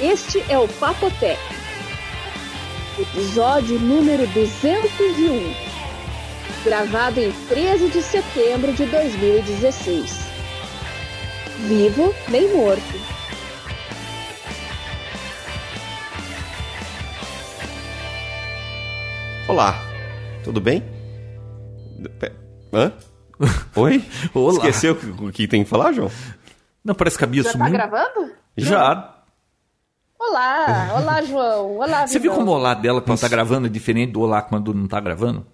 Este é o Papotec, episódio número 201, gravado em 13 de setembro de 2016. Vivo nem morto. Olá, tudo bem? Hã? Oi? Olá. Esqueceu o que, que tem que falar, João? Não, parece que a Bia Já tá sumiu. gravando? Já. Olá, olá João, olá Você viu como o olá dela quando tá gravando é diferente do olá quando não tá gravando?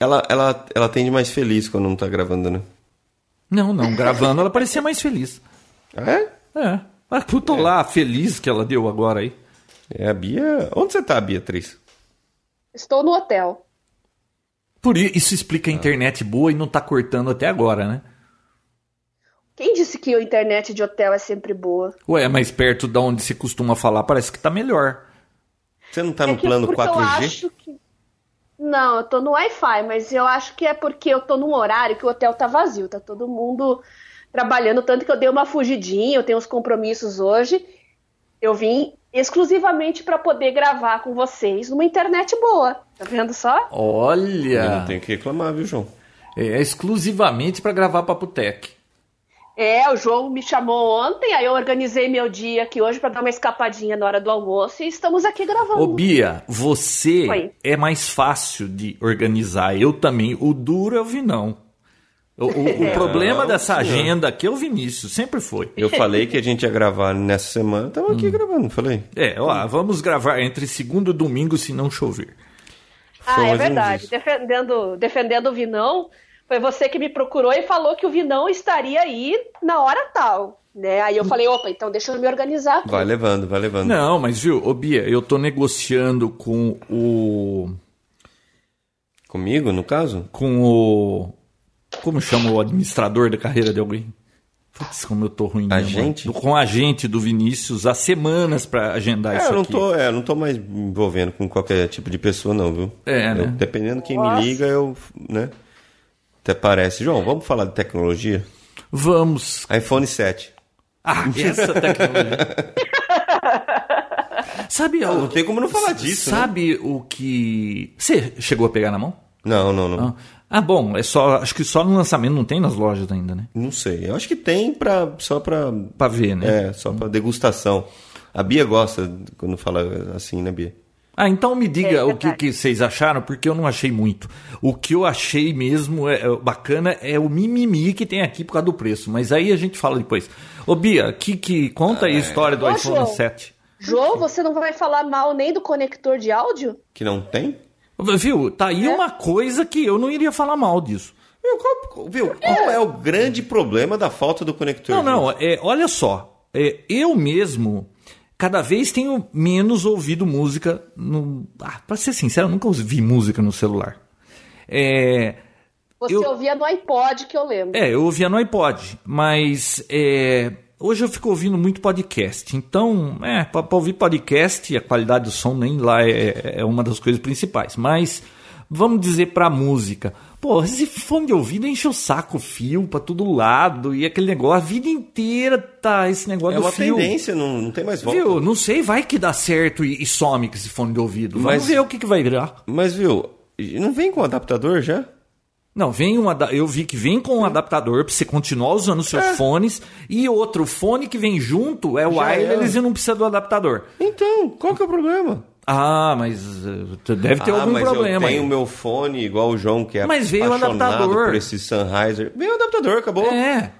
Ela, ela, ela tende mais feliz quando não tá gravando, né? Não, não. Gravando ela parecia mais feliz. É? É. Ah, puta olá feliz que ela deu agora aí. É a Bia. Onde você tá, Beatriz? Estou no hotel. Por i- isso explica a internet boa e não tá cortando até agora, né? Quem disse que a internet de hotel é sempre boa? Ué, mas perto da onde você costuma falar parece que tá melhor. Você não tá É no plano porque eu 4G? acho que... Não, eu tô no Wi-Fi, mas eu acho que é porque eu tô num horário que o hotel tá vazio, tá todo mundo trabalhando, tanto que eu dei uma fugidinha, eu tenho uns compromissos hoje. Eu vim exclusivamente para poder gravar com vocês numa internet boa. Tá vendo só? Eu Olha! não tenho que reclamar, viu, João? É exclusivamente pra gravar Papotec. É, o João me chamou ontem, aí eu organizei meu dia aqui hoje para dar uma escapadinha na hora do almoço e estamos aqui gravando. Ô Bia, você Oi. é mais fácil de organizar. Eu também. O duro é o Vinão. O, o- o problema Não, dessa senhor. agenda aqui é o Vinícius, sempre foi. Eu falei que a gente ia gravar nessa semana, tava Hum. aqui gravando, não falei? É, ó, vamos gravar entre segundo e domingo se não chover. Ah, Foi é verdade. Defendendo, defendendo o Vinão, foi você que me procurou e falou que o Vinão estaria aí na hora tal. Né? Aí eu falei, opa, então deixa eu me organizar. aqui. Vai levando, vai levando. Não, mas viu, ô Bia, eu tô negociando com o. Comigo, no caso? com o. Como chama o administrador da carreira de alguém? Putz, como eu tô ruim mesmo. Agente? Com o agente do Vinícius há semanas pra agendar É, isso eu não aqui. tô, é, eu não tô mais me envolvendo com qualquer tipo de pessoa, não, viu? É, né? Eu- dependendo quem Nossa. me liga, eu, né? Até parece. João, vamos falar de tecnologia? Vamos. iPhone 7. Ah, essa tecnologia. Sabe, Não, não tem como não falar disso, né? Sabe o que. Você chegou a pegar na mão? Não, não, não. Ah, Ah, bom, é só. Acho que só no lançamento não tem nas lojas ainda, né? Não sei. Eu acho que tem pra, só pra. Pra ver, né? É, só pra degustação. A Bia gosta quando fala assim, né, Bia? Ah, então me diga É o que, que vocês acharam, porque eu não achei muito. O que eu achei mesmo é, é bacana é o mimimi que tem aqui por causa do preço. Mas aí a gente fala depois. Ô Bia, que, que conta aí a história do Ô, iPhone João. 7. João, você não vai falar mal nem do conector de áudio? Que não tem? Viu? Tá aí É? uma coisa que eu não iria falar mal disso. Viu, qual, viu, qual é o grande problema da falta do conector? Não, não, é, olha só. É, eu mesmo, cada vez tenho menos ouvido música. No... Ah, pra ser sincero, eu nunca ouvi música no celular. É, Você Eu- ouvia no iPod, que eu lembro. é, eu ouvia no iPod, mas é, hoje eu fico ouvindo muito podcast. Então, é, pra, pra ouvir podcast, a qualidade do som nem lá é, é uma das coisas principais. Mas, vamos dizer pra música. Pô, esse fone de ouvido enche o saco, fio pra todo lado, e aquele negócio, a vida inteira tá esse negócio É do uma fio. tendência, não, não tem mais volta. Viu? Não sei, vai que dá certo e, e some com esse fone de ouvido. Vamos Mas- ver o que, que vai virar. Mas, viu, não vem com adaptador já? Não, vem um, eu vi que vem com um adaptador pra você continuar usando os seus É. fones e outro fone que vem junto é o Já wireless é. e não precisa do adaptador. Então, qual que é o problema? Ah, mas eh, deve ter ah, algum mas problema. eu tenho aí. o meu fone igual o João, que é Mas veio apaixonado adaptador. por esse Sennheiser. Veio o adaptador, acabou. É.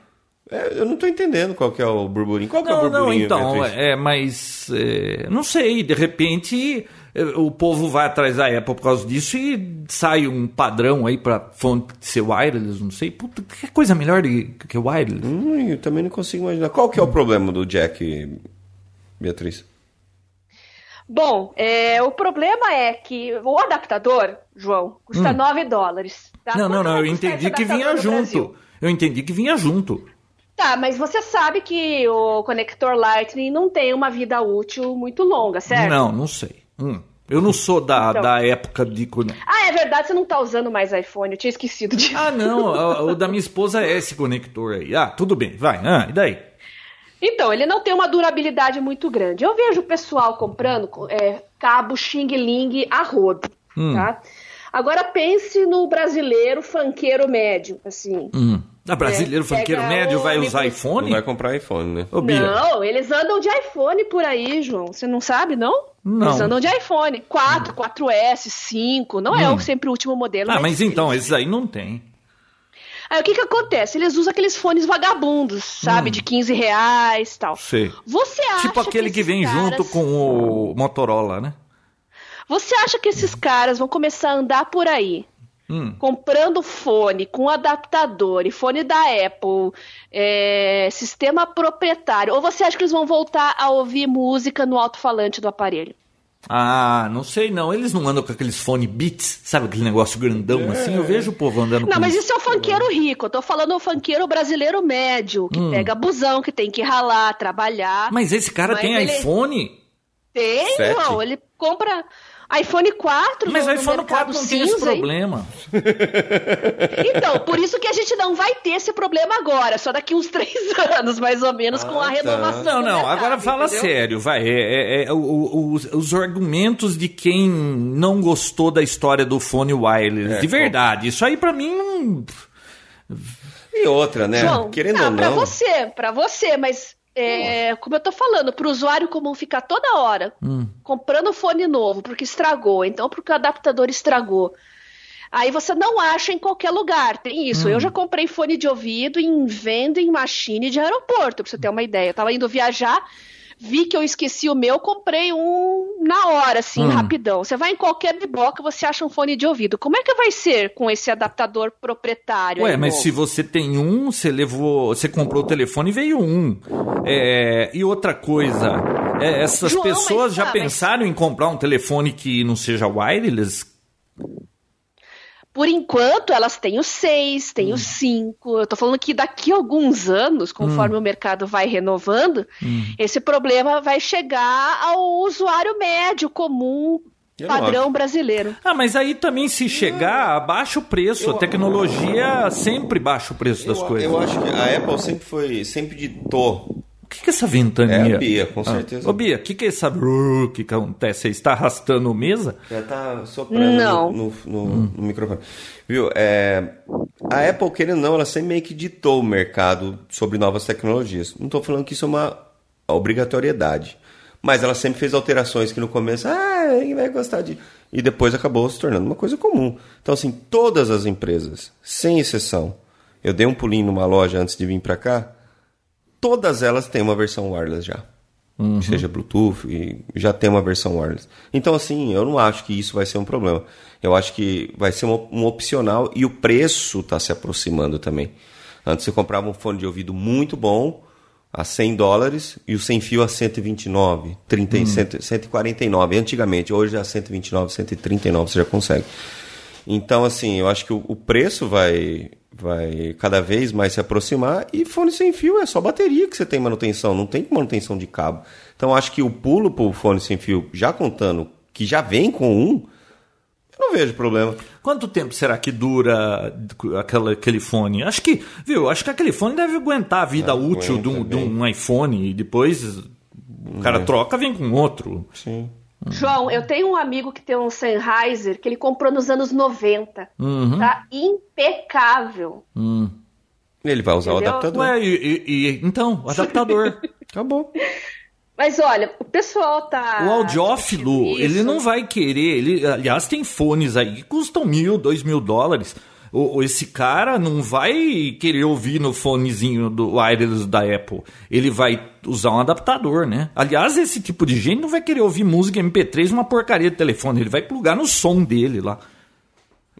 É, eu não tô entendendo qual que é o burburinho. Qual que é o Não, não, burburinho, então, Beatriz? é, mas é, não sei, de repente eh, o povo vai atrás da Apple por causa disso e sai um padrão aí pra fone ser wireless, não sei. Puta, que coisa melhor que wireless. Hum, eu também não consigo imaginar. Qual que é o problema do Jack, Beatriz? Bom, é, o problema é que o adaptador, João, custa 9 dólares. tá? Não, não, não, eu entendi que vinha junto. Brasil? Eu entendi que vinha junto. Tá, mas você sabe que o conector Lightning não tem uma vida útil muito longa, certo? Não, não sei. Hum. Eu não sou da, Então. da época de. Ah, é verdade, você não tá usando mais iPhone, eu tinha esquecido disso. Ah, não, o, o da minha esposa é esse conector aí. Ah, tudo bem, vai. Ah, e daí? Então, ele não tem uma durabilidade muito grande. Eu vejo o pessoal comprando é, cabo Xing Ling a rodo, Hum. tá? Agora pense no brasileiro fanqueiro médio, assim. Hum. A brasileiro É, funkeiro pega médio vai usar Não iPhone? vai comprar iPhone, né? Ô. Não, eles andam de iPhone por aí, João. Você não sabe, não? Não. Eles andam de iPhone. 4, 4S, 5. Não é Hum. o sempre o último modelo. Ah, mas então, esses aí não tem. Aí o que que acontece? Eles usam aqueles fones vagabundos, sabe? De 15 reais e tal. Sei. Você acha Tipo aquele que esses vem caras- junto com o Motorola, né? Você acha que esses caras vão começar a andar por aí Hum. comprando fone com adaptador e fone da Apple, é, sistema proprietário? Ou você acha que eles vão voltar a ouvir música no alto-falante do aparelho? Ah, não sei não. Eles não andam com aqueles fone Beats, sabe aquele negócio grandão assim? Eu vejo o povo andando Não, com mas isso é o funkeiro rico. Eu tô falando o funkeiro brasileiro médio, que pega busão, que tem que ralar, trabalhar. Mas esse cara Mas tem ele- iPhone? Tem? João. Ele compra iPhone 4 Mas no, iPhone mercado 4 não tem esse problema. Então, por isso que a gente não vai ter esse problema agora, só daqui uns três anos, mais ou menos, com a Ah, tá. renovação. Não, do não, mercado, agora fala entendeu? sério, vai. É, é- é o- o- os, os argumentos de quem não gostou da história do fone wireless. É, de verdade. Isso aí pra mim não. E outra, né? João, Querendo tá, ou pra não. você, pra você, mas é, como eu tô falando, pro usuário comum ficar toda hora Hum. comprando fone novo porque estragou, então porque o adaptador estragou. Aí você não acha em qualquer lugar, tem isso. Hum. Eu já comprei fone de ouvido em vending machine de aeroporto, pra você ter uma ideia. Eu tava indo viajar, vi que eu esqueci o meu, comprei um na hora, assim, Hum. rapidão. Você vai em qualquer biboca, você acha um fone de ouvido. Como é que vai ser com esse adaptador proprietário? Ué, mas novo? se você tem um, você levou. Você comprou o telefone e veio um. É, e outra coisa, é, essas João, pessoas mas já mas- pensaram em comprar um telefone que não seja wireless? Por enquanto, elas têm o 6, têm Hum. o 5. Eu tô falando que daqui a alguns anos, conforme Hum. o mercado vai renovando, esse problema vai chegar ao usuário médio, comum, Eu padrão brasileiro. Ah, mas aí também se chegar, abaixa o preço. Eu- a tecnologia sempre baixa o preço das Eu, coisas. eu acho que a Apple sempre foi, sempre ditou. O que, que é essa ventania? É a Bia, com Ah. certeza. Ô Bia, o que, que é essa brrr que acontece? Você está arrastando mesa? Já tá soprando Não. no, no- no- no microfone. Viu? É, a Apple, querendo ou não, ela sempre meio que ditou o mercado sobre novas tecnologias. Não estou falando que isso é uma obrigatoriedade. Mas ela sempre fez alterações que no começo, ah, ninguém vai gostar de. E depois acabou se tornando uma coisa comum. Então, assim, todas as empresas, sem exceção, eu dei um pulinho numa loja antes de vir para cá, todas elas têm uma versão wireless já. Seja Bluetooth, e já tem uma versão wireless. Então, assim, eu não acho que isso vai ser um problema. Eu acho que vai ser um, um opcional e o preço está se aproximando também. Antes você comprava um fone de ouvido muito bom a 100 dólares e o sem fio a 129, 30, e 100, 149 antigamente. Hoje a 129, 139 você já consegue. Então, assim, eu acho que o, o preço vai, vai cada vez mais se aproximar e fone sem fio é só bateria que você tem manutenção, não tem manutenção de cabo. Então, acho que o pulo para o fone sem fio, já contando que já vem com um, eu não vejo problema. Quanto tempo será que dura aquela, aquele fone? Acho que, viu, acho que aquele fone deve aguentar a vida útil de um, de um iPhone e depois o cara troca, vem com outro. Sim. João, eu tenho um amigo que tem um Sennheiser que ele comprou nos anos 90. Uhum. Tá impecável. Hum. Ele vai usar Entendeu? o adaptador. Ué, e, e- e- então, o adaptador. Acabou. Mas olha, o pessoal tá. o audiófilo, ele não vai querer. Ele, aliás, tem fones aí que custam mil, dois mil dólares. O, o- esse cara não vai querer ouvir no fonezinho do wireless da Apple. Ele vai usar um adaptador, né? Aliás, esse tipo de gente não vai querer ouvir música MP3 numa porcaria de telefone. Ele vai plugar no som dele lá.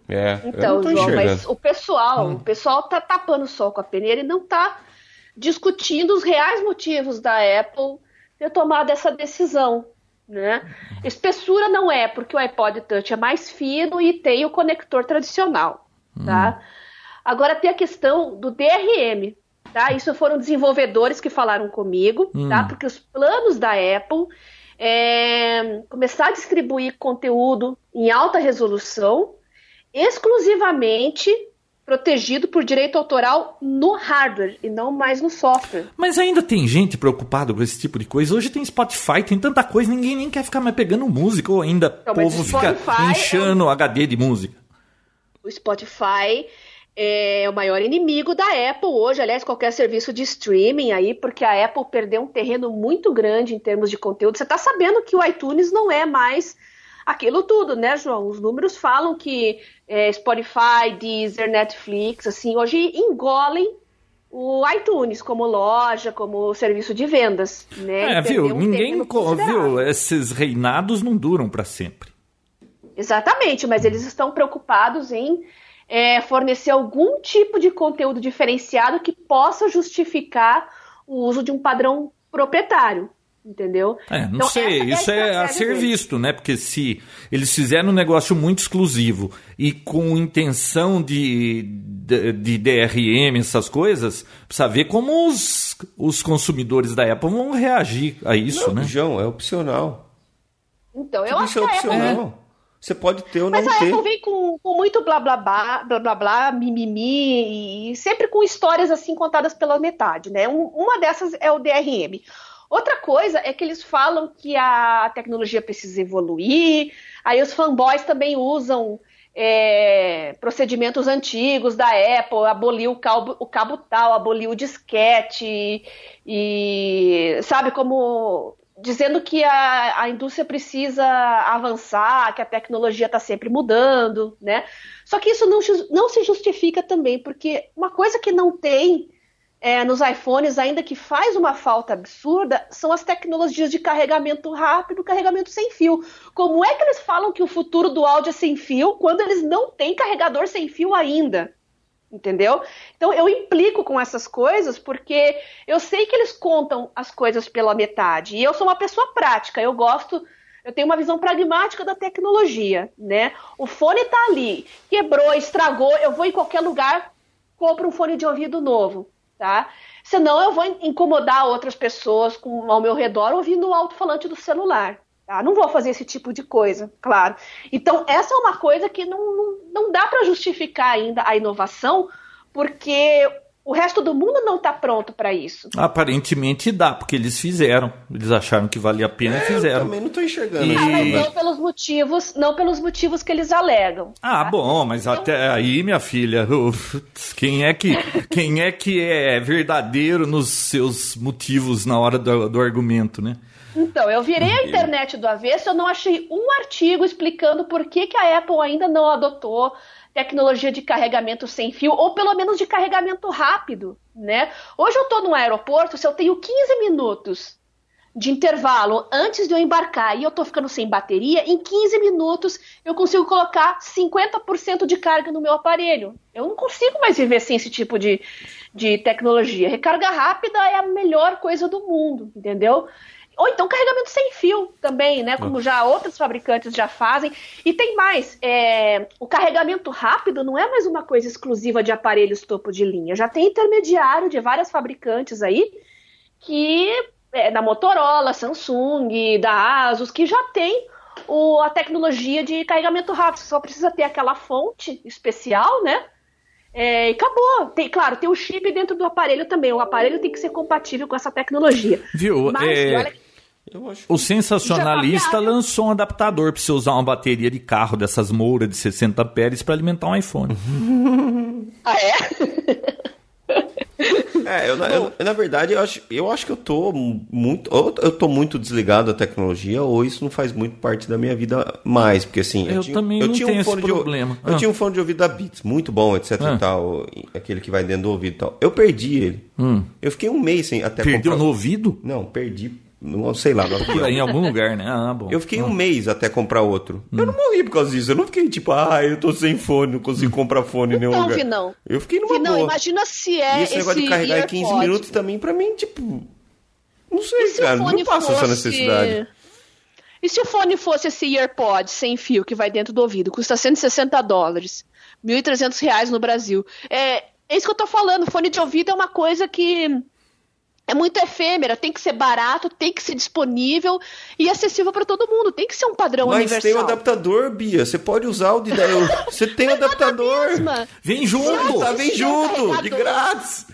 É, eu Então, não tô João, enxergando. mas o pessoal, Hum. o pessoal tá tapando o sol com a peneira e não tá discutindo os reais motivos da Apple ter tomado essa decisão, né? Espessura não é, porque o iPod Touch é mais fino e tem o conector tradicional, tá? Agora tem a questão do DRM, tá? Isso foram desenvolvedores que falaram comigo, tá? Porque os planos da Apple é começar a distribuir conteúdo em alta resolução exclusivamente protegido por direito autoral no hardware e não mais no software. Mas ainda tem gente preocupada com esse tipo de coisa. Hoje tem Spotify, tem tanta coisa, ninguém nem quer ficar mais pegando música, ou ainda o povo fica inchando o HD de música. O Spotify é o maior inimigo da Apple hoje, aliás, qualquer serviço de streaming aí, porque a Apple perdeu um terreno muito grande em termos de conteúdo. Você está sabendo que o iTunes não é mais aquilo tudo, né, João? Os números falam que é, Spotify, Deezer, Netflix, assim, hoje engolem o iTunes como loja, como serviço de vendas, né? É, viu? Um Ninguém viu? Esses reinados não duram para sempre. Exatamente, mas eles estão preocupados em é, fornecer algum tipo de conteúdo diferenciado que possa justificar o uso de um padrão proprietário. Entendeu? É, não então, sei, isso é a ser deles. visto, né? Porque se eles fizeram um negócio muito exclusivo e com intenção de, de, de DRM, essas coisas, precisa ver como os, os consumidores da Apple vão reagir a isso, não, né? João, é opcional. Então, eu Tudo acho isso é opcional. Você pode ter ou não Mas a Apple vem com, com muito blá blá blá, blá blá blá, mimimi, e sempre com histórias assim contadas pela metade, né? Um, uma dessas é o DRM. Outra coisa é que eles falam que a tecnologia precisa evoluir, aí os fanboys também usam é, procedimentos antigos da Apple, aboliu o cabo, o cabo tal, aboliu o disquete, e sabe como dizendo que a, a indústria precisa avançar, que a tecnologia está sempre mudando, né? Só que isso não, não se justifica também, porque uma coisa que não tem é, nos iPhones, ainda que faz uma falta absurda, são as tecnologias de carregamento rápido, carregamento sem fio. Como é que eles falam que o futuro do áudio é sem fio quando eles não têm carregador sem fio ainda? Entendeu? Então eu implico com essas coisas porque eu sei que eles contam as coisas pela metade e eu sou uma pessoa prática, eu gosto, eu tenho uma visão pragmática da tecnologia, né? O fone tá ali, quebrou, estragou, eu vou em qualquer lugar, compro um fone de ouvido novo, tá? Senão eu vou incomodar outras pessoas com, ao meu redor ouvindo o alto-falante do celular. Tá? Não vou fazer esse tipo de coisa, claro. Então, essa é uma coisa que não, não, não dá para justificar ainda a inovação, porque o resto do mundo não está pronto para isso. Aparentemente dá, porque eles fizeram. Eles acharam que valia a pena é, e fizeram. Eu também não estou enxergando. E... Ah, não pelos motivos, não pelos motivos que eles alegam. Ah, tá? bom, mas então... até aí, minha filha, quem é que quem é que é verdadeiro nos seus motivos na hora do, do argumento, né? Então, eu virei a internet do avesso, eu não achei um artigo explicando por que, que a Apple ainda não adotou tecnologia de carregamento sem fio, ou pelo menos de carregamento rápido, né? Hoje eu estou no aeroporto, se eu tenho 15 minutos de intervalo antes de eu embarcar e eu estou ficando sem bateria, em 15 minutos eu consigo colocar 50% de carga no meu aparelho. Eu não consigo mais viver sem esse tipo de, de tecnologia. Recarga rápida é a melhor coisa do mundo, entendeu? Ou então carregamento sem fio também, né? Como já outros fabricantes já fazem. E tem mais, é, o carregamento rápido não é mais uma coisa exclusiva de aparelhos topo de linha. Já tem intermediário de várias fabricantes aí que é, da Motorola, Samsung, da Asus, que já tem o, a tecnologia de carregamento rápido. Você só precisa ter aquela fonte especial, né? É, e acabou. Tem, claro, tem o chip dentro do aparelho também. O aparelho tem que ser compatível com essa tecnologia. Viu? Mas, é... olha o sensacionalista tá lançou um adaptador para você usar uma bateria de carro dessas mouras de 60 pés para alimentar um iPhone. ah, é? É, eu, eu, na verdade, eu acho, eu acho que eu tô muito. Eu tô muito desligado da tecnologia, ou isso não faz muito parte da minha vida mais. Porque assim. Eu, eu tinha, também eu não tinha um fone de, problema. Eu ah. tinha um fone de ouvido da Beats, muito bom, etc ah. e tal. Aquele que vai dentro do ouvido e tal. Eu perdi ele. Hum. Eu fiquei um mês sem até Perdeu comprar... no ouvido? Não, perdi não sei lá. Não em algum lugar, né? Ah, bom. Eu fiquei um mês até comprar outro. Hum. Eu não morri por causa disso. Eu não fiquei tipo, ah, eu tô sem fone, não consigo comprar fone em nenhum não, lugar. Vinão. Eu fiquei numa não, boa. imagina se é e esse, esse negócio de carregar em 15 minutos também, pra mim, tipo... Não sei, cara. Não passa fosse... essa necessidade. E se o fone fosse esse AirPod sem fio que vai dentro do ouvido? Custa 160 dólares. 1.300 reais no Brasil. É, é isso que eu tô falando. Fone de ouvido é uma coisa que é muito efêmera, tem que ser barato, tem que ser disponível e acessível para todo mundo. Tem que ser um padrão Mas universal. tem o adaptador, Bia. Você pode usar o de 10 euros. Você tem o adaptador. Mesma. Vem junto! Tá, vem junto, de grátis.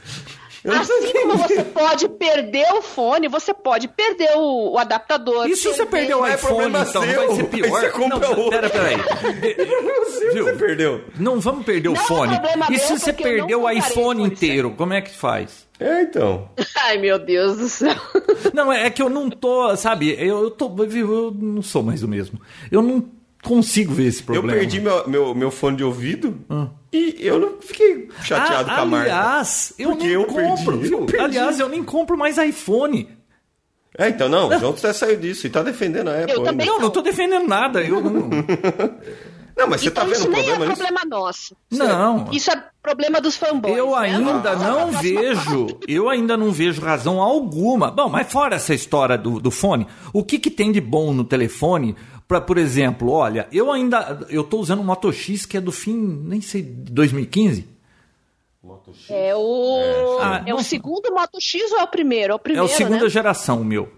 Eu não Assim sei. como você pode perder o fone, você pode perder o, o adaptador. E se você perder o Não é iPhone, problema então, seu, vai ser aí pior. você compra não, outro. pera, pera aí. Você Viu? perdeu. Não vamos perder o Não é fone. e se você não perder o iPhone inteiro, como é que faz? É, então. Ai, meu Deus do céu. Não, é que eu não tô, sabe, eu, eu tô, eu não sou mais o mesmo. Eu não consigo ver esse problema. Eu perdi meu, meu, meu fone de ouvido e eu não fiquei chateado Ah, com a marca. aliás, eu Porque nem eu compro, perdi, eu perdi. Aliás, eu nem compro mais iPhone. É, então não, o João até saiu disso e tá defendendo a Apple. Eu também ainda. Não, não tô defendendo nada. Eu não. Não, mas você tá então vendo isso o nem problema é nisso? problema nosso. Não. Isso é problema dos fanboys. Eu né? ainda Vamos não vejo, eu ainda não vejo razão alguma. Bom, mas fora essa história do, do fone, o que, que tem de bom no telefone? Pra, por exemplo, olha, eu ainda eu tô usando um Moto X que é do fim, nem sei, de 2015. É o, Ah, é o nossa. segundo Moto X ou é o primeiro? É o É primeiro, o segunda né? geração o meu.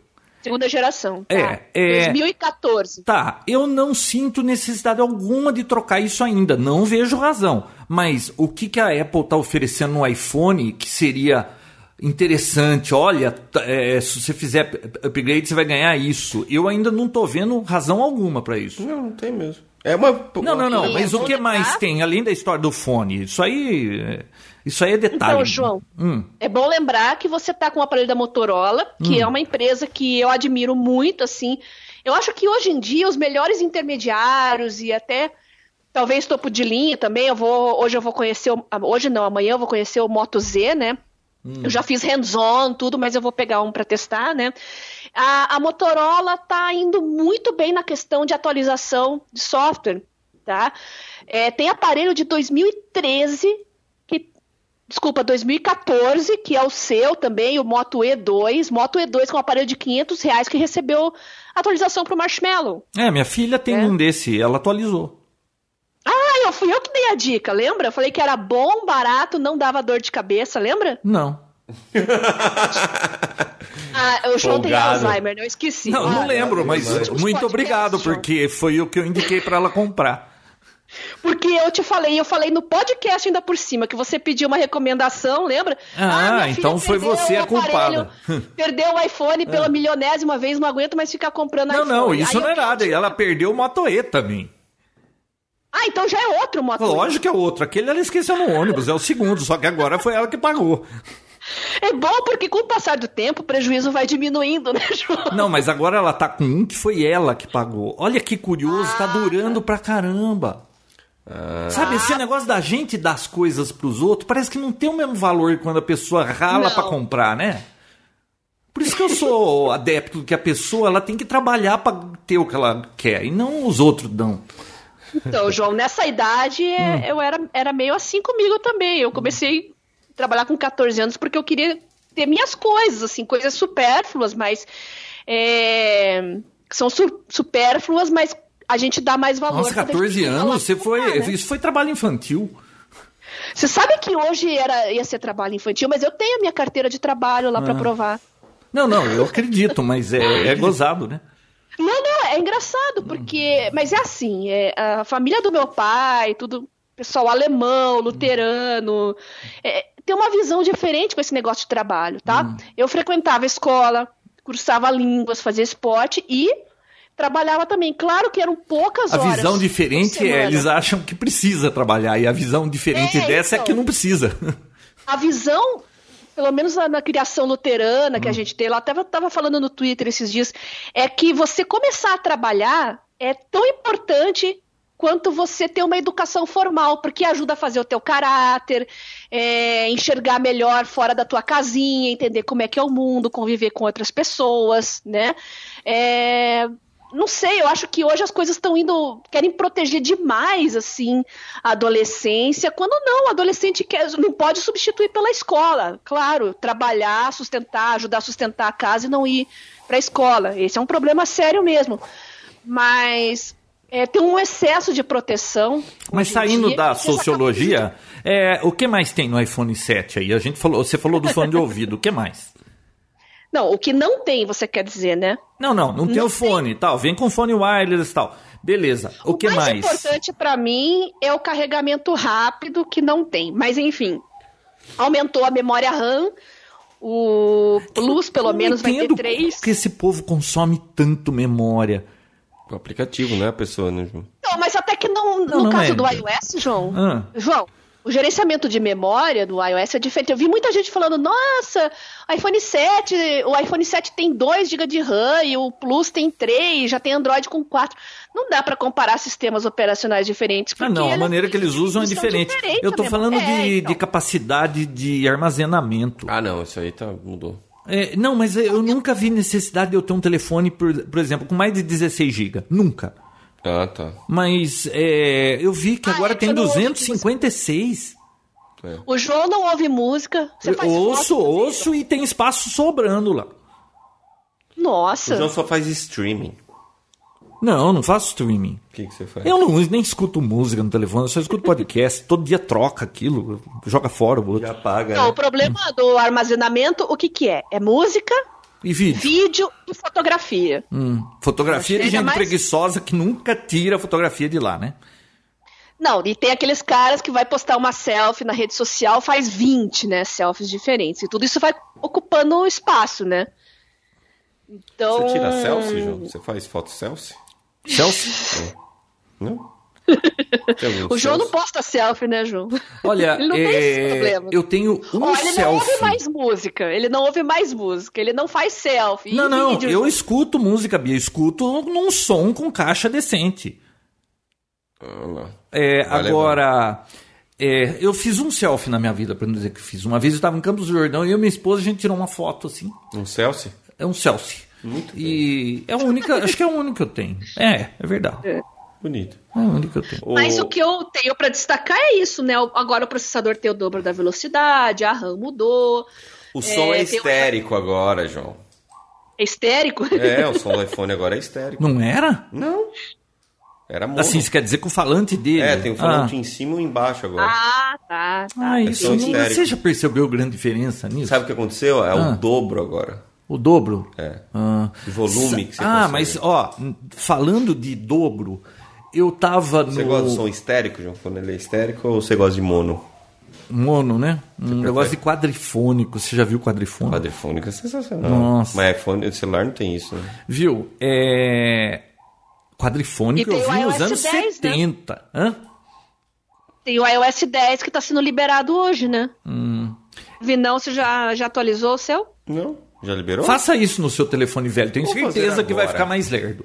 Segunda geração. Tá. É, é- 2014. Tá, eu não sinto necessidade alguma de trocar isso ainda, não vejo razão. Mas o que, que a Apple está oferecendo no iPhone que seria interessante? Olha, é, se você fizer upgrade, você vai ganhar isso. Eu ainda não tô vendo razão alguma para isso. Não, não tem mesmo. É uma. Não, não, não, Sim, mas o que mais lembrar. tem, além da história do fone? Isso aí, é- isso aí é detalhe. Então, João, Hum. é bom lembrar que você tá com o aparelho da Motorola, que Hum. é uma empresa que eu admiro muito, assim. Eu acho que hoje em dia os melhores intermediários e até talvez topo de linha também, eu vou, hoje eu vou conhecer, o, hoje não, amanhã eu vou conhecer o Moto Z, né? Eu já fiz hands-on, tudo, mas eu vou pegar um para testar, né? A, a Motorola tá indo muito bem na questão de atualização de software, tá? É, tem aparelho de 2013 que desculpa, 2014, que é o seu também, o Moto E2. Moto E2 com um aparelho de 500 reais que recebeu atualização para o Marshmallow. É, minha filha tem É. um desse, ela atualizou. Ah, eu fui eu que dei a dica, lembra? Eu falei que era bom, barato, não dava dor de cabeça, lembra? Não. Ah, o João tem Folgado. Alzheimer, não esqueci. Não, Ah, não lembro, mas muito obrigado, porque foi o que eu indiquei para ela comprar. Porque eu te falei, eu falei no podcast ainda por cima, que você pediu uma recomendação, lembra? Ah, filha então foi você o a culpada. Perdeu o iPhone pela milionésima vez, não aguento mais ficar comprando Não, iPhone. não, isso Aí não é nada. pedi- Ela perdeu o Moto E também. Ah, então já é outro Moto E. Lógico que é outro. Aquele ela esqueceu no ônibus, é o segundo, só que agora foi ela que pagou. É bom porque com o passar do tempo o prejuízo vai diminuindo, né, João? Não, mas agora ela tá com um que foi ela que pagou. Olha que curioso, Ah. tá durando pra caramba. Sabe, esse negócio da gente dar as coisas pros outros, parece que não tem o mesmo valor quando a pessoa rala pra comprar, né? Por isso que eu sou adepto que a pessoa ela tem que trabalhar pra ter o que ela quer e não os outros dão. Então, João, nessa idade é, Hum. eu era, era meio assim comigo também. Eu comecei a trabalhar com 14 anos porque eu queria ter minhas coisas, assim, coisas supérfluas, mas é, são su- supérfluas, mas a gente dá mais valor. Nossa, quando a gente 14 vai lá anos, você foi. né? Isso foi trabalho infantil. Você sabe que hoje era, ia ser trabalho infantil, mas eu tenho a minha carteira de trabalho lá pra Ah. provar. Não, não, eu acredito, mas é, é gozado, né? Não, não, é engraçado, porque. Mas é assim, é, a família do meu pai, tudo, pessoal alemão, luterano, é, tem uma visão diferente com esse negócio de trabalho, tá? Eu frequentava escola, cursava línguas, fazia esporte e trabalhava também. Claro que eram poucas A horas. visão por diferente é eles acham que precisa trabalhar e a visão diferente É, dessa é então. que não precisa. a visão, pelo menos na, na criação luterana que a gente tem, lá até estava falando no Twitter esses dias, é que você começar a trabalhar é tão importante quanto você ter uma educação formal, porque ajuda a fazer o teu caráter, é, enxergar melhor fora da tua casinha, entender como é que é o mundo, conviver com outras pessoas, né? É, não sei, eu acho que hoje as coisas estão indo, querem proteger demais, assim, a adolescência, quando não, o adolescente quer, não pode substituir pela escola, claro, trabalhar, sustentar, ajudar a sustentar a casa e não ir para a escola, esse é um problema sério mesmo, mas é, tem um excesso de proteção. Mas saindo dia, da vocês sociologia, é, o que mais tem no iPhone 7 aí? A gente falou, você falou do fone de ouvido, o que mais? Não, o que não tem, você quer dizer, né? Não, não, não, tem Não o fone e tal. Vem com fone wireless e tal. Beleza. O, que mais, mais? importante pra mim é o carregamento rápido, que não tem. Mas enfim, aumentou a memória RAM, o Plus pelo menos vai ter três. Por que esse povo consome tanto memória? O aplicativo, não é a pessoa, né, João? Não, mas até que não, Não, no não caso é. do iOS, João. Ah. João, o gerenciamento de memória do iOS é diferente. Eu vi muita gente falando, nossa, iPhone 7, o iPhone 7 tem 2 GB de RAM e o Plus tem 3, já tem Android com 4. Não dá pra comparar sistemas operacionais diferentes. Ah, não, a maneira que eles usam é diferente. Eu tô falando É, de, então. de capacidade de armazenamento. Ah, não, isso aí tá, mudou. É, não, mas eu nunca vi necessidade de eu ter um telefone, por, por exemplo, com mais de 16 GB. Nunca. Ah, tá. Mas é, eu vi que Ah, agora é tem eu não ouvi 256. É. O João não ouve música. Você Eu faz ouço, ouço e tem espaço sobrando lá. O Nossa. João só faz streaming. Não, não faço streaming. O que, que você faz? Eu não nem escuto música no telefone, eu só escuto podcast. Todo dia troca aquilo, joga fora o outro. Já paga, Não, né? o problema do armazenamento, o que que é? É música, E vídeo? vídeo e fotografia. Hum, fotografia de gente mais- preguiçosa que nunca tira a fotografia de lá, né? Não, e tem aqueles caras que vai postar uma selfie na rede social, faz 20, né, selfies diferentes. E tudo isso vai ocupando espaço, né? Então... Você tira selfie, João? Você faz foto selfie? Celso? Não? O João não selfie? posta selfie, né, João? Olha, Ele não tem esse é, problema. eu tenho um Ó, ele não ouve selfie. mais música, ele não ouve mais música, ele não faz selfie. Não, e não, vídeo, eu João? escuto música, Bia, eu escuto num som com caixa decente. Ah. É, agora, é, eu fiz um selfie na minha vida, pra não dizer que fiz. Uma vez eu estava em Campos do Jordão e eu e minha esposa, a gente tirou uma foto assim. Um selfie? É um selfie. Muito E é a única, acho que é a única que eu tenho. É, é verdade. É Bonito. a única que eu tenho. Mas o que eu tenho pra destacar é isso, né? O- Agora o processador tem o dobro da velocidade, a RAM mudou, O som é, É, um- agora, João. é histérico. É, o som do iPhone agora é histérico. Não era? Não. Era mono. Assim, isso quer dizer que o falante dele. É, tem um falante Ah. em cima e um embaixo agora. Ah, tá. tá. Ah, É isso histérico. você já percebeu grande diferença nisso? Sabe o que aconteceu? É Ah. o dobro agora. O dobro? É. Ah. O volume que você Ah, consegue. mas ó, falando de dobro, eu tava no Você gosta do som histérico, João? Quando ele é histérico ou você gosta de mono? mono, né? Um prefere? negócio de quadrifônico. Você já viu quadrifônico? Quadrifônico é sensacional. Nossa. Mas iPhone, celular não tem isso, né? Viu? É quadrifônico eu vi nos anos 10, né? 70. Hã? Tem o iOS 10 que tá sendo liberado hoje, né? Hum. Vinão, você já, já atualizou o seu? Não? Já liberou? Faça isso no seu telefone velho. Tenho Vou certeza que vai ficar mais lerdo.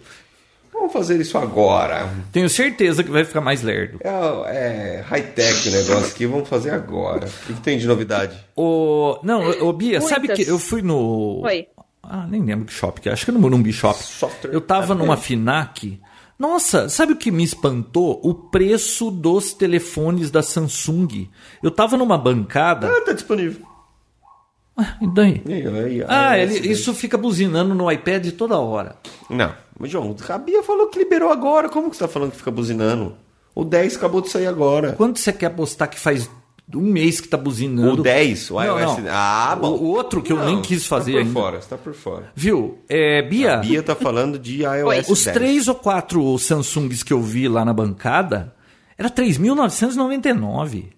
Vamos fazer isso agora. Tenho certeza que vai ficar mais lerdo. É, é high-tech o negócio aqui, vamos fazer agora. O que, que tem de novidade? Ô, não, ô, Bia, sabe Muitas. que eu fui no. Oi. Ah, nem lembro que shopping, que é. acho que é no Morumbi Shop. Software Eu tava Apple. numa Finac. Nossa, sabe o que me espantou? O preço dos telefones da Samsung. Eu tava numa bancada. Ah, tá disponível. Ah, e daí? E Ah, aí, ele- isso fica buzinando no iPad toda hora. Não, mas João, a Bia falou que liberou agora. Como que você tá falando que fica buzinando? O 10 acabou de sair agora. Quanto você quer apostar que faz um mês que tá buzinando? O 10, o Não, iOS. não. Ah, bom. O, o outro que eu Não, nem quis fazer tá por ainda. fora, você tá por fora. Viu? É, Bia, A Bia tá falando de iOS os 10. três ou quatro Samsungs que eu vi lá na bancada era 3.999.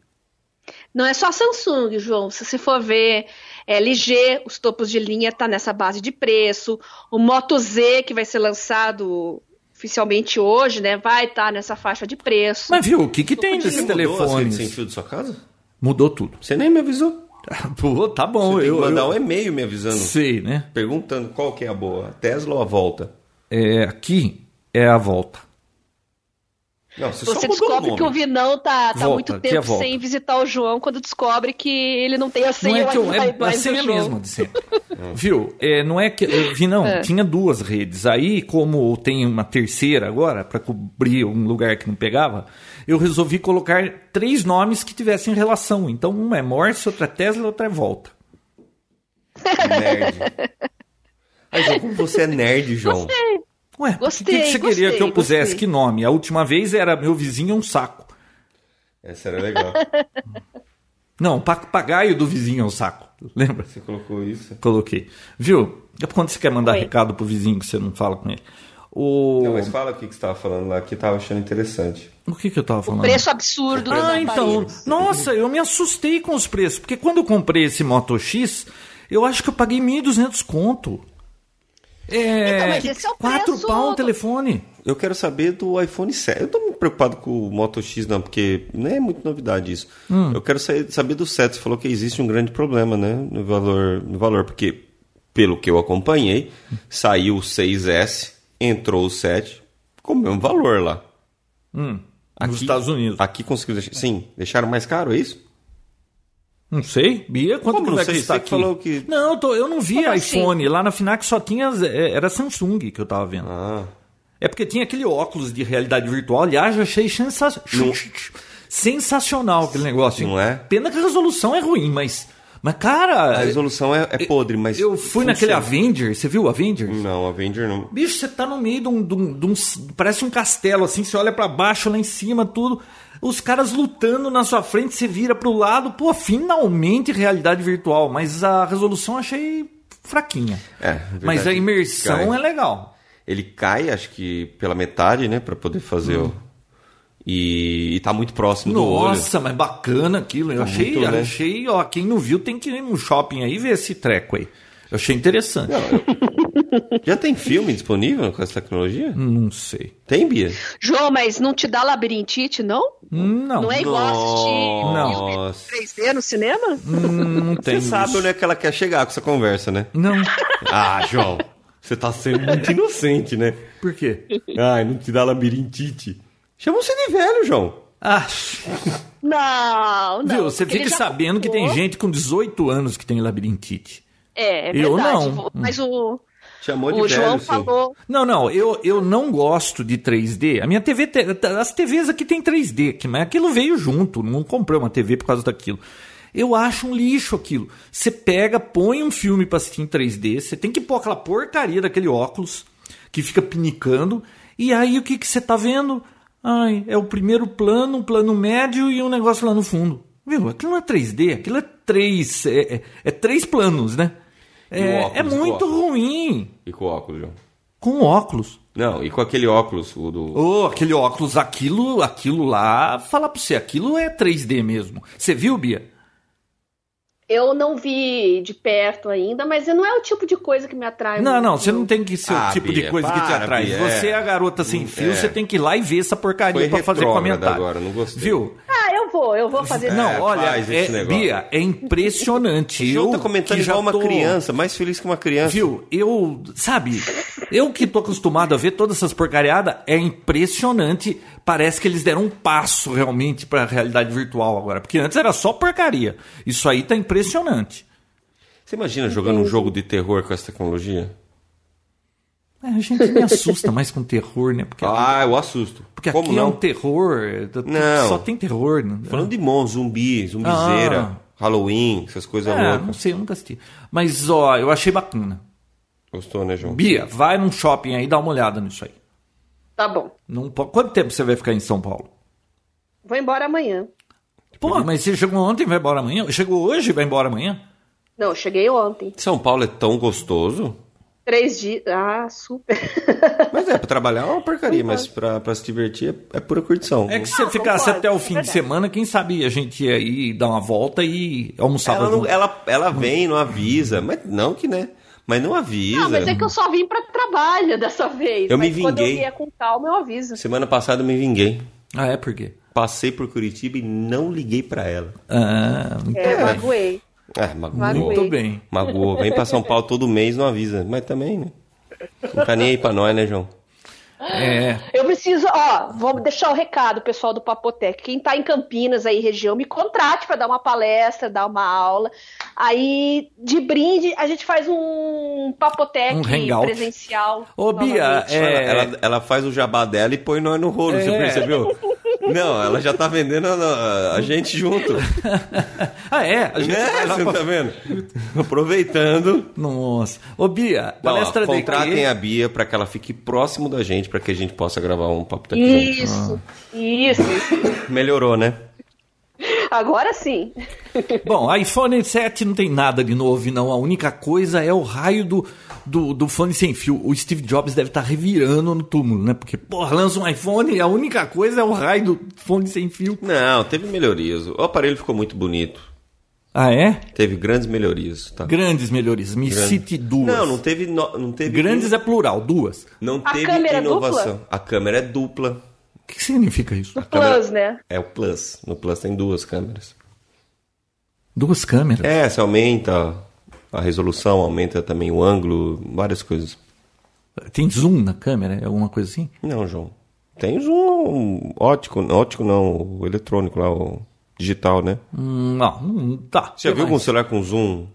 Não é só Samsung, João. Se você for ver LG, os topos de linha tá nessa base de preço. O Moto Z, que vai ser lançado oficialmente hoje, né? Vai estar nessa faixa de preço. Mas viu, o que, que tem Você nesses mudou as redes telefones? sem fio da sua casa? Mudou tudo. Você nem me avisou. Pô, tá bom. Você tem eu, que mandar eu um e-mail me avisando. sei, né? Perguntando qual que é a boa, a Tesla ou a Volta. É, aqui é a volta. Não, você, Você descobre que o Vinão tá, tá Volta, muito é tempo volta. sem visitar o João quando descobre que ele não tem a Não senha é que eu, é a senha João. mesma de sempre. Viu? É, não é que eu vi não, É. tinha duas redes. Aí, como tem uma terceira agora para cobrir um lugar que não pegava, eu resolvi colocar três nomes que tivessem relação. Então, uma é Morse, outra é Tesla, outra é Volta. Nerd. Aí, João, como você é nerd, João? Ué, o que, Gostei, que você queria gostei, que eu pusesse? gostei. Que nome? A última vez era meu vizinho é um saco. Essa era legal. Não, papagaio do vizinho é um saco. Lembra? Você colocou isso? Coloquei. Viu? É quando você quer mandar Oi. recado pro vizinho que você não fala com ele. O, Não, mas fala o que que você estava falando lá, que eu tava achando interessante. o que, que eu tava falando? Preço absurdo dos Ah, então. Nossa, eu me assustei com os preços. Porque quando eu comprei esse Moto X, eu acho que eu paguei 1.200 conto. É. Então, mas esse é o 4 preço- pau um telefone. Eu quero saber do iPhone 7. Eu tô muito preocupado com o Moto X, não, porque não é muito novidade isso. Eu quero sa- saber do 7. Você falou que existe um grande problema, né? No valor, no valor, porque, pelo que eu acompanhei, saiu o 6S, entrou o 7, com o mesmo valor lá. Hum, nos Estados Unidos. Aqui conseguiu deixar. Sim, deixaram mais caro, é isso? Não sei, Bia, quanto Como que vai sei? custar aqui? falou que- Não, eu, tô- eu não vi Como assim? iPhone. Lá na Finac só tinha. é, Era Samsung que eu tava vendo. Ah. É porque tinha aquele óculos de realidade virtual. Aliás, eu achei sensa- sensacional aquele negócio. Não é? Pena que a resolução é ruim, mas. Mas, cara. A resolução é, é podre, mas. Eu fui naquele funciona. Avenger, você viu o Avenger? Não, Avenger não. Bicho, você tá no meio de um, de um- de um- Parece um castelo, assim, você olha pra baixo, lá em cima, tudo. Os caras lutando na sua frente, você vira pro lado. Pô, finalmente realidade virtual. Mas a resolução eu achei fraquinha. É, verdade, mas a imersão cai. é legal. Ele cai, acho que pela metade, né? Pra poder fazer o. E, e tá muito próximo do olho. Nossa, mas bacana aquilo. Eu Tá achei, muito, né? achei, ó, quem não viu tem que ir no shopping aí ver esse treco aí. Eu achei interessante. Não, eu- Já tem filme disponível com essa tecnologia? Não sei. Tem, Bia? João, mas não te dá labirintite, não? Não. Não é igual assistir Nossa. filme 3D no cinema? Não tem Você sabe isso. onde é que ela quer chegar com essa conversa, né? Não. Ah, João, você tá sendo muito inocente, né? Por quê? Ai, não te dá labirintite. Chama você de velho, João. Ah, Não, não. viu? Você fica sabendo que tem gente com 18 anos que tem labirintite. É, é Eu verdade. não. Mas o, Chamou de o velho, João falou. Não, não, eu, eu não gosto de 3D. A minha TV, te- as TVs aqui tem 3D, que- mas aquilo veio junto, não comprei uma TV por causa daquilo. Eu acho um lixo aquilo. Você pega, põe um filme pra assistir em 3D, você tem que pôr aquela porcaria daquele óculos que fica pinicando, e aí o que que você tá vendo? Ai, é o primeiro plano, um plano médio e um negócio lá no fundo. Viu? Aquilo não é 3D, aquilo é três, é, é- é três planos, né? O É, óculos, é muito ruim. E com o óculos, João? Com óculos. Não, e com aquele óculos, o do... Ô, aquele óculos, aquilo, aquilo lá, falar pra você, aquilo é 3D mesmo. Você viu, Bia? Eu não vi de perto ainda, mas não é o tipo de coisa que me atrai Não, muito. não, você não tem que ser Ah, o tipo de Bia, coisa que te para, atrai. Bia, Você é. é a garota sem fio, É. você tem que ir lá e ver essa porcaria pra fazer comentário. agora, não gostei. Viu? Ah, eu vou, eu vou fazer Não, É, olha, é, negócio. Bia, é impressionante. O João eu tá comentando que já igual uma tô- criança, mais feliz que uma criança. Viu? Eu, sabe, eu que tô acostumado a ver todas essas porcariadas, é impressionante. Parece que eles deram um passo realmente pra realidade virtual agora. Porque antes era só porcaria. Isso aí tá impressionante. Você imagina jogando um jogo de terror com essa tecnologia? É, a gente me assusta mais com terror, né? Porque, Ah, eu assusto. porque Como aqui é não? um terror. é, Não. Só tem terror. Né? Falando de monstro, zumbi, zumbizeira, Ah. Halloween, essas coisas É, não loucas. sei, eu nunca assisti. Mas, ó, eu achei bacana. Gostou, né, João? Bia, vai num shopping aí e dá uma olhada nisso aí. Tá bom. Não po- Quanto tempo você vai ficar em São Paulo? Vou embora amanhã. Pô, mas você chegou ontem e vai embora amanhã? Chegou hoje e vai embora amanhã? Não, eu cheguei ontem. São Paulo é tão gostoso. Três dias. Ah, super. Mas é, pra trabalhar é uma porcaria, mas pra, pra se divertir é, é pura curtição. É que se você ficasse até o é fim de verdade. semana, quem sabe a gente ia ir dar uma volta e almoçava ela, não- ela, ela vem, não avisa. Mas não que, né? Mas não avisa. Não, mas é que eu só vim pra trabalho dessa vez. Eu me mas quando eu vinguei. vier com calma, eu aviso. Semana passada eu me vinguei. Ah, é por quê? Passei por Curitiba e não liguei pra ela. Ah, muito É, bem. magoei. Ah, magoou. Magoei. Muito bem. Magoou. Vem pra São Paulo todo mês, não avisa. Mas também, né? Não tá nem aí pra nós, né, João? É. Eu preciso, ó, vou deixar o recado, pessoal do Papotec. Quem tá em Campinas aí, região, me contrate para dar uma palestra, dar uma aula. Aí, de brinde, a gente faz um Papotec Um presencial. Ô, Bia, é- Ela, ela, ela faz o jabá dela e põe nós no rolo, você É. percebeu? Não, ela já tá vendendo a, a gente junto. Ah, é? A gente Né? lá Você pra... tá vendo? Aproveitando. Nossa. Ô, Bia, Não, ó, palestra contratem a Bia pra que ela fique próximo da gente, pra que a gente possa gravar um papo junto. Isso, isso, isso. Melhorou, né? Agora sim. Bom, iPhone 7 não tem nada de novo, não. A única coisa é o raio do, do, do fone sem fio. O Steve Jobs deve estar revirando no túmulo, né? Porque, porra, lança um iPhone e a única coisa é o raio do fone sem fio. Não, teve melhorias. O aparelho ficou muito bonito. Ah, é? Teve grandes melhorias. Tá? Grandes melhorias. Me Grande. cite duas. Não, não teve. no- não teve Grandes é plural, duas. Não A teve câmera é inovação. dupla? A câmera é dupla. O que significa isso? câmera- Plus, né? É o Plus. No Plus tem duas câmeras. Duas câmeras. É, você aumenta a resolução, aumenta também o ângulo, várias coisas. Tem zoom na câmera? É alguma coisa assim? Não, João. Tem zoom ótico, ótico não, o eletrônico lá, o digital, né? Hum, Não, não tá. Você já viu algum celular com zoom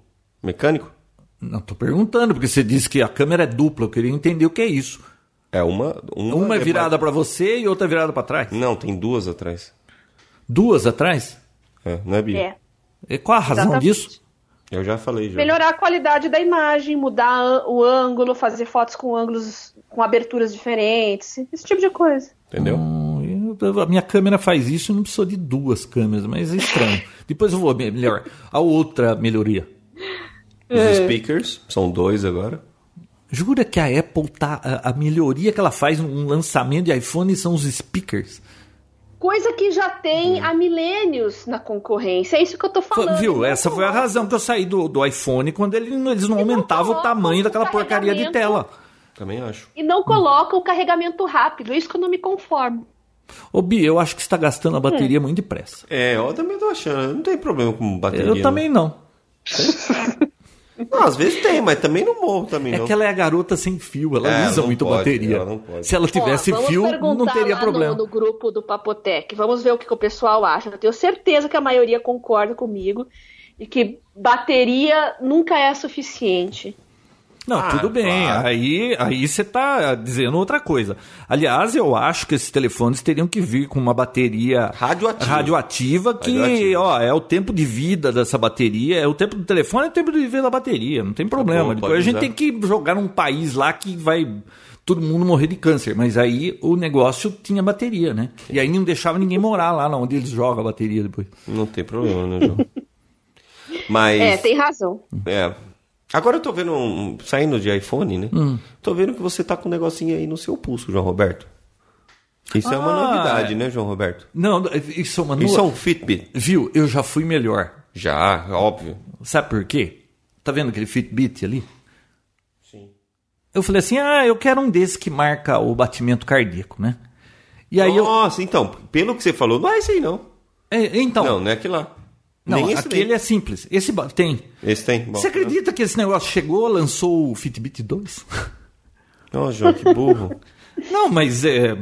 mecânico? Não, tô perguntando, porque você disse que a câmera é dupla. Eu queria entender o que é isso. É uma. Uma, Uma é é virada pra você e outra é virada pra trás. Não, tem duas atrás. Duas atrás? É, não é, Bia? É. E qual a razão Exatamente. disso? Eu já falei já. Melhorar a qualidade da imagem, mudar o ângulo, fazer fotos com ângulos com aberturas diferentes, esse tipo de coisa. Entendeu? Hum, a minha câmera faz isso e não precisou de duas câmeras, mas é estranho. Depois eu vou melhor. A outra melhoria. Os speakers, são dois agora. Jura que a Apple tá. A, a melhoria que ela faz num lançamento de iPhone são os speakers? Coisa que já tem há milênios na concorrência. É isso que eu tô falando. Viu? Essa foi a razão que eu saí do, do iPhone quando ele- eles não aumentavam o tamanho daquela porcaria de tela. Também acho. E não coloca o carregamento rápido. Isso que eu não me conformo. Ô, Bi, eu acho que você tá gastando a bateria muito depressa. É, eu também tô achando. Não tem problema com bateria. Eu também não. Não, às vezes tem, mas também não morro também É não. que ela é a garota sem fio, ela É, usa não muito pode, bateria. ela não pode. Se ela tivesse Ó, fio, não teria lá problema. No, no grupo do Papotec. Vamos ver o que, que o pessoal acha. Eu tenho certeza que a maioria concorda comigo e que bateria nunca é suficiente. Não, Ah, tudo bem. claro. Aí aí você tá dizendo outra coisa. Aliás, eu acho que esses telefones teriam que vir com uma bateria Radioativa. radioativa que, Radioativa. ó, é o tempo de vida dessa bateria, é o tempo do telefone, é o tempo de vida da bateria, não tem problema. bom, Depois a gente usar. tem que jogar num país lá que vai todo mundo morrer de câncer, mas aí o negócio tinha bateria, né? E aí não deixava ninguém morar lá onde eles jogam a bateria depois. Não tem problema, né, João? Mas. É, tem razão. É. Agora eu tô vendo, um, saindo de iPhone, né? Hum. Tô vendo que você tá com um negocinho aí no seu pulso, João Roberto. Isso é uma Ah, novidade, né, João Roberto? Não, isso é uma Isso é um Fitbit. Viu? Eu já fui melhor. Já, óbvio. Sabe por quê? Tá vendo aquele Fitbit ali? Sim. Eu falei assim: ah, eu quero um desses que marca o batimento cardíaco, né? E aí eu. Nossa, então, pelo que você falou, não é esse aí, não. É, então. Não, não é aquele lá. Não, Nem aquele daí. é simples. Esse tem. Esse tem. Bom, Você acredita que esse negócio chegou, lançou o Fitbit 2? Ó, João, que burro. Não, mas é,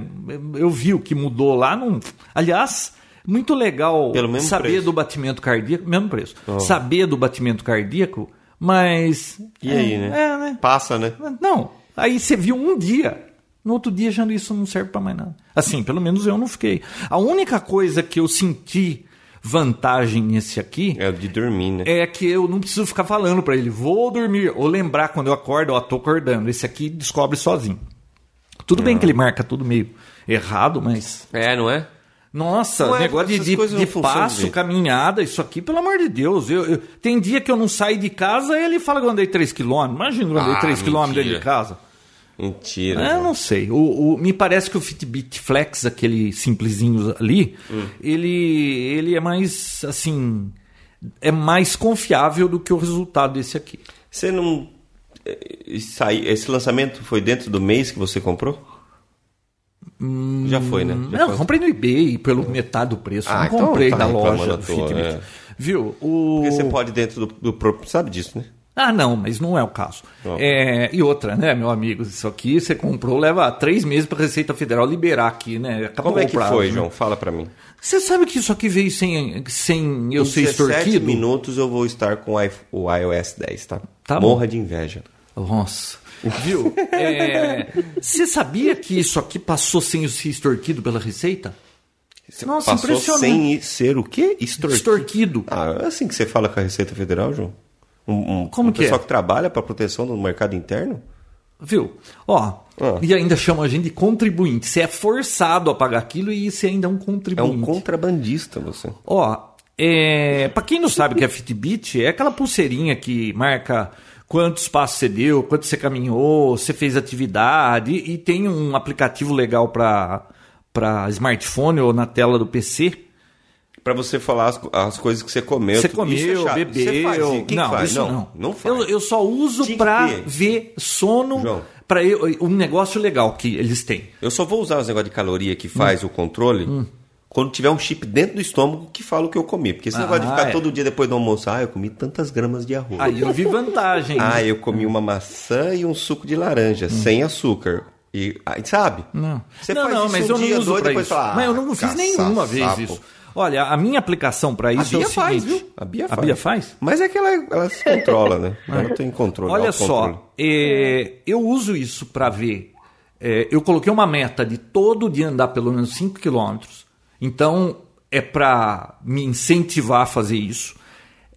eu vi o que mudou lá. Não... Aliás, muito legal saber preço. do batimento cardíaco, mesmo preço. Oh. Saber do batimento cardíaco, mas. E aí, né? É, né? Passa, né? Não, aí você viu um dia. No outro dia já isso não serve pra mais nada. Assim, pelo menos eu não fiquei. A única coisa que eu senti vantagem nesse aqui É o de dormir, né? é que eu não preciso ficar falando pra ele, vou dormir, ou lembrar quando eu acordo, ó, tô acordando. Esse aqui descobre sozinho. Tudo bem que ele marca tudo meio errado, mas. É, não é? Nossa, Não é, negócio de, de, de não passo, direito. caminhada, isso aqui, pelo amor de Deus. Eu, eu- tem dia que eu não saio de casa e ele fala que eu andei 3km. Imagina que eu andei Ah, 3km dentro de casa. Mentira. É, João. não sei. O, o- me parece que o Fitbit Flex, aquele simplesinho ali, Hum. ele, ele é mais, assim, é mais confiável do que o resultado desse aqui. Você não. sai- Esse lançamento foi dentro do mês que você comprou? Já foi, né? Já não, foi. comprei no eBay pelo metade do preço. Ah, não então comprei tá da loja do toa, Fitbit. é. Viu? O... Porque você pode dentro do, do próprio. Sabe disso, né? Ah, não, mas não é o caso. Não. É, e outra, né, meu amigo? Isso aqui você comprou, leva três meses para a Receita Federal liberar aqui, né? Acabou Como é o que prazo, foi, né? João? Fala pra mim. Você sabe que isso aqui veio sem, sem eu Em ser 17 extorquido? minutos eu vou estar com o iOS 10, tá? Tá bom. Morra de inveja. Nossa. Viu? É, Você sabia que isso aqui passou sem eu ser extorquido pela Receita? Nossa, Passou impressionante. sem ser o quê? Extorquido. Extorquido. Ah, é assim que você fala com a Receita Federal, João? Um, um, Como um que pessoal é? que trabalha para proteção do mercado interno? Viu? Ó, Ah. e ainda chama a gente de contribuinte. Você é forçado a pagar aquilo e você ainda é um É contribuinte. um contrabandista você. Ó, É, para quem não sabe o que é Fitbit, é aquela pulseirinha que marca quantos passos você deu, quanto você caminhou, você fez atividade e tem um aplicativo legal para para smartphone ou na tela do PC. Para você falar as, as, coisas que você comeu. Você comeu, é bebeu. Que não, faz? não. Não, não faz. Eu, eu só uso para ver sono. Para um negócio legal que eles têm. Eu só vou usar os negócios de caloria que faz hum. o controle. Hum quando tiver um chip dentro do estômago que fala o que eu comi. Porque esse ah, de ficar é. todo dia depois do almoço, ah, eu comi tantas gramas de arroz. Aí eu vi vantagem. ah, eu comi uma maçã e um suco de laranja, hum. sem açúcar. E, sabe? Não. Você não, faz não, mas um eu não uso dois, depois isso. Fala, ah, mas eu não fiz nenhuma vez sapo. isso. Olha, a minha aplicação para isso a Bia é o faz, seguinte. viu? A Bia a faz. Bia faz? Mas é que ela, ela se controla, né? Ela tem controle. Olha só, é, eu uso isso para ver. É, eu coloquei uma meta de todo dia andar pelo menos 5 quilômetros. Então, é para me incentivar a fazer isso.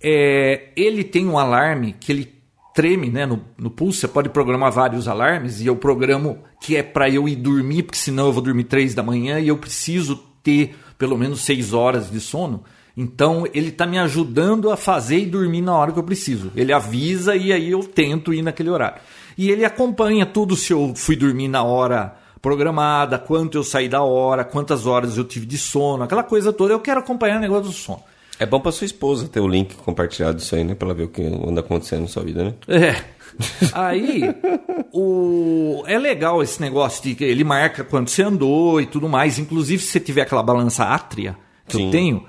É, ele tem um alarme que ele treme né, no, no pulso. Você pode programar vários alarmes e eu programo que é para eu ir dormir, porque senão eu vou dormir três da manhã e eu preciso ter pelo menos seis horas de sono. Então ele está me ajudando a fazer e dormir na hora que eu preciso. Ele avisa e aí eu tento ir naquele horário. E ele acompanha tudo se eu fui dormir na hora programada, quanto eu saí da hora, quantas horas eu tive de sono, aquela coisa toda. Eu quero acompanhar o negócio do sono. É bom para sua esposa ter o link compartilhado disso aí, né? Pra ela ver o que anda acontecendo na sua vida, né? É. Aí, o... é legal esse negócio de que ele marca quando você andou e tudo mais. Inclusive, se você tiver aquela balança átria que Sim. eu tenho,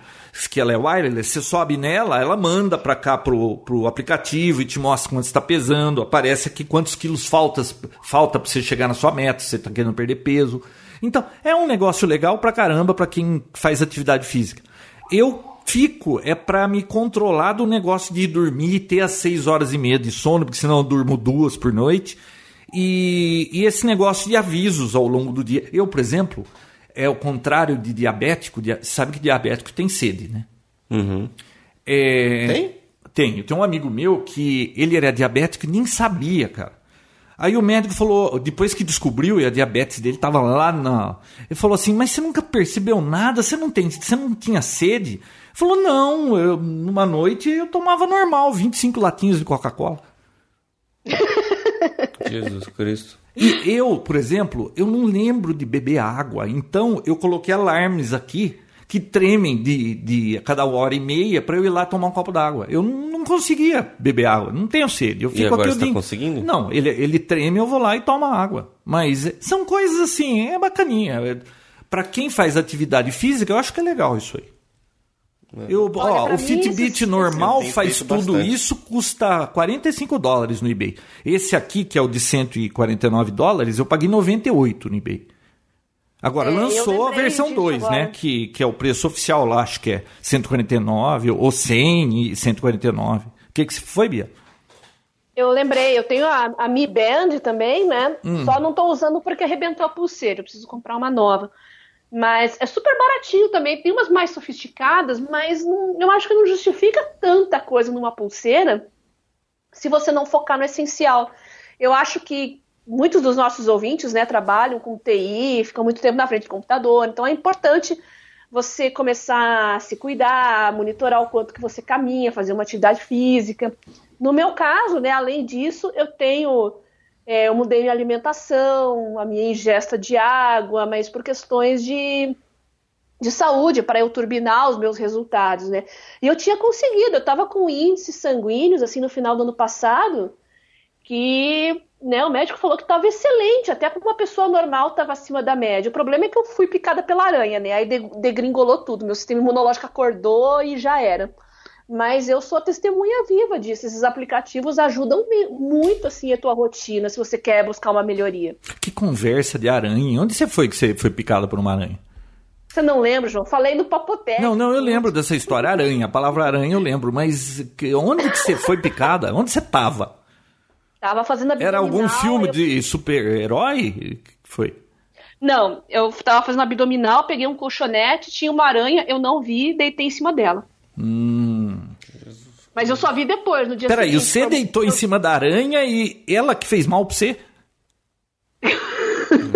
que ela é wireless, você sobe nela, ela manda para cá pro, pro aplicativo e te mostra quanto está pesando, aparece aqui quantos quilos faltas, falta para você chegar na sua meta, se você está querendo perder peso. Então, é um negócio legal para caramba para quem faz atividade física. Eu fico é para me controlar do negócio de dormir e ter as 6 horas e meia de sono, porque senão eu durmo duas por noite. E, e esse negócio de avisos ao longo do dia. Eu, por exemplo, é o contrário de diabético. Sabe que diabético tem sede, né? Uhum. É, tem? Tenho. Tem um amigo meu que ele era diabético e nem sabia, cara. Aí o médico falou, depois que descobriu e a diabetes dele estava lá na. Ele falou assim: Mas você nunca percebeu nada? Você não, tem, você não tinha sede? Ele falou: Não, eu, numa noite eu tomava normal, 25 latinhos de Coca-Cola. Jesus Cristo. E eu, por exemplo, eu não lembro de beber água, então eu coloquei alarmes aqui que tremem de, de cada hora e meia para eu ir lá tomar um copo d'água. Eu não conseguia beber água, não tenho sede. Eu fico e agora aqui você está conseguindo? Não, ele, ele treme, eu vou lá e tomo água. Mas são coisas assim, é bacaninha. Para quem faz atividade física, eu acho que é legal isso aí. É. Eu, ó, o Fitbit normal faz tudo bastante. isso, custa 45 dólares no eBay. Esse aqui, que é o de 149 dólares, eu paguei 98 no eBay. Agora, é, lançou a versão 2, né? Que, que é o preço oficial lá, acho que é 149 ou 100 e 149. O que, que foi, Bia? Eu lembrei, eu tenho a, a Mi Band também, né? Hum. Só não estou usando porque arrebentou a pulseira, eu preciso comprar uma nova. Mas é super baratinho também. Tem umas mais sofisticadas, mas não, eu acho que não justifica tanta coisa numa pulseira se você não focar no essencial. Eu acho que muitos dos nossos ouvintes né, trabalham com TI, ficam muito tempo na frente do computador, então é importante você começar a se cuidar, monitorar o quanto que você caminha, fazer uma atividade física. No meu caso, né, além disso, eu tenho é, eu mudei minha alimentação, a minha ingesta de água, mas por questões de, de saúde, para eu turbinar os meus resultados, né? E eu tinha conseguido, eu estava com índices sanguíneos, assim, no final do ano passado, que né, o médico falou que estava excelente, até para uma pessoa normal estava acima da média. O problema é que eu fui picada pela aranha, né? Aí degringolou tudo, meu sistema imunológico acordou e já era mas eu sou a testemunha viva disso. Esses aplicativos ajudam muito assim a tua rotina, se você quer buscar uma melhoria. Que conversa de aranha. Onde você foi que você foi picada por uma aranha? Você não lembra, João? Falei no Papotec. Não, não, eu lembro dessa história. Aranha, a palavra aranha eu lembro, mas onde que você foi picada? Onde você tava? Tava fazendo abdominal. Era algum filme eu... de super-herói? Foi? Não, eu tava fazendo abdominal, peguei um colchonete, tinha uma aranha, eu não vi, deitei em cima dela. Hum. Mas eu só vi depois, no dia Peraí, seguinte. Peraí, você deitou eu... em cima da aranha e ela que fez mal pra você?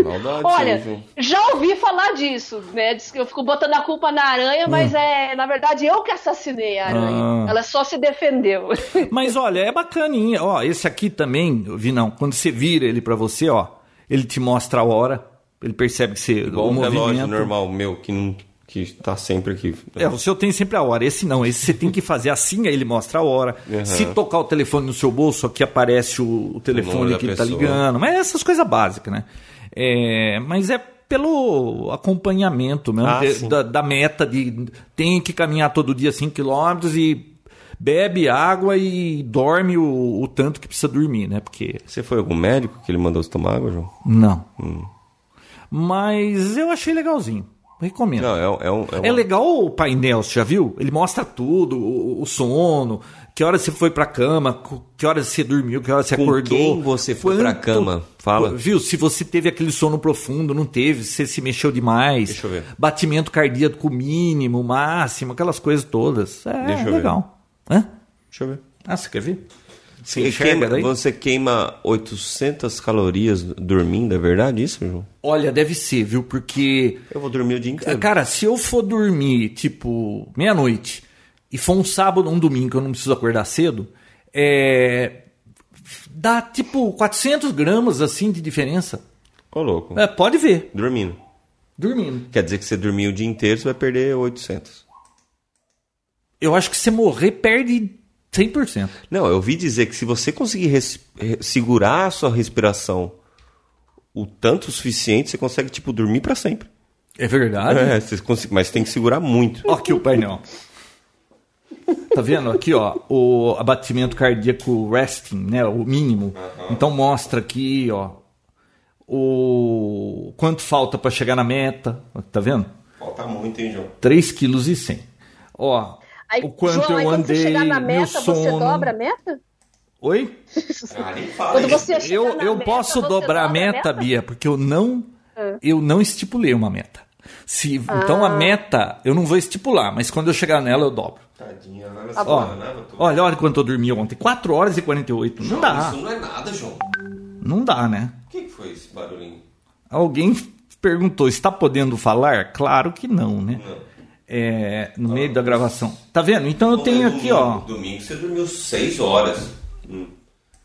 Maldade, Olha, já ouvi falar disso, né? Diz que eu fico botando a culpa na aranha, mas é, na verdade, eu que assassinei a aranha. Hum. Ah. Ela só se defendeu. Mas olha, é bacaninha. Ó, esse aqui também, Vinão, quando você vira ele pra você, ó, ele te mostra a hora, ele percebe que você Igual o um relógio movimento. normal meu, que, não, que tá sempre aqui. É, o seu tem sempre a hora. Esse não, esse você tem que fazer assim, aí ele mostra a hora. Uhum. Se tocar o telefone no seu bolso, aqui aparece o, o telefone número que ele tá pessoa. ligando. Mas essas coisas básicas, né? É, mas é pelo acompanhamento mesmo, Ah, de- da, da meta de tem que caminhar todo dia 5 km e bebe água e dorme o, o tanto que precisa dormir, né? Porque Você foi algum médico que ele mandou você tomar água, João? não. Hum. Mas eu achei legalzinho. Recomendo. Não, é, um- é, um, é, É legal o painel, você já viu? Ele mostra tudo, o, o sono, que hora você foi pra cama, que hora você dormiu, que hora você Com acordou. quem você foi pra cama? Fala. Viu? Se você teve aquele sono profundo, não teve, se você se mexeu demais. Deixa eu ver. Batimento cardíaco mínimo, máximo, aquelas coisas todas. É Deixa eu ver. legal. Hã? Deixa eu ver. Ah, você quer ver? Você enxerga daí? você queima 800 calorias dormindo, é verdade isso, João? Olha, deve ser, viu? Porque Eu vou dormir o dia inteiro. Cara, se eu for dormir, tipo, meia-noite, e for um sábado ou um domingo que eu não preciso acordar cedo, é. dá tipo 400 gramas assim de diferença. Ô, louco. É, pode ver, Dormindo. dormindo. Quer dizer que você dormir o dia inteiro, você vai perder 800. Eu acho que você morrer perde 100%. Não, eu ouvi dizer que se você conseguir res- re- segurar a sua respiração o tanto suficiente, você consegue, tipo, dormir pra sempre. É verdade? É, você consegue, mas tem que segurar muito. Ó aqui o painel. Tá vendo? Aqui, ó, o abatimento cardíaco resting, né? O mínimo. Então mostra aqui, ó, o quanto falta para chegar na meta. Tá vendo? Falta muito, hein, João? 3 kg e 100. Ó, Aí, o quanto João, aí eu quando você andei, chegar na meu meta, você dobra a meta? Oi? Ah, Quando você chegar Eu, na eu meta, posso você dobrar a dobra meta, Bia, porque eu não Ah. eu não estipulei uma meta. Se, Então a meta eu não vou estipular, mas quando eu chegar nela eu dobro. Tadinha, olha Tá só, Ó, doutor? olha, olha quanto eu dormi ontem. 4 horas e 48. Não dá. Isso não é nada, João. Não dá, né? O que que foi esse barulhinho? Alguém perguntou, está podendo falar? Claro que não, né? É, no meio da gravação. Tá vendo? Então eu tenho aqui, ó. Domingo você dormiu 6 horas. Hum.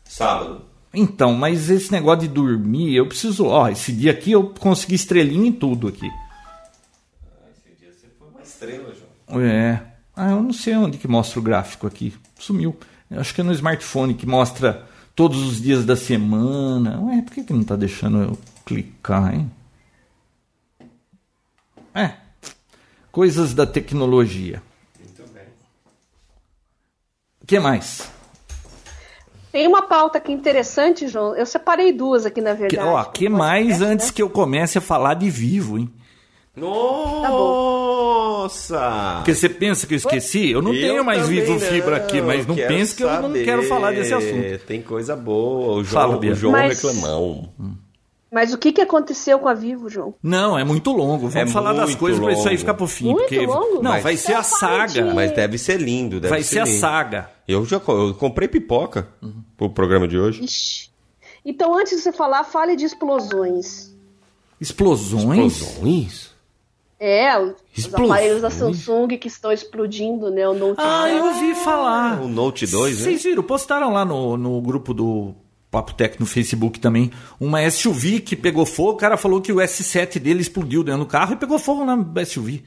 Sábado. Então, mas esse negócio de dormir, eu preciso. Ó, esse dia aqui eu consegui estrelinha em tudo aqui. Esse dia você foi uma estrela, João. É. Ah, eu não sei onde que mostra o gráfico aqui. Sumiu. Eu acho que é no smartphone que mostra todos os dias da semana. Ué, por que, que não tá deixando eu clicar, hein? É. Coisas da tecnologia. Muito bem. O que mais? Tem uma pauta aqui interessante, João. Eu separei duas aqui, na Que, verdade. ó, que mais antes né? que eu comece a falar de vivo, hein? Nossa! Porque você pensa que eu esqueci? Eu não Eu tenho mais vivo fibra aqui, mas não pense que eu não quero falar desse assunto. Tem coisa boa. O Fala, João, Bia. o João Mas- reclamão. Mas o que, que aconteceu com a Vivo, João? Não, é muito longo. Vamos É falar das coisas pra isso aí ficar pro fim. Muito porque... longo? Não, Mas- vai ser a fala saga. de- Mas deve ser lindo. Deve Vai ser a lindo. saga. Eu já eu comprei pipoca pro programa de hoje. Ixi. Então, antes de você falar, fale de explosões. Explosões? Explosões? É, os aparelhos da Samsung que estão explodindo, né? O Note Ah, 10. eu ouvi falar. O Note 2, né? Vocês viram? Postaram lá no, no grupo do Papo Tech no Facebook também uma SUV que pegou fogo. O cara falou que o S7 dele explodiu dentro do carro e pegou fogo na SUV.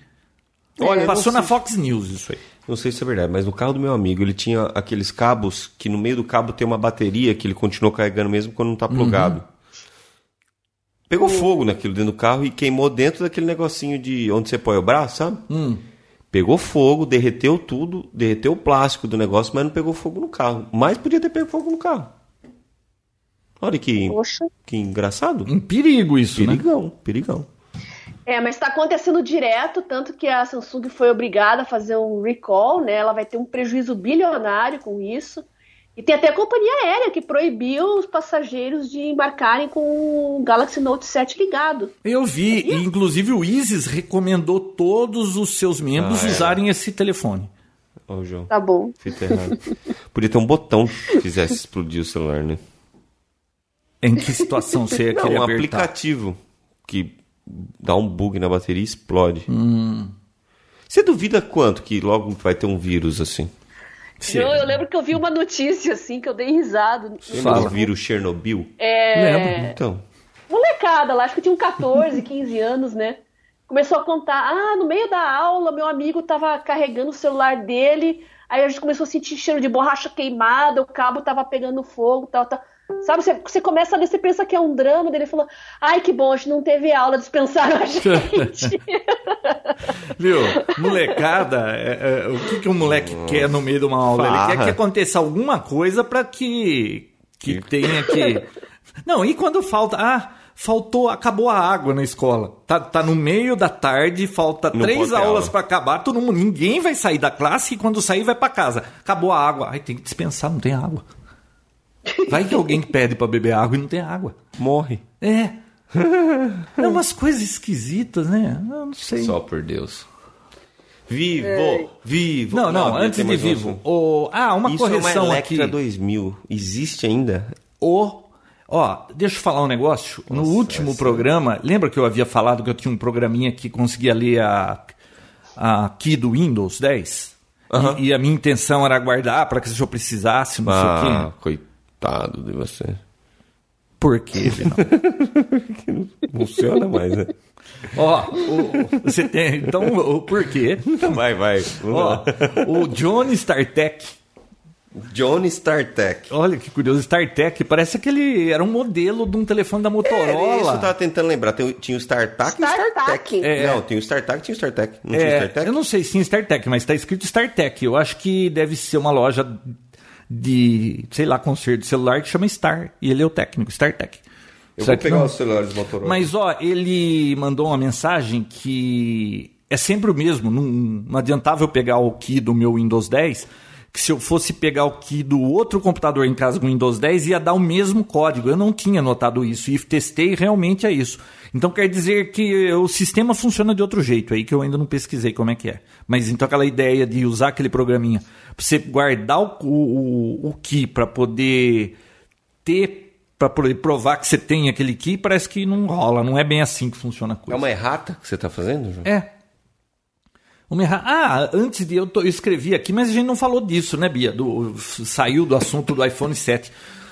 Olha, Passou não na Fox News isso aí. Não sei se é verdade, mas no carro do meu amigo ele tinha aqueles cabos que no meio do cabo tem uma bateria que ele continuou carregando mesmo quando não tá plugado. Pegou fogo naquilo dentro do carro e queimou dentro daquele negocinho de onde você põe o braço, sabe? Pegou fogo, derreteu tudo, derreteu o plástico do negócio, mas não pegou fogo no carro. Mas podia ter pego fogo no carro. Olha que, Poxa. que engraçado. Um perigo isso, né? Perigão, perigão. É, mas está acontecendo direto, tanto que a Samsung foi obrigada a fazer um recall, né? Ela vai ter um prejuízo bilionário com isso. E tem até a companhia aérea que proibiu os passageiros de embarcarem com o Galaxy Note 7 ligado. Eu vi, e inclusive o Isis recomendou todos os seus membros Ah, é. usarem esse telefone. Ó, o João. Tá bom. Fita errada. Podia ter um botão que fizesse explodir o celular, né? Em que situação você ia Não, querer um apertar? aplicativo que dá um bug na bateria e explode. Você duvida quanto que logo vai ter um vírus assim? Eu, eu lembro que eu vi uma notícia assim que eu dei risada. Lembra do vírus Chernobyl? É, Lembro. Então, molecada lá, acho que tinha um 14, 15 anos, né? Começou a contar, ah, no meio da aula, meu amigo tava carregando o celular dele, aí a gente começou a sentir cheiro de borracha queimada, o cabo tava pegando fogo, tal, tal. Sabe, você, você começa a ler, você pensa que é um drama, daí ele falou, ai, que bom, a gente não teve aula, dispensaram a gente. Viu? Molecada, é, é, o que, que o moleque quer no meio de uma aula? Ele quer Farra. que aconteça alguma coisa para que, que tenha que. Não, e quando falta. Ah, faltou, acabou a água na escola. Tá, tá no meio da tarde, falta Não três aulas aula. para acabar, todo mundo, ninguém vai sair da classe e quando sair vai para casa. Acabou a água. Ai, tem que dispensar, não tem água. Vai que alguém pede para beber água e não tem água. morre. É. É umas coisas esquisitas, né? Eu não sei. Só por Deus. Vivo, vivo. Não, não, Bia, antes de um vivo. O, ah, uma Isso é correção uma aqui. Electra 2000. Existe ainda? O, ó, deixa eu falar um negócio. no Nossa, último essa- programa, lembra que eu havia falado que eu tinha um programinha que conseguia ler a, a key do Windows 10? Aham. E, e a minha intenção era guardar para que se eu precisasse, não Ah, sei o quê. coitado de você. Por quê, Vinal? Funciona mais, né? ó, o- você tem. Então, o porquê? Vai, vai. Vamos Ó, o Johnny StarTech Johnny StarTech. Olha que curioso, StarTech, parece que ele era um modelo de um telefone da É, isso Motorola. eu tava tentando lembrar. Tem tinha o StarTAC e o. StarTech. É. Não, tinha o StarTAC e tinha o StarTech. Não tinha o É, StarTech? eu não sei se em StarTech, mas está escrito StarTech. Eu acho que deve ser uma loja de, sei lá, conserto de celular que chama Star. E ele é o técnico, StarTech. Eu Será vou pegar os celulares Motorola. Mas, ó, ele mandou uma mensagem que é sempre o mesmo. Não, não adiantava eu pegar o key do meu Windows 10, que se eu fosse pegar o key do outro computador em casa com o Windows 10, ia dar o mesmo código. Eu não tinha notado isso e testei realmente é isso. Então quer dizer que o sistema funciona de outro jeito aí, que eu ainda não pesquisei como é que é. Mas então aquela ideia de usar aquele programinha para você guardar o, o, o key para poder ter para poder provar que você tem aquele key, parece que não rola, não é bem assim que funciona a É coisa. uma errata que você tá fazendo, João? É. Uma erra... Ah, antes de eu, to- eu escrevi aqui, mas a gente não falou disso, né, Bia? Do... Saiu do assunto do iPhone 7.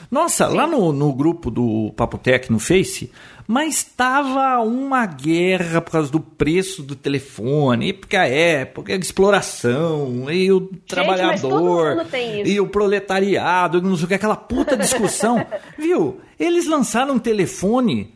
Nossa, lá no, no grupo do Papotec no Face, mas tava uma guerra por causa do preço do telefone, porque a época, a exploração, e o trabalhador, tem isso. e o proletariado, não sei o que, aquela puta discussão. Viu? Eles lançaram um telefone.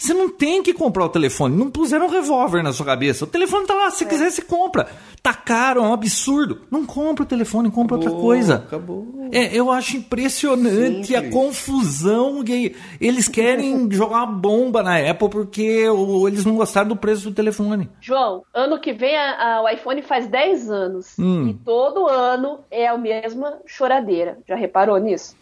Você não tem que comprar o telefone. Não puseram um revólver na sua cabeça. O telefone tá lá. Se É. quiser, você compra. Tá caro, é um absurdo. Não compra o telefone, compra outra Acabou, coisa. acabou. É, eu acho impressionante a Simples. confusão que eles querem jogar uma bomba na Apple porque o- eles não gostaram do preço do telefone. João, ano que vem a- a- o iPhone faz 10 anos. Hum. E todo ano é a mesma choradeira. Já reparou nisso?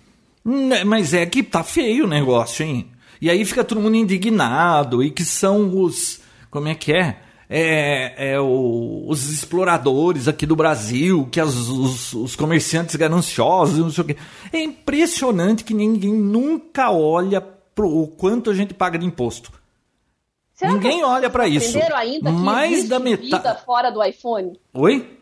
Né, Mas é que tá feio o negócio, hein? E aí fica todo mundo indignado e que são os. Como é que é? É, é o- os exploradores aqui do Brasil, que as- os, os comerciantes gananciosos, não sei o quê. É impressionante que ninguém nunca olha pro o quanto a gente paga de imposto. Será Ninguém olha pra pessoas isso. Entenderam ainda que Mais existe da vida metade- fora do iPhone? Oi?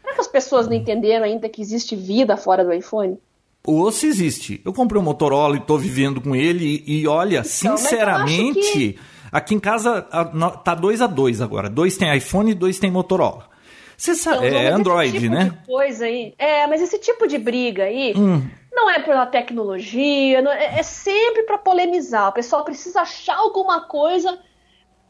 Será que as pessoas não entenderam ainda que existe vida fora do iPhone? Ou se existe. Eu comprei um Motorola e tô vivendo com ele e, e olha, Então, sinceramente, que- aqui em casa a- no- tá dois a dois agora. Dois tem iPhone e dois tem Motorola. Você sabe, Então, é Android, tipo né? Coisa aí. É, mas esse tipo de briga aí Hum. não é pela tecnologia, não- é, é sempre pra polemizar. O pessoal precisa achar alguma coisa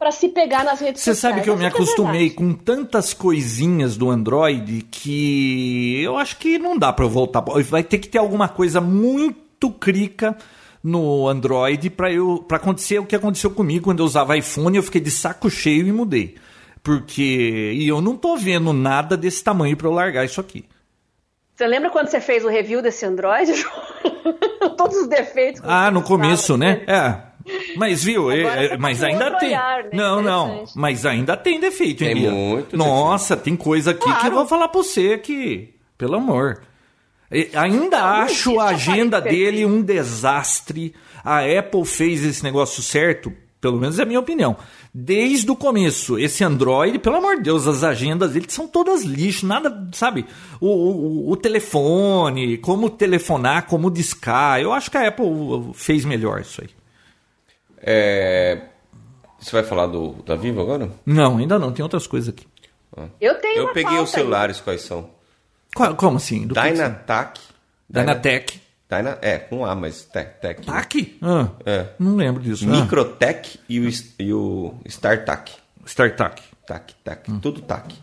pra se pegar nas redes Você sociais. sabe que eu me Essa é acostumei verdade. com tantas coisinhas do Android que eu acho que não dá pra eu voltar. Vai ter que ter alguma coisa muito crica no Android pra eu para acontecer o que aconteceu comigo quando eu usava iPhone, eu fiquei de saco cheio e mudei. Porque e eu não tô vendo nada desse tamanho pra eu largar isso aqui. Você lembra quando você fez o review desse Android? Todos os defeitos. que Ah, você no começo, né? É. Mas viu, é- Agora é- tá mas ainda tem. olhar, né? Não, não, mas ainda tem defeito, hein, Tem Bia? muito Nossa, tem coisa aqui que eu Claro. vou falar pra você que, pelo amor. Ainda Não, acho a agenda dele um desastre. A Apple fez esse negócio certo Pelo menos é a minha opinião. Desde o começo, esse Android, pelo amor de Deus, as agendas dele são todas lixo, nada, sabe? O, o, o telefone, como telefonar, como discar. Eu acho que a Apple fez melhor isso aí. É, Você vai falar do, da Vivo agora? Não, ainda não, tem outras coisas aqui. Eu tenho Eu uma peguei os celulares, quais são? Qual- como assim? Do Dynatac. Dynatec. Dyna, é, com A, mas Tec. tec TAC? Ah, É. Não lembro disso. Microtech e o, e o StarTac. Ah, StarTAC. Tac, tac. Hum. Tudo tac.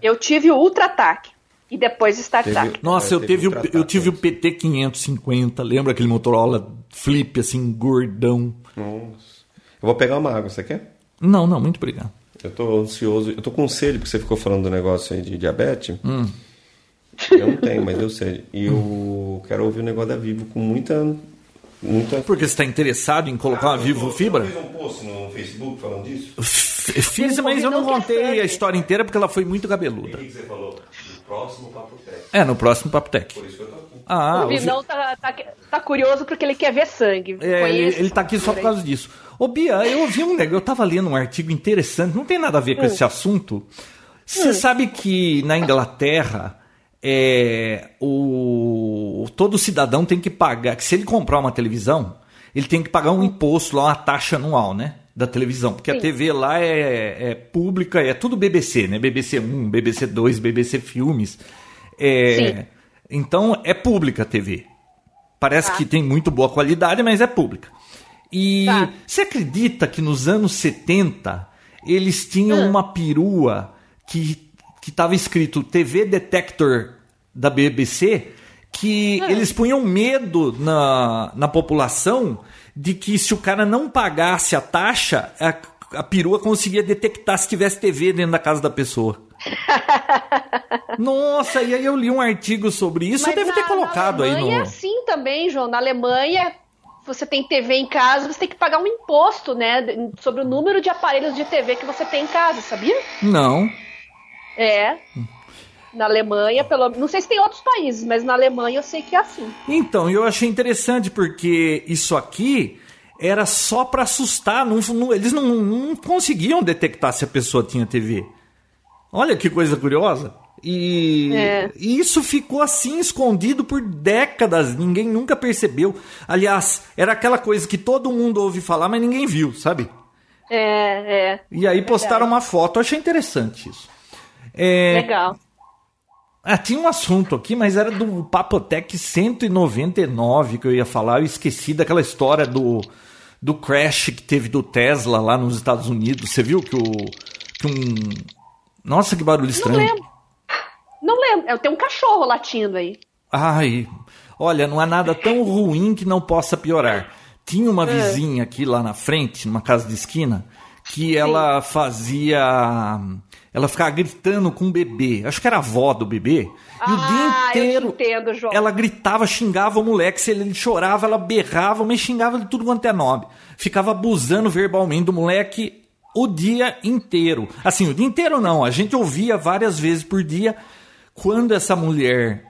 Eu tive o Ultra Ataque e depois StarTAC. Nossa, É, eu, teve o, eu tive o antes. PT 550, lembra aquele Motorola flip assim, gordão? Nossa. Eu vou pegar uma água, você quer? Não, não, muito obrigado. Eu tô ansioso. Eu tô com sede, porque você ficou falando do negócio aí de diabetes. Hum. Eu não tenho, mas deu sede. E eu quero ouvir o negócio da Vivo com muita. muita... Porque você está interessado em colocar uma Vivo Fibra? Você fez um post no Facebook falando disso? F- Fiz, mas eu não que contei a história inteira porque ela foi muito cabeluda. O que você falou? No próximo Papo Tech. É, no próximo Papo Tech. Por isso que eu tô aqui. Ah, o Vinão tá, tá, tá curioso porque ele quer ver sangue. É, ele, ele tá aqui só por causa disso. Ô, Bia, eu ouvi um negócio, eu tava lendo um artigo interessante, não tem nada a ver com esse assunto. Você sabe que na Inglaterra, é, o, todo cidadão tem que pagar, que se ele comprar uma televisão, ele tem que pagar um imposto lá, uma taxa anual, né? Da televisão, porque a Sim. TV lá é, é pública, é tudo BBC, né? BBC 1, BBC 2, BBC Filmes. É, então é pública a TV. Parece Tá. que tem muito boa qualidade, mas é pública. E Tá. você acredita que nos anos 70 eles tinham Ah. uma perua que que estava escrito TV Detector da BBC, que Ah. eles punham medo na, na população de que se o cara não pagasse a taxa, a, a perua conseguia detectar se tivesse TV dentro da casa da pessoa. Nossa, e aí eu li um artigo sobre isso, Mas eu devo ter colocado aí no. é assim também, João. Na Alemanha, você tem TV em casa, você tem que pagar um imposto, né? Sobre o número de aparelhos de TV que você tem em casa, sabia? Não. É. Na Alemanha, pelo não sei se tem outros países, mas na Alemanha eu sei que é assim. Então, eu achei interessante porque isso aqui era só para assustar. não- não- eles não, não conseguiam detectar se a pessoa tinha TV. Olha que coisa curiosa. E, É. isso ficou assim escondido por décadas. Ninguém nunca percebeu. Aliás, era aquela coisa que todo mundo ouve falar, mas ninguém viu, sabe? É, é. E aí postaram uma foto. Eu achei interessante isso. É, Legal. Ah, tinha um assunto aqui, mas era do Papotec 199 que eu ia falar. Eu esqueci daquela história do, do crash que teve do Tesla lá nos Estados Unidos. Você viu que o. Que um... Nossa, que barulho Não estranho. lembro. Não lembro. Eu tenho um cachorro latindo aí. Ai, olha, não há nada tão ruim que não possa piorar. Tinha uma É. vizinha aqui lá na frente, numa casa de esquina, que ela fazia. Ela ficava gritando com o bebê. Acho que era a avó do bebê. E o dia Ah, inteiro. entendo. Ela gritava, xingava o moleque. Se ele chorava, ela berrava, mas xingava de tudo quanto é nome. Ficava abusando verbalmente do moleque o dia inteiro. Assim, o dia inteiro não. A gente ouvia várias vezes por dia. Quando essa mulher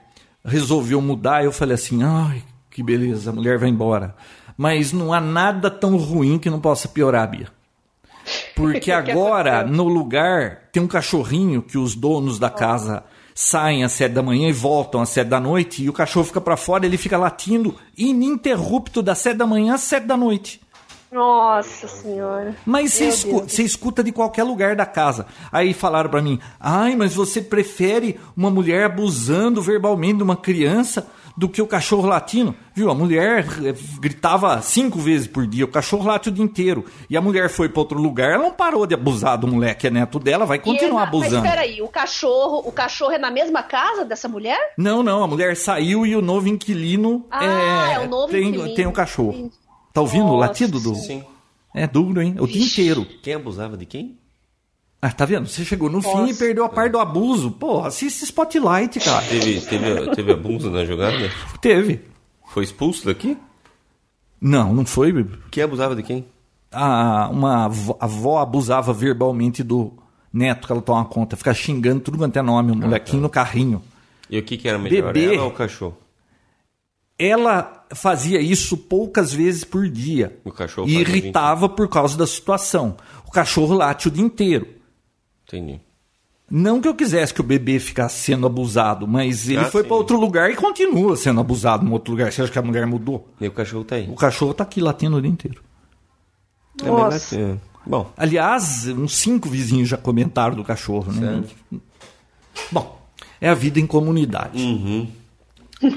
resolveu mudar, eu falei assim: ai, que beleza, a mulher vai embora. Mas não há nada tão ruim que não possa piorar, Bia. Porque que agora, no lugar, tem um cachorrinho que os donos da casa saem às sete da manhã e voltam às sete da noite, e o cachorro fica pra fora, ele fica latindo ininterrupto das sete da manhã às sete da noite. Nossa senhora. Mas você escu- escuta de qualquer lugar da casa. Aí falaram pra mim: ai, mas você prefere uma mulher abusando verbalmente de uma criança do que o cachorro latino? Viu? A mulher eh, gritava cinco vezes por dia, o cachorro late o dia inteiro. E a mulher foi pra outro lugar, ela não parou de abusar do moleque, é neto dela, vai continuar E é na- abusando. Mas peraí, o cachorro, o cachorro é na mesma casa dessa mulher? Não, não, a mulher saiu e o novo inquilino Ah, é, é o novo tem, inquilino. tem o cachorro. Tá ouvindo o Nossa latido do. Sim. É duro, hein? O dia inteiro. Quem abusava de quem? Ah, tá vendo? Você chegou no fim e Nossa. perdeu a parte do abuso. Pô, assiste Spotlight, cara. Teve, teve, teve abuso na jogada? Teve. Foi expulso daqui? Não, não foi. Quem abusava de quem? A, uma avó, a avó abusava verbalmente do neto que ela toma conta. Fica xingando tudo quanto é nome, o molequinho no carrinho. E o que, que era melhor? Bebê. Ela ou o cachorro? ela fazia isso poucas vezes por dia. O cachorro e irritava por causa da situação. O cachorro late o dia inteiro. Entendi. Não que eu quisesse que o bebê ficasse sendo abusado, mas ele Ah, foi para outro lugar e continua sendo abusado em outro lugar. Você acha que a mulher mudou? E o cachorro tá aí. O cachorro tá aqui latindo o dia inteiro. É, Nossa. ter- Bom, Aliás, uns cinco vizinhos já comentaram do cachorro, né? Bom, é a vida em comunidade. Hum.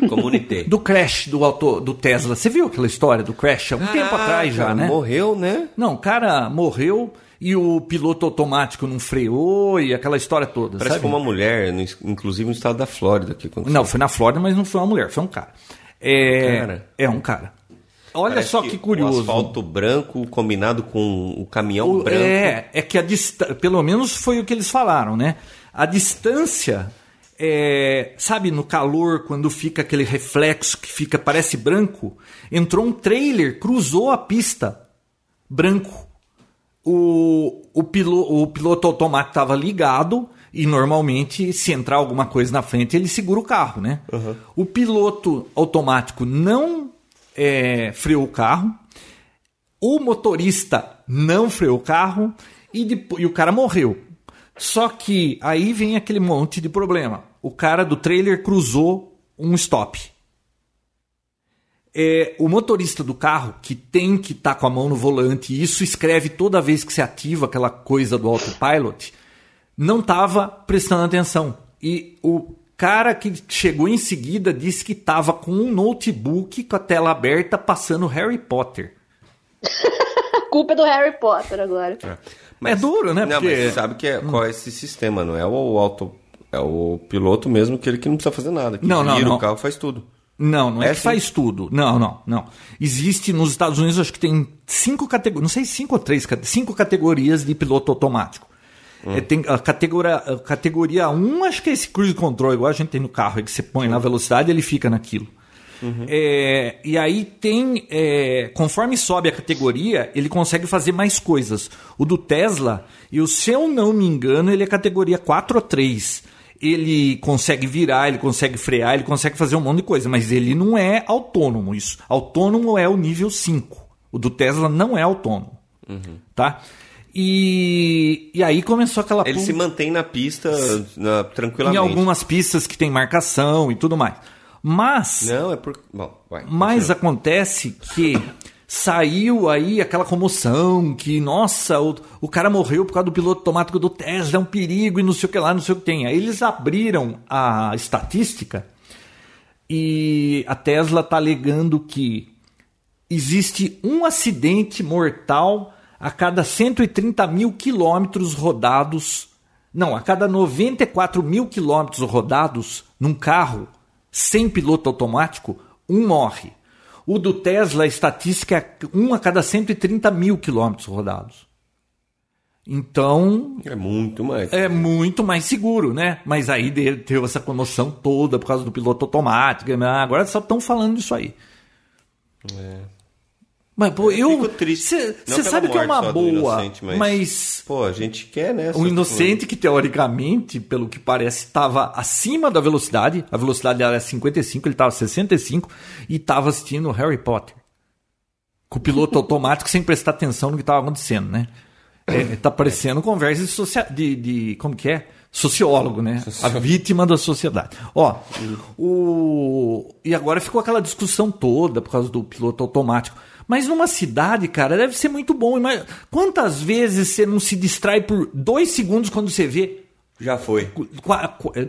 comunitei. Do crash do, auto, do Tesla. Você viu aquela história do crash há um tempo atrás já, né? Morreu, né? Não, o cara morreu e o piloto automático não freou e aquela história toda. Parece sabe? que foi uma mulher, inclusive no estado da Flórida. Que aconteceu. Não, foi na Flórida, mas não foi uma mulher, foi um cara. É, Cara. é um cara. Olha Parece só que, O curioso. asfalto branco combinado com o caminhão O- branco. É, é que a distância, pelo menos foi o que eles falaram, né? A distância, é, sabe, no calor, quando fica aquele reflexo que fica, parece branco, entrou um trailer, cruzou a pista, branco. O, o, pilo, o piloto automático estava ligado e normalmente, se entrar alguma coisa na frente, ele segura o carro, né? O piloto automático não é, freou o carro, o motorista não freou o carro e, depois, e o cara morreu. Só que aí vem aquele monte de problema. O cara do trailer cruzou um stop. É, o motorista do carro, que tem que estar com a mão no volante, e isso escreve toda vez que se ativa aquela coisa do autopilot, não estava prestando atenção. E o cara que chegou em seguida disse que estava com um notebook com a tela aberta passando Harry Potter. A culpa é do Harry Potter agora. É duro, né? Não, Porque- mas você sabe que é, qual é esse sistema, não é o auto. É o piloto mesmo, que ele que não precisa fazer nada. Que Não, não, vira não. o carro faz tudo. Não, não é, É que sim? faz tudo. Não, não, não. Existe nos Estados Unidos, acho que tem cinco categorias, não sei cinco ou três, cinco categorias de piloto automático. É, tem a categoria, a categoria 1, acho que é esse cruise control, igual a gente tem no carro, é que você põe na velocidade e ele fica naquilo. É, e aí tem, é, conforme sobe a categoria, ele consegue fazer mais coisas. O do Tesla, e se eu não me engano, ele é categoria 4 ou 3. Ele consegue virar, ele consegue frear, ele consegue fazer um monte de coisa, mas ele não é autônomo. Isso. Autônomo é o nível 5. O do Tesla não é autônomo. Tá? E, e aí começou aquela Ele se mantém na pista na- em tranquilamente. algumas pistas que tem marcação e tudo mais. Mas Não, é por. Bom, vai. mas continua. acontece que saiu aí aquela comoção que, nossa, o, o cara morreu por causa do piloto automático do Tesla, é um perigo e não sei o que lá, não sei o que tem. Aí eles abriram a estatística e a Tesla está alegando que existe um acidente mortal a cada 130 mil quilômetros rodados. Não, a cada 94 mil quilômetros rodados num carro sem piloto automático, um morre. O do Tesla, a estatística é um a cada 130 mil quilômetros rodados. Então, É muito mais. é muito mais seguro, né? Mas aí teve essa comoção toda por causa do piloto automático. né? Agora só estão falando disso aí. Mas, pô, eu. É. Fico triste. Não Você sabe que é uma boa, inocente, mas... mas- Pô, a gente quer, né? O inocente que teoricamente, pelo que parece, estava acima da velocidade, a velocidade era 55, ele estava 65 e estava assistindo Harry Potter. Com o piloto automático sem prestar atenção no que estava acontecendo, né? É, tá parecendo conversa de, socia- de, de- como que é? Sociólogo, né? A vítima da sociedade. Ó, o e agora ficou aquela discussão toda por causa do piloto automático. Mas numa cidade, cara, deve ser muito bom. Mas quantas vezes você não se distrai por dois segundos quando você vê? Já foi. Qu-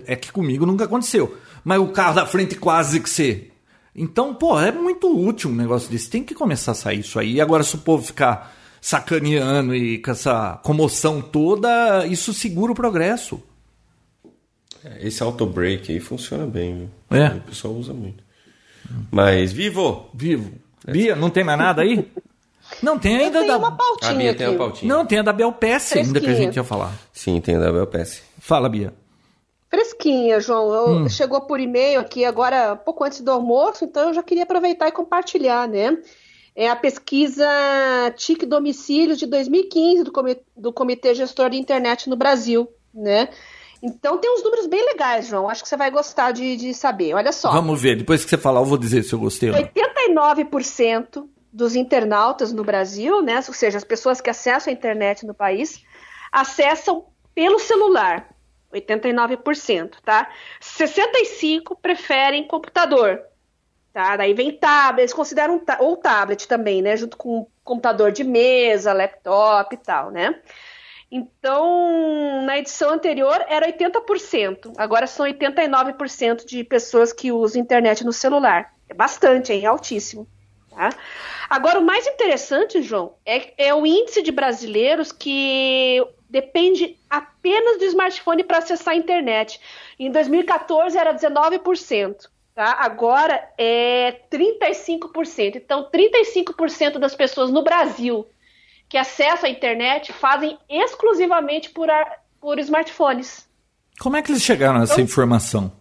É que comigo nunca aconteceu. Mas o carro da frente quase que você. Então, pô, é muito útil um negócio desse. Tem que começar a sair isso aí. E agora, se o povo ficar sacaneando e com essa comoção toda, isso segura o progresso. Esse auto-break aí funciona bem, viu? É. O pessoal usa muito. Mas, vivo! Vivo. Bia, não tem mais nada aí? Não, tem ainda Tem da. uma A pautinha Bia aqui. tem a pautinha. Não, tem a da Belpes ainda que a gente ia falar. Sim, tem a da Belpass. Fala, Bia. Fresquinha, João. Eu- Hum. Chegou por e-mail aqui agora, pouco antes do almoço, então eu já queria aproveitar e compartilhar, né? É a pesquisa TIC Domicílios de 2015 do Comitê, do Comitê Gestor de Internet no Brasil, né? Então tem uns números bem legais, João. Acho que você vai gostar de, de saber. Olha só. Vamos ver. Depois que você falar, eu vou dizer se eu gostei. 89% dos internautas no Brasil, né, ou seja, as pessoas que acessam a internet no país, acessam pelo celular. 89%, tá? 65 preferem computador. Tá? Daí vem tablet, eles consideram ou tablet também, né, junto com computador de mesa, laptop e tal, né? Então, na edição anterior era 80%, agora são 89% de pessoas que usam internet no celular. É bastante, é altíssimo. Tá? Agora, o mais interessante, João, é, é o índice de brasileiros que depende apenas do smartphone para acessar a internet. Em 2014 era 19%. Tá? Agora é 35%. Então, 35% das pessoas no Brasil que acessam a internet fazem exclusivamente por, por smartphones. Como é que eles chegaram a essa então, informação?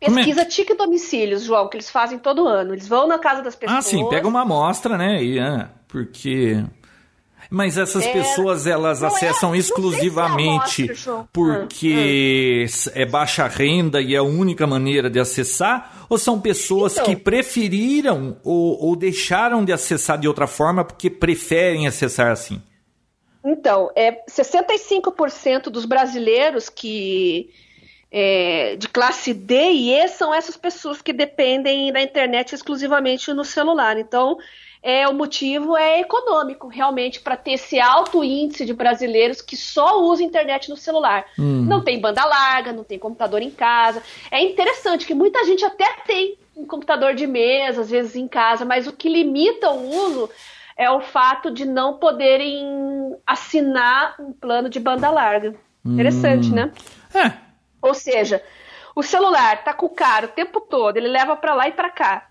É Pesquisa é? TIC domicílios, João, que eles fazem todo ano. Eles vão na casa das pessoas. Ah, sim, pega uma amostra, né? E, é, porque mas essas é, pessoas elas acessam é, exclusivamente se é porque hum, hum. é baixa renda e é a única maneira de acessar? Ou são pessoas então, que preferiram ou, ou deixaram de acessar de outra forma porque preferem acessar assim? Então, é 65% dos brasileiros que é, de classe D e E são essas pessoas que dependem da internet exclusivamente no celular. Então, é, o motivo é econômico, realmente, para ter esse alto índice de brasileiros que só usam internet no celular. Hum. Não tem banda larga, não tem computador em casa. É interessante que muita gente até tem um computador de mesa, às vezes em casa, mas o que limita o uso é o fato de não poderem assinar um plano de banda larga. Interessante, hum. né? É. Ou seja, o celular tá com o cara o tempo todo, ele leva para lá e para cá.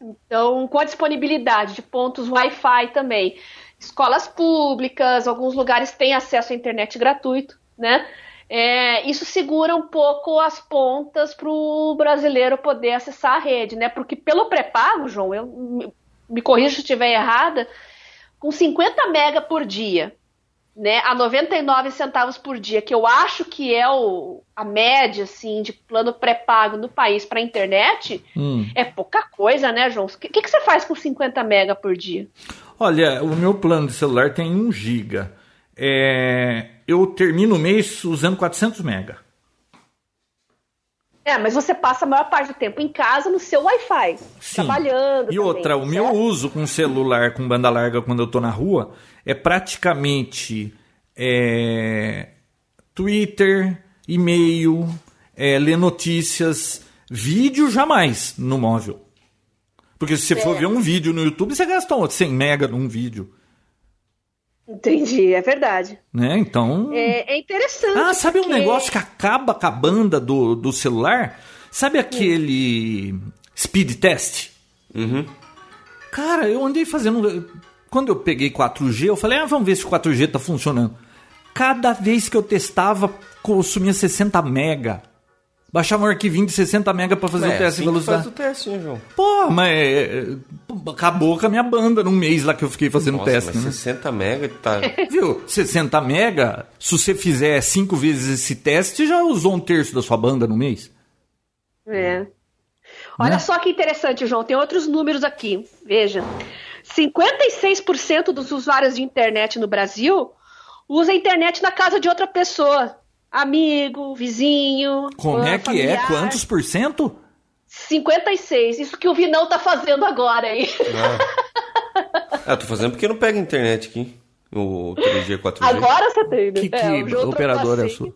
Então, com a disponibilidade de pontos Wi-Fi também, escolas públicas, alguns lugares têm acesso à internet gratuito, né? É, isso segura um pouco as pontas para o brasileiro poder acessar a rede, né? Porque pelo pré-pago, João, eu me, me corrija se estiver errada, com 50 mega por dia, né, a 99 centavos por dia, que eu acho que é o, a média assim de plano pré-pago no país para internet, hum. é pouca coisa, né, João? O que, que, você faz com 50 mega por dia? Olha, o meu plano de celular tem 1 giga. É, eu termino o mês usando 400 mega. É, mas você passa a maior parte do tempo em casa no seu Wi-Fi, trabalhando. E também, outra, certo? o meu uso com celular com banda larga quando eu tô na rua é praticamente é, Twitter, e-mail, é, ler notícias, vídeo jamais no móvel. Porque se você é. for ver um vídeo no YouTube, você gasta 100 mega num vídeo. Entendi, é verdade. Né? Então. É, é interessante. Ah, sabe porque... um negócio que acaba com a banda do, do celular? Sabe aquele hum. speed test? Uhum. Cara, eu andei fazendo. Quando eu peguei 4G, eu falei, ah, vamos ver se o 4G tá funcionando. Cada vez que eu testava, consumia 60 mega. Baixava um arquivinho de 60 mega para fazer é, o teste assim de velocidade. Faz o teste, hein, João? Pô, mas é, acabou com a minha banda num mês lá que eu fiquei fazendo Nossa, teste. Mas né? 60 mega tá. Viu? 60 mega, se você fizer cinco vezes esse teste, já usou um terço da sua banda no mês. É. Olha né? só que interessante, João. Tem outros números aqui. Veja. 56% dos usuários de internet no Brasil usa a internet na casa de outra pessoa. Amigo, vizinho. Como é que é? familiar. é? Quantos por cento? 56. Isso que o Vinão tá fazendo agora aí. Ah, ah tô fazendo porque não pega internet aqui. O 3G, 4G. Agora você tem, né? Que, que é, operador é sua?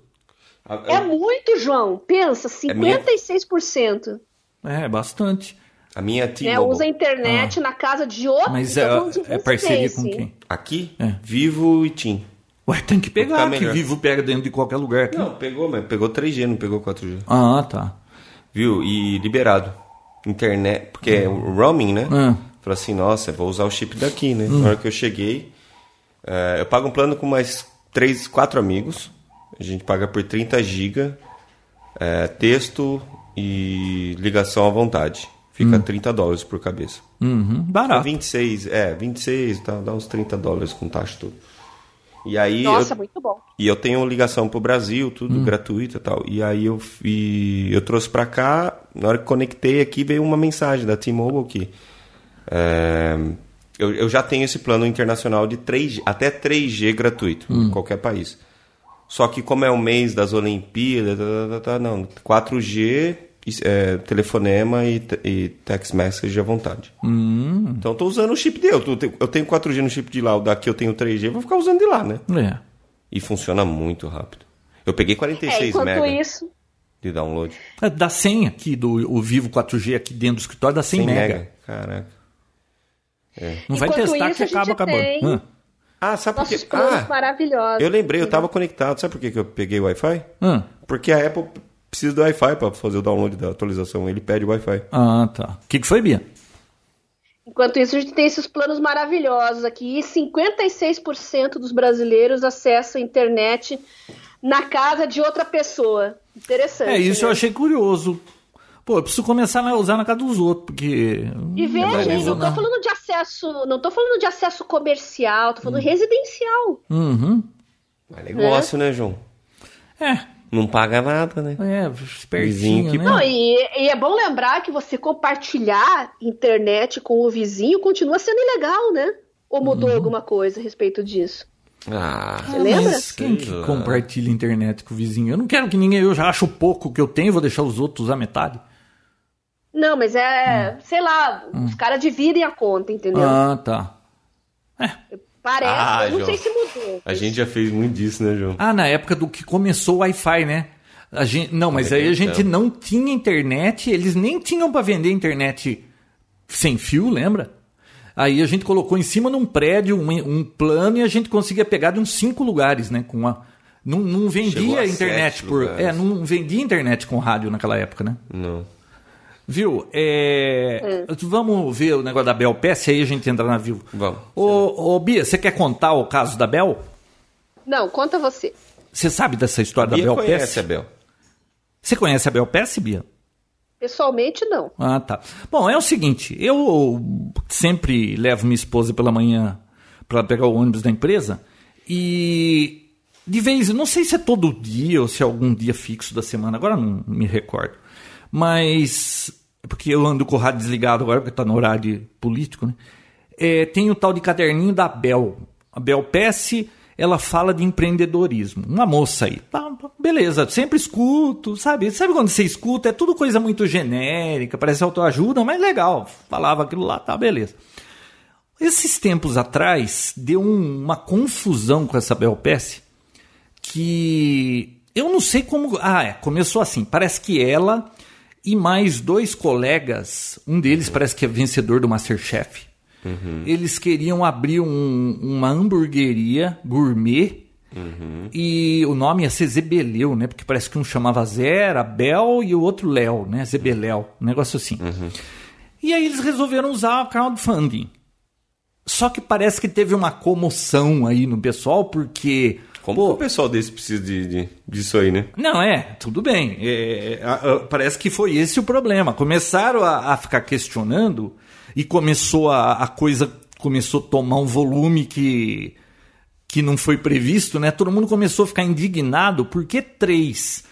É muito, João. Pensa, 56%. É, é bastante. A minha t é, usa a internet ah. na casa de outro. Mas é, é parceria com quem? Aqui? É. Vivo e TIM. Ué, tem que pegar, que Vivo pega dentro de qualquer lugar. Aqui. Não, pegou, mas pegou 3G, não pegou 4G. Ah, tá. Viu? E liberado. Internet, porque é o roaming, né? Ah. Falei assim, nossa, vou usar o chip daqui, né? Hum. Na hora que eu cheguei, uh, eu pago um plano com mais 3, 4 amigos. A gente paga por 30 GB, uh, texto e ligação à vontade. Fica hum. 30 dólares por cabeça. Uhum, barato. 26, é, 26, tá, dá uns 30 dólares com taxa tudo. E aí Nossa, eu, muito bom. e eu tenho ligação pro Brasil, tudo gratuito e tal. E aí eu, e eu trouxe pra cá, na hora que conectei aqui, veio uma mensagem da T-Mobile que é, eu, eu já tenho esse plano internacional de 3G, até 3G gratuito, em qualquer país. Só que como é o mês das Olimpíadas, tá, tá, tá, tá, não, 4G, é, telefonema e, e text message à vontade. Então eu tô usando o chip dele. Eu, eu tenho 4G no chip de lá, o daqui eu tenho 3G, eu vou ficar usando de lá, né? É. E funciona muito rápido. Eu peguei É, 46 enquanto mega isso, de download. É, Dá 100 aqui do o Vivo 4G aqui dentro do escritório, dá 100, 100 mega. mega. Caraca. Não vai testar isso, que acaba acabando. tem- Hã? Ah, sabe por quê? Ah, maravilhosos. eu lembrei, eu tava conectado. Sabe por que que eu peguei o Wi-Fi? Hã? Porque a Apple precisa do Wi-Fi para fazer o download da atualização. Ele pede Wi-Fi. Ah, tá. O que, que foi, Bia? Enquanto isso, a gente tem esses planos maravilhosos aqui. E 56% dos brasileiros acessam a internet na casa de outra pessoa. Interessante. É, isso né? eu achei curioso. Pô, eu preciso começar a usar na casa dos outros, porque. E veja, Não tô falando de acesso, não tô falando de acesso comercial, tô Hum. falando residencial. Uhum. É negócio, né, João? É, Não paga nada, né? é, Vizinho espertinho, que- né? Não, e, e é bom lembrar que você compartilhar internet com o vizinho continua sendo ilegal, né? Ou mudou Uhum. alguma coisa a respeito disso? Ah, Você lembra? Mas quem que compartilha internet com o vizinho? Eu não quero que ninguém. Eu já acho pouco que eu tenho, vou deixar os outros usar metade. Não, mas é, sei lá, os caras dividem a conta, entendeu? Ah, tá. Parece, Ah, eu não João. sei se mudou. a gente já fez muito disso, né, João? Ah, na época do que começou o Wi-Fi, né? A gente, não, mas aí a gente Então. não tinha internet, eles nem tinham para vender internet sem fio, lembra? Aí a gente colocou em cima num prédio um, um plano e a gente conseguia pegar de uns cinco lugares, né? Com a, não, não vendia a internet por. lugares. É, não vendia internet com rádio naquela época, né? Não. Viu? É, Vamos ver o negócio da Bel PS, aí a gente entra na Vivo. Vamos. Ô, ô, Bia, você quer contar o caso da Bel? Não, conta você. Você sabe dessa história Bia da Bel conhece PS? a Bel. Você conhece a Bel PS, Bia? Pessoalmente, não. Ah, tá. Bom, é o seguinte, eu sempre levo minha esposa pela manhã para pegar o ônibus da empresa e de vez, não sei se é todo dia ou se é algum dia fixo da semana, agora não me recordo. Mas porque eu ando com o rádio desligado agora porque está no horário político, né? É, tem o tal de caderninho da Bel. A Bel PS, ela fala de empreendedorismo. Uma moça aí. Tá, beleza, sempre escuto, sabe? Sabe quando você escuta? É tudo coisa muito genérica, parece autoajuda, mas legal. Falava aquilo lá, tá, beleza. Esses tempos atrás, deu um- uma confusão com essa Bel PS que eu não sei como. Ah, é, começou assim. Parece que ela e mais dois colegas, um deles parece que é vencedor do Masterchef, eles queriam abrir um- uma hamburgueria gourmet. E o nome ia ser Zebeleu, né? Porque parece que um chamava Zé, Bel e o outro Léo, né? Zebeléu, um negócio assim. E aí eles resolveram usar o crowdfunding. Só que parece que teve uma comoção aí no pessoal, porque. Como pô, que o pessoal desse precisa de, de- disso aí, né? não, é, tudo bem. É, a- a- parece que foi esse o problema. Começaram a, a ficar questionando e começou a, coisa começou a tomar um volume que, que não foi previsto, né? Todo mundo começou a ficar indignado porque três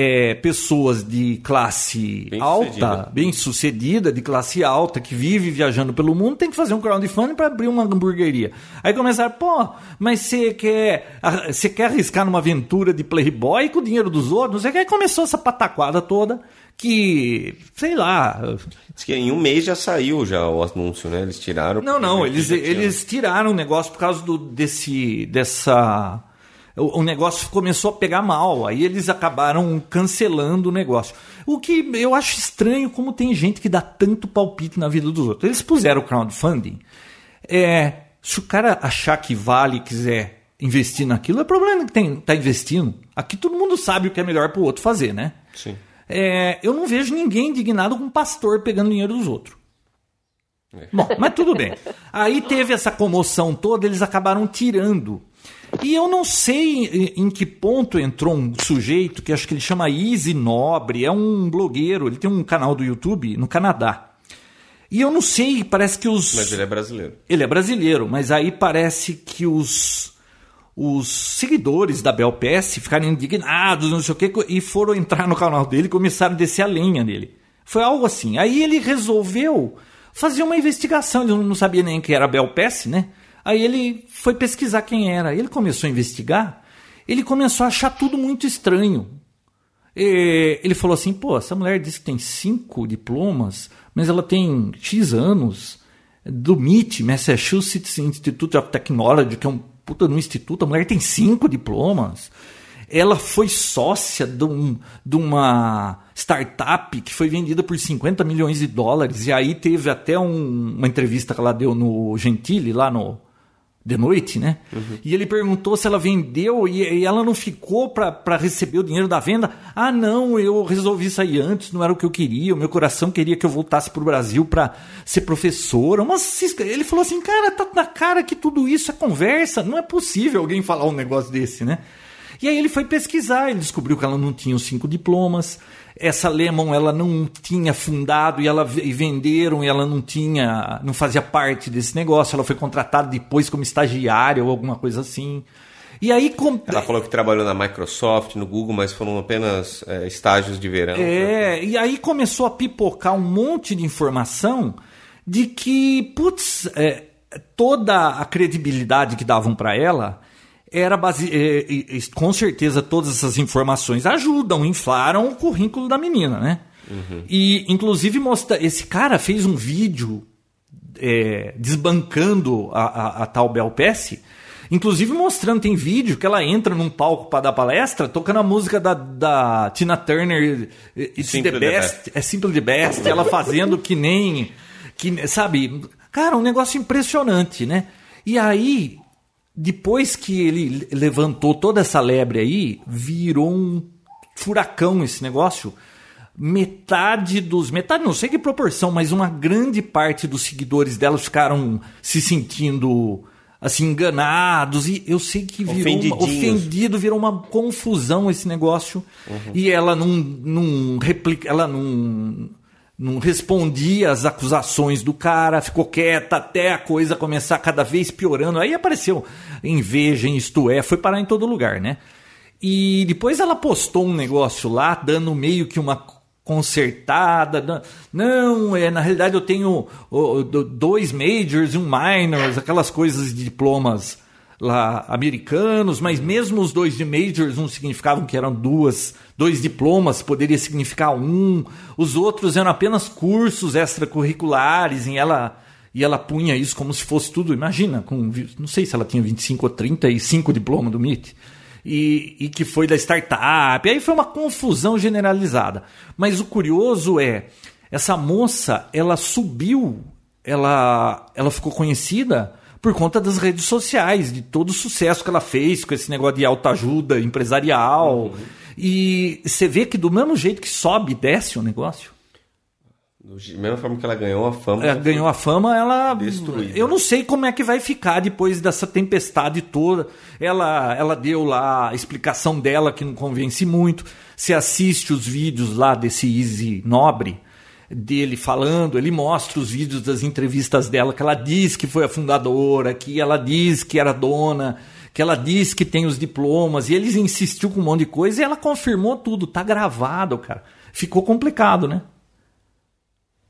é, pessoas de classe Bem alta, sucedida. bem sucedida, de classe alta, que vive viajando pelo mundo, tem que fazer um crowdfunding para abrir uma hamburgueria. Aí começaram, pô, mas você quer, você quer arriscar numa aventura de playboy com o dinheiro dos outros? Aí começou essa pataquada toda que, sei lá, Diz que em um mês já saiu já o anúncio, né? Eles tiraram. não, não, eles, eles tiraram o negócio por causa do, desse, dessa... O, o negócio começou a pegar mal, aí eles acabaram cancelando o negócio. O que eu acho estranho como tem gente que dá tanto palpite na vida dos outros. Eles puseram o crowdfunding. É, se o cara achar que vale e quiser investir naquilo, é problema que tem, tá investindo. Aqui todo mundo sabe o que é melhor pro outro fazer, né? Sim. É, eu não vejo ninguém indignado com um pastor pegando dinheiro dos outros. Bom, mas tudo bem. Aí teve essa comoção toda, eles acabaram tirando. E eu não sei em- em que ponto entrou um sujeito que acho que ele chama Easy Nobre, é um blogueiro, ele tem um canal do YouTube no Canadá. E eu não sei, parece que os. Mas ele é brasileiro. Ele é brasileiro, mas aí parece que os os seguidores da Belpass ficaram indignados, não sei o que, e foram entrar no canal dele e começaram a descer a lenha nele. Foi algo assim. Aí ele resolveu fazer uma investigação. Ele não sabia nem que era Belpass, né? Aí ele foi pesquisar quem era. Ele começou a investigar. Ele começou a achar tudo muito estranho. Ele falou assim: pô, essa mulher disse que tem cinco diplomas, mas ela tem X anos. Do MIT, Massachusetts Institute of Technology, que é um puta no instituto, a mulher tem cinco diplomas. Ela foi sócia de, um, de uma startup que foi vendida por 50 milhões de dólares. E aí teve até um, uma entrevista que ela deu no Gentile, lá no, de noite, né? Uhum. E ele perguntou se ela vendeu e, e ela não ficou para receber o dinheiro da venda. Ah, não, eu resolvi sair antes, não era o que eu queria. O meu coração queria que eu voltasse para o Brasil para ser professora. Mas ele falou assim, cara, tá na cara que tudo isso é conversa. Não é possível alguém falar um negócio desse, né? E aí ele foi pesquisar, ele descobriu que ela não tinha os cinco diplomas. Essa Lemon ela não tinha fundado e ela e venderam e ela não tinha, não fazia parte desse negócio. Ela foi contratada depois como estagiária ou alguma coisa assim. E aí com... ela falou que trabalhou na Microsoft, no Google, mas foram apenas é, estágios de verão. É, né? e aí começou a pipocar um monte de informação de que, putz, é, toda a credibilidade que davam para ela era base... É, com certeza todas essas informações ajudam, inflaram o currículo da menina, né? Uhum. E inclusive mostra, esse cara fez um vídeo é, desbancando a, a, a tal Bel Pesce, inclusive mostrando, tem vídeo que ela entra num palco para dar palestra, tocando a música da, da Tina Turner, It's Simple the, best, the Best, é Simple the Best, ela fazendo que nem, que, sabe, cara, um negócio impressionante, né? E aí depois que ele levantou toda essa lebre aí, virou um furacão esse negócio. Metade dos. Metade, não sei que proporção, mas uma grande parte dos seguidores dela ficaram se sentindo assim enganados e eu sei que virou uma, ofendido virou uma confusão esse negócio uhum. e ela não, não replica ela não não respondia às acusações do cara, ficou quieta até a coisa começar cada vez piorando. Aí apareceu inveja, isto é, foi parar em todo lugar, né? E depois ela postou um negócio lá, dando meio que uma consertada. Não, é, na realidade eu tenho dois majors e um minors, aquelas coisas de diplomas lá americanos, mas mesmo os dois de majors não significavam que eram duas, dois diplomas, poderia significar um. Os outros eram apenas cursos extracurriculares e ela e ela punha isso como se fosse tudo. Imagina, com não sei se ela tinha 25 ou 35 diplomas do MIT. E, e que foi da startup. E aí foi uma confusão generalizada. Mas o curioso é, essa moça, ela subiu, ela, ela ficou conhecida por conta das redes sociais, de todo o sucesso que ela fez com esse negócio de autoajuda empresarial. Uhum. E você vê que do mesmo jeito que sobe e desce o negócio. Da mesma forma que ela ganhou a fama. Ela ganhou a fama, ela. Destruída. Eu não sei como é que vai ficar depois dessa tempestade toda. Ela, ela deu lá a explicação dela que não convence muito. Você assiste os vídeos lá desse Easy Nobre dele falando, ele mostra os vídeos das entrevistas dela, que ela diz que foi a fundadora, que ela diz que era dona, que ela diz que tem os diplomas, e ele insistiu com um monte de coisa e ela confirmou tudo, tá gravado, cara. Ficou complicado, né?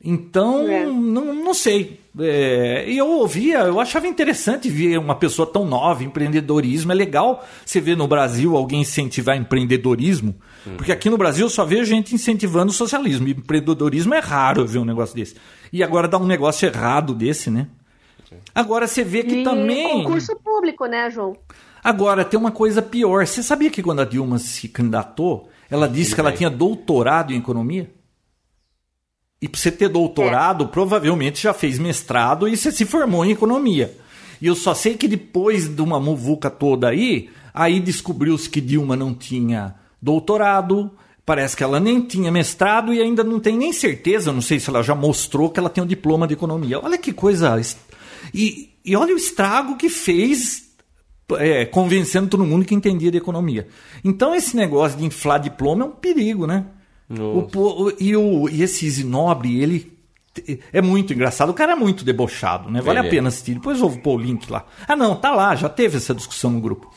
Então, é. não, não sei. É, eu ouvia, eu achava interessante ver uma pessoa tão nova, empreendedorismo. É legal você ver no Brasil alguém incentivar empreendedorismo, uhum. porque aqui no Brasil eu só vejo gente incentivando o socialismo. empreendedorismo é raro ver um negócio desse. E agora dá um negócio errado desse, né? Agora você vê que e também. Concurso público, né, João? Agora, tem uma coisa pior. Você sabia que quando a Dilma se candidatou, ela disse que ela tinha doutorado em economia? E para você ter doutorado, é. provavelmente já fez mestrado e você se formou em economia. E eu só sei que depois de uma muvuca toda aí, aí descobriu-se que Dilma não tinha doutorado, parece que ela nem tinha mestrado e ainda não tem nem certeza, não sei se ela já mostrou que ela tem um diploma de economia. Olha que coisa. E, e olha o estrago que fez é, convencendo todo mundo que entendia de economia. Então esse negócio de inflar diploma é um perigo, né? O, e, o, e esse Easy Nobre, ele é muito engraçado. O cara é muito debochado, né? Vale Ele a é. pena assistir. Depois eu vou pôr o link lá. Ah, não, tá lá, já teve essa discussão no grupo.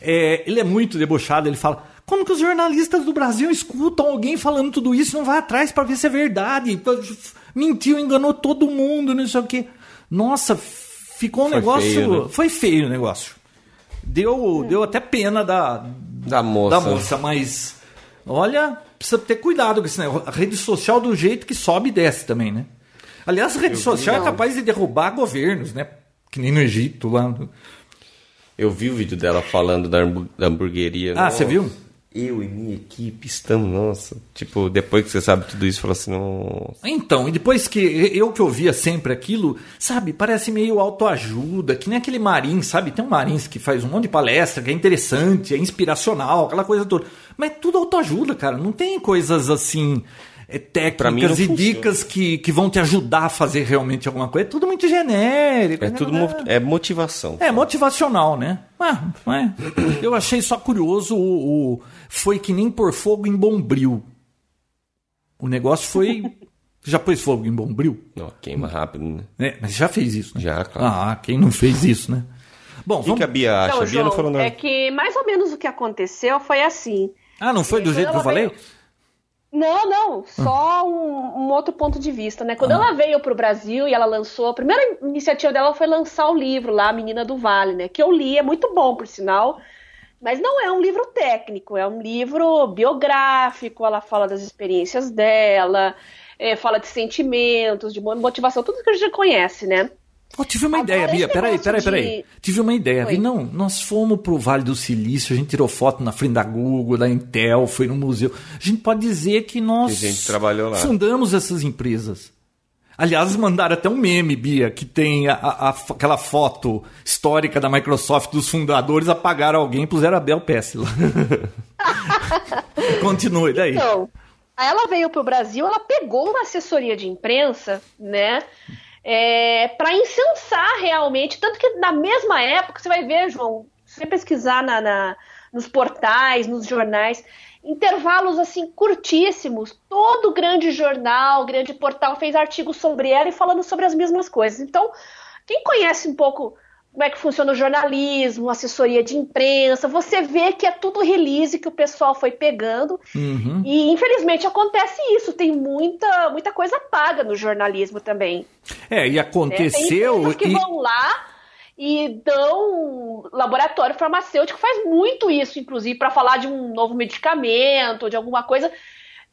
É, ele é muito debochado, ele fala. Como que os jornalistas do Brasil escutam alguém falando tudo isso e não vai atrás para ver se é verdade? Mentiu, enganou todo mundo, não sei o quê. Nossa, ficou um Foi negócio. feio, né? Foi feio o negócio. Deu, deu até pena da, Da moça. da moça, mas olha, precisa ter cuidado com esse negócio. A rede social do jeito que sobe e desce também, né? Aliás, a rede social é capaz de derrubar governos, né? Que nem no Egito lá. no- Eu vi o vídeo dela falando da hamburgueria. Ah, Nossa, você viu? Eu e minha equipe estamos, nossa. Tipo, depois que você sabe tudo isso, fala assim, nossa. Então, e depois que eu que ouvia sempre aquilo, sabe, parece meio autoajuda, que nem aquele Marins, sabe? Tem um Marins que faz um monte de palestra, que é interessante, é inspiracional, aquela coisa toda. Mas é tudo autoajuda, cara. Não tem coisas assim, é, técnicas não e funciona. dicas que, que vão te ajudar a fazer realmente alguma coisa. É tudo muito genérico. É né? tudo mo- é motivação. É motivacional, né? Ah, é. Eu achei só curioso o, o- Foi que nem pôr fogo em bombril. O negócio foi. Já pôs fogo em bombril? Não, queima rápido, né? É, mas já fez isso, né? Já, claro. Ah, quem não fez isso, né? Bom, O que, vamos... que a Bia acha? Então, a Bia não João, falou nada. é que mais ou menos o que aconteceu foi assim. Ah, não foi do jeito que eu falei? veio- Não, não, só um, um outro ponto de vista, né? Quando ela veio pro Brasil e ela lançou, a primeira iniciativa dela foi lançar o livro lá, A Menina do Vale, né? Que eu li, é muito bom, por sinal, mas não é um livro técnico, é um livro biográfico, ela fala das experiências dela, é, fala de sentimentos, de motivação, tudo que a gente conhece, né? Oh, tive uma Agora, ideia, Bia. Peraí, peraí, de- peraí. Tive uma ideia. Vi, não, nós fomos pro Vale do Silício, a gente tirou foto na frente da Google, da Intel, foi no museu. A gente pode dizer que nós Que a gente trabalhou lá. fundamos essas empresas. Aliás, mandaram até um meme, Bia, que tem a- a- aquela foto histórica da Microsoft dos fundadores, apagaram alguém e puseram a Bel Pesce lá. Continue, daí. Então, ela veio pro Brasil, ela pegou uma assessoria de imprensa, né? É, para incensar realmente, tanto que na mesma época, você vai ver, João, se você pesquisar na, na- nos portais, nos jornais, intervalos assim curtíssimos, todo grande jornal, grande portal fez artigos sobre ela e falando sobre as mesmas coisas. Então, quem conhece um pouco como é que funciona o jornalismo, assessoria de imprensa, você vê que é tudo release que o pessoal foi pegando. Uhum. E infelizmente acontece isso, tem muita, muita coisa paga no jornalismo também. É, e né? aconteceu. Tem empresas que e- vão lá e dão laboratório farmacêutico faz muito isso, inclusive para falar de um novo medicamento, de alguma coisa,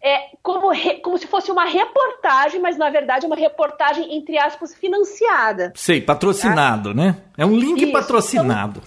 é como, re- como se fosse uma reportagem, mas na verdade é uma reportagem entre aspas financiada. Sei, patrocinado, né? É um link Isso, patrocinado.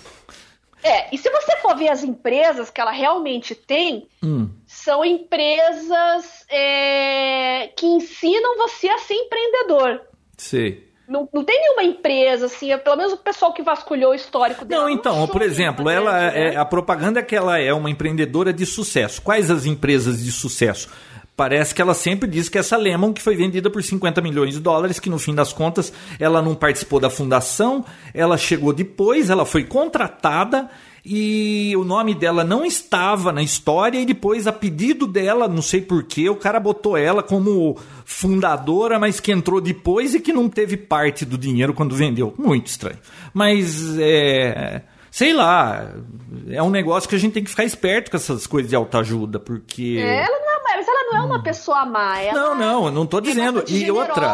É, e se você for ver as empresas que ela realmente tem, Hum. são empresas é, que ensinam você a ser empreendedor. Sei. Não, não tem nenhuma empresa, assim, é pelo menos o pessoal que vasculhou o histórico dela. Não, então, achou por exemplo, ela é, né? a propaganda é que ela é uma empreendedora de sucesso. Quais as empresas de sucesso? Parece que ela sempre diz que essa Lemon, que foi vendida por 50 milhões de dólares, que no fim das contas ela não participou da fundação, ela chegou depois, ela foi contratada e o nome dela não estava na história e depois a pedido dela, não sei porquê, o cara botou ela como fundadora, mas que entrou depois e que não teve parte do dinheiro quando vendeu. Muito estranho. Mas é sei lá, é um negócio que a gente tem que ficar esperto com essas coisas de autoajuda, porque. É, Ela não mas ela não é uma pessoa má. Ela Não, não, eu não tô é dizendo. bastante E outra.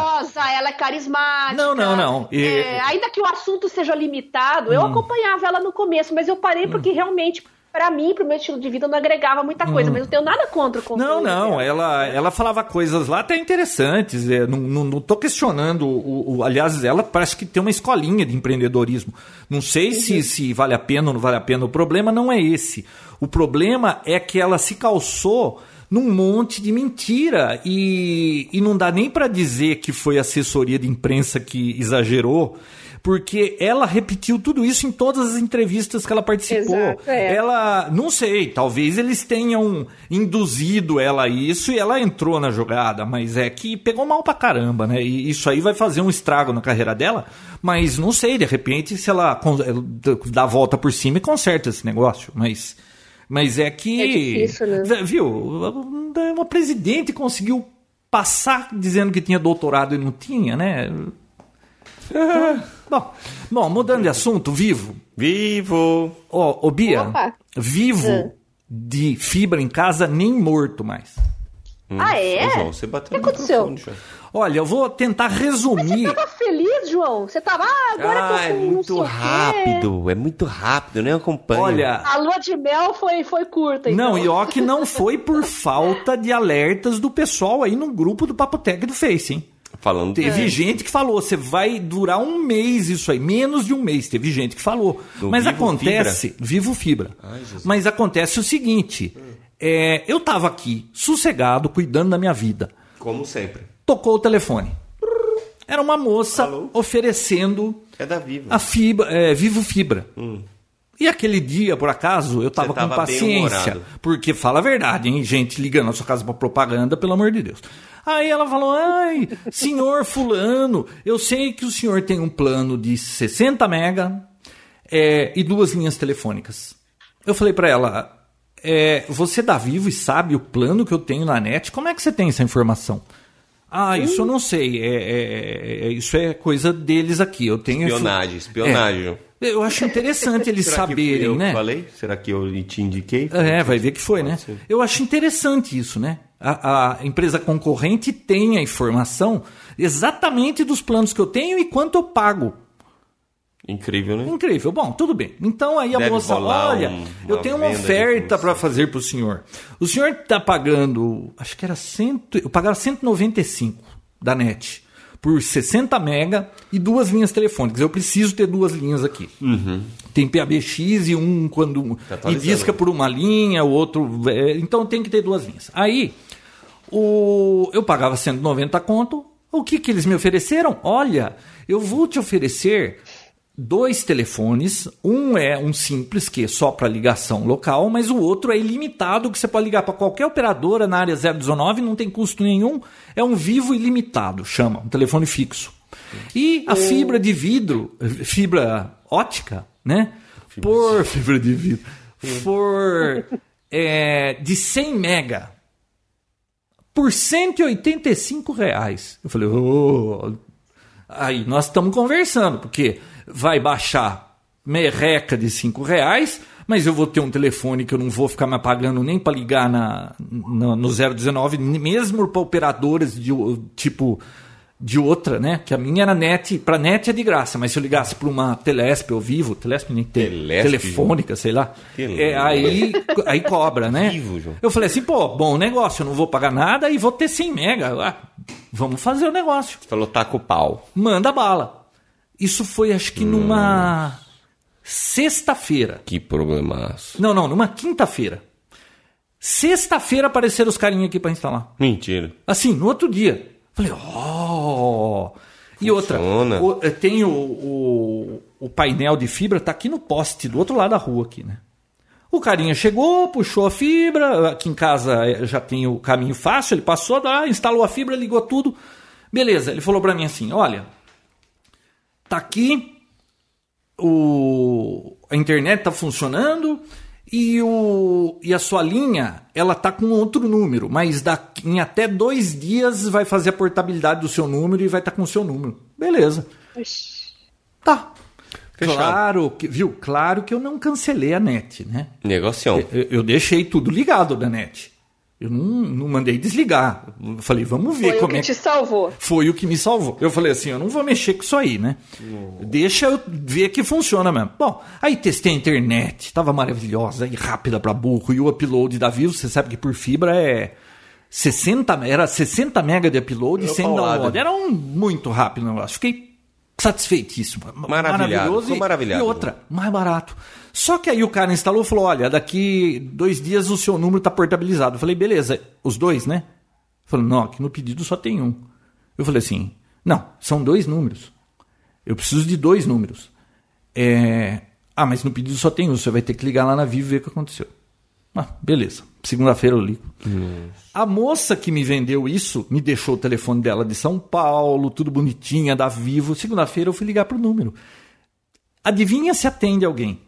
ela é carismática. Não, não, não. E- É, ainda que o assunto seja limitado, eu acompanhava ela no começo, mas eu parei porque realmente, pra mim, pro meu estilo de vida, não agregava muita coisa. Mas não tenho nada contra o conteúdo Não, não, dela. ela, ela falava coisas lá até interessantes. é, não, não, não tô questionando. O, o- aliás, ela parece que tem uma escolinha de empreendedorismo. Não sei se, se vale a pena ou não vale a pena. O problema não é esse. O problema é que ela se calçou num monte de mentira. E, e não dá nem para dizer que foi a assessoria de imprensa que exagerou. Porque ela repetiu tudo isso em todas as entrevistas que ela participou. Exato, é. Ela, não sei, talvez eles tenham induzido ela a isso e ela entrou na jogada, mas é que pegou mal pra caramba, né? E isso aí vai fazer um estrago na carreira dela, mas não sei, de repente, se ela con- dá a volta por cima e conserta esse negócio, mas. Mas é que. É difícil, né? Viu? Uma presidente conseguiu passar dizendo que tinha doutorado e não tinha, né? bom, bom, mudando de assunto, vivo. Vivo! Ó, ô Bia, Opa. vivo Hum. de fibra em casa, nem morto mais. Ah, é? Ô, João, você bateu O que no aconteceu? Olha, eu vou tentar resumir. Você tava feliz, João? Você tava, ah, agora Ah, é com não sei muito rápido, é muito rápido, eu nem acompanho. Olha, A lua de mel foi, foi curta, então. não, e ó que não foi por falta de alertas do pessoal aí no grupo do Papotec do Face, hein? Falando Teve gente que falou, você vai durar um mês isso aí, menos de um mês. Teve gente que falou. Do Mas Vivo acontece, vivo fibra. Ai. Mas acontece o seguinte: é, eu tava aqui, sossegado, cuidando da minha vida. Como sempre. Tocou o telefone. Era uma moça Alô? oferecendo É da Viva. a fibra, é, Vivo Fibra. E aquele dia, por acaso, eu tava, com paciência. Porque fala a verdade, hein? Gente ligando na sua casa pra propaganda, pelo amor de Deus. Aí ela falou: ai, senhor Fulano, eu sei que o senhor tem um plano de 60 mega é, e duas linhas telefônicas. Eu falei pra ela: é, você dá vivo e sabe o plano que eu tenho na net? Como é que você tem essa informação? Ah, isso eu não sei. É, é- é- isso é coisa deles aqui. Eu tenho Espionagem, espionagem. É, eu acho interessante eles Será saberem, eu né? falei? Será que eu te indiquei? É, vai ver que foi, né? Ser. Eu acho interessante isso, né? A, a empresa concorrente tem a informação exatamente dos planos que eu tenho e quanto eu pago. Incrível, né? Incrível. Bom, tudo bem. Então aí a Deve moça, olha, um- eu tenho uma oferta para fazer para o senhor. O senhor está pagando, acho que era cento, eu pagava 195 da net por 60 mega e duas linhas telefônicas. Eu preciso ter duas linhas aqui. Tem PABX e um quando Uhum. Tá e disca por uma linha, o outro, é, então tem que ter duas linhas. Aí o, eu pagava 190 conto. O que, que eles me ofereceram? Olha, eu vou te oferecer dois telefones. Um é um simples, que é só para ligação local, mas o outro é ilimitado, que você pode ligar para qualquer operadora na área 019, não tem custo nenhum. É um vivo ilimitado, chama, um telefone fixo. E a fibra de vidro, fibra ótica, né? Por fibra de vidro, por é, de 100 mega por 185 reais. Eu falei, ô. Aí nós estamos conversando, porque vai baixar merreca de 5 reais, mas eu vou ter um telefone que eu não vou ficar me pagando nem para ligar na, na- no 019, mesmo para operadoras de tipo de outra, né? Que a minha era net, para net é de graça, mas se eu ligasse para uma Telesp ou Vivo, Telesp nem tem, Telesp, telefônica, sei lá, Telesp. é, aí, aí cobra, né? Vivo, João. Eu falei assim, pô, bom negócio, eu não vou pagar nada e vou ter 100 mega. Ah, vamos fazer o negócio. Você falou o pau. Manda bala. Isso foi, acho que numa sexta-feira. Que problemaço. Não, não, numa quinta-feira. Sexta-feira apareceram os carinhos aqui para instalar. Mentira. Assim, no outro dia. Falei, ó. E outra, Funciona. o- eh, tem o, o, o painel de fibra, tá aqui no poste, do outro lado da rua aqui, né? O carinha chegou, puxou a fibra, aqui em casa eh, já tem o caminho fácil, ele passou, lá, instalou a fibra, ligou tudo. Beleza, ele falou pra mim assim, olha, tá aqui, o, a internet tá funcionando e, o, e a sua linha, ela tá com outro número, mas daqui, em até dois dias vai fazer a portabilidade do seu número e vai estar com o seu número. Beleza. Tá. Fechado. Claro, que, viu? Claro que eu não cancelei a net, né? Negocião. Eu, eu deixei tudo ligado da net. Eu não, não mandei desligar. Eu falei, vamos ver Foi o como que é te salvou. foi o que me salvou. Eu falei assim, eu não vou mexer com isso aí, né? Deixa eu ver que funciona mesmo. Bom, aí testei a internet, estava maravilhosa e rápida para burro. E o upload da Vivo, você sabe que por fibra é 60, era 60 mega de upload e Meu 100 paulada. download. Era um muito rápido o negócio. Fiquei satisfeitíssimo. Maravilhoso. E, maravilhado. e outra, mais barato. Só que aí o cara instalou e falou: olha, daqui dois dias o seu número está portabilizado. Eu falei, beleza, os dois, né? Falou, não, aqui no pedido só tem um. Eu falei assim, não, são dois números. Eu preciso de dois números. É, Ah, mas no pedido só tem um, você vai ter que ligar lá na Vivo e ver o que aconteceu. Ah, beleza. Segunda-feira eu ligo. A moça que me vendeu isso me deixou o telefone dela de São Paulo, tudo bonitinha, da Vivo. Segunda-feira eu fui ligar pro número. Adivinha se atende alguém?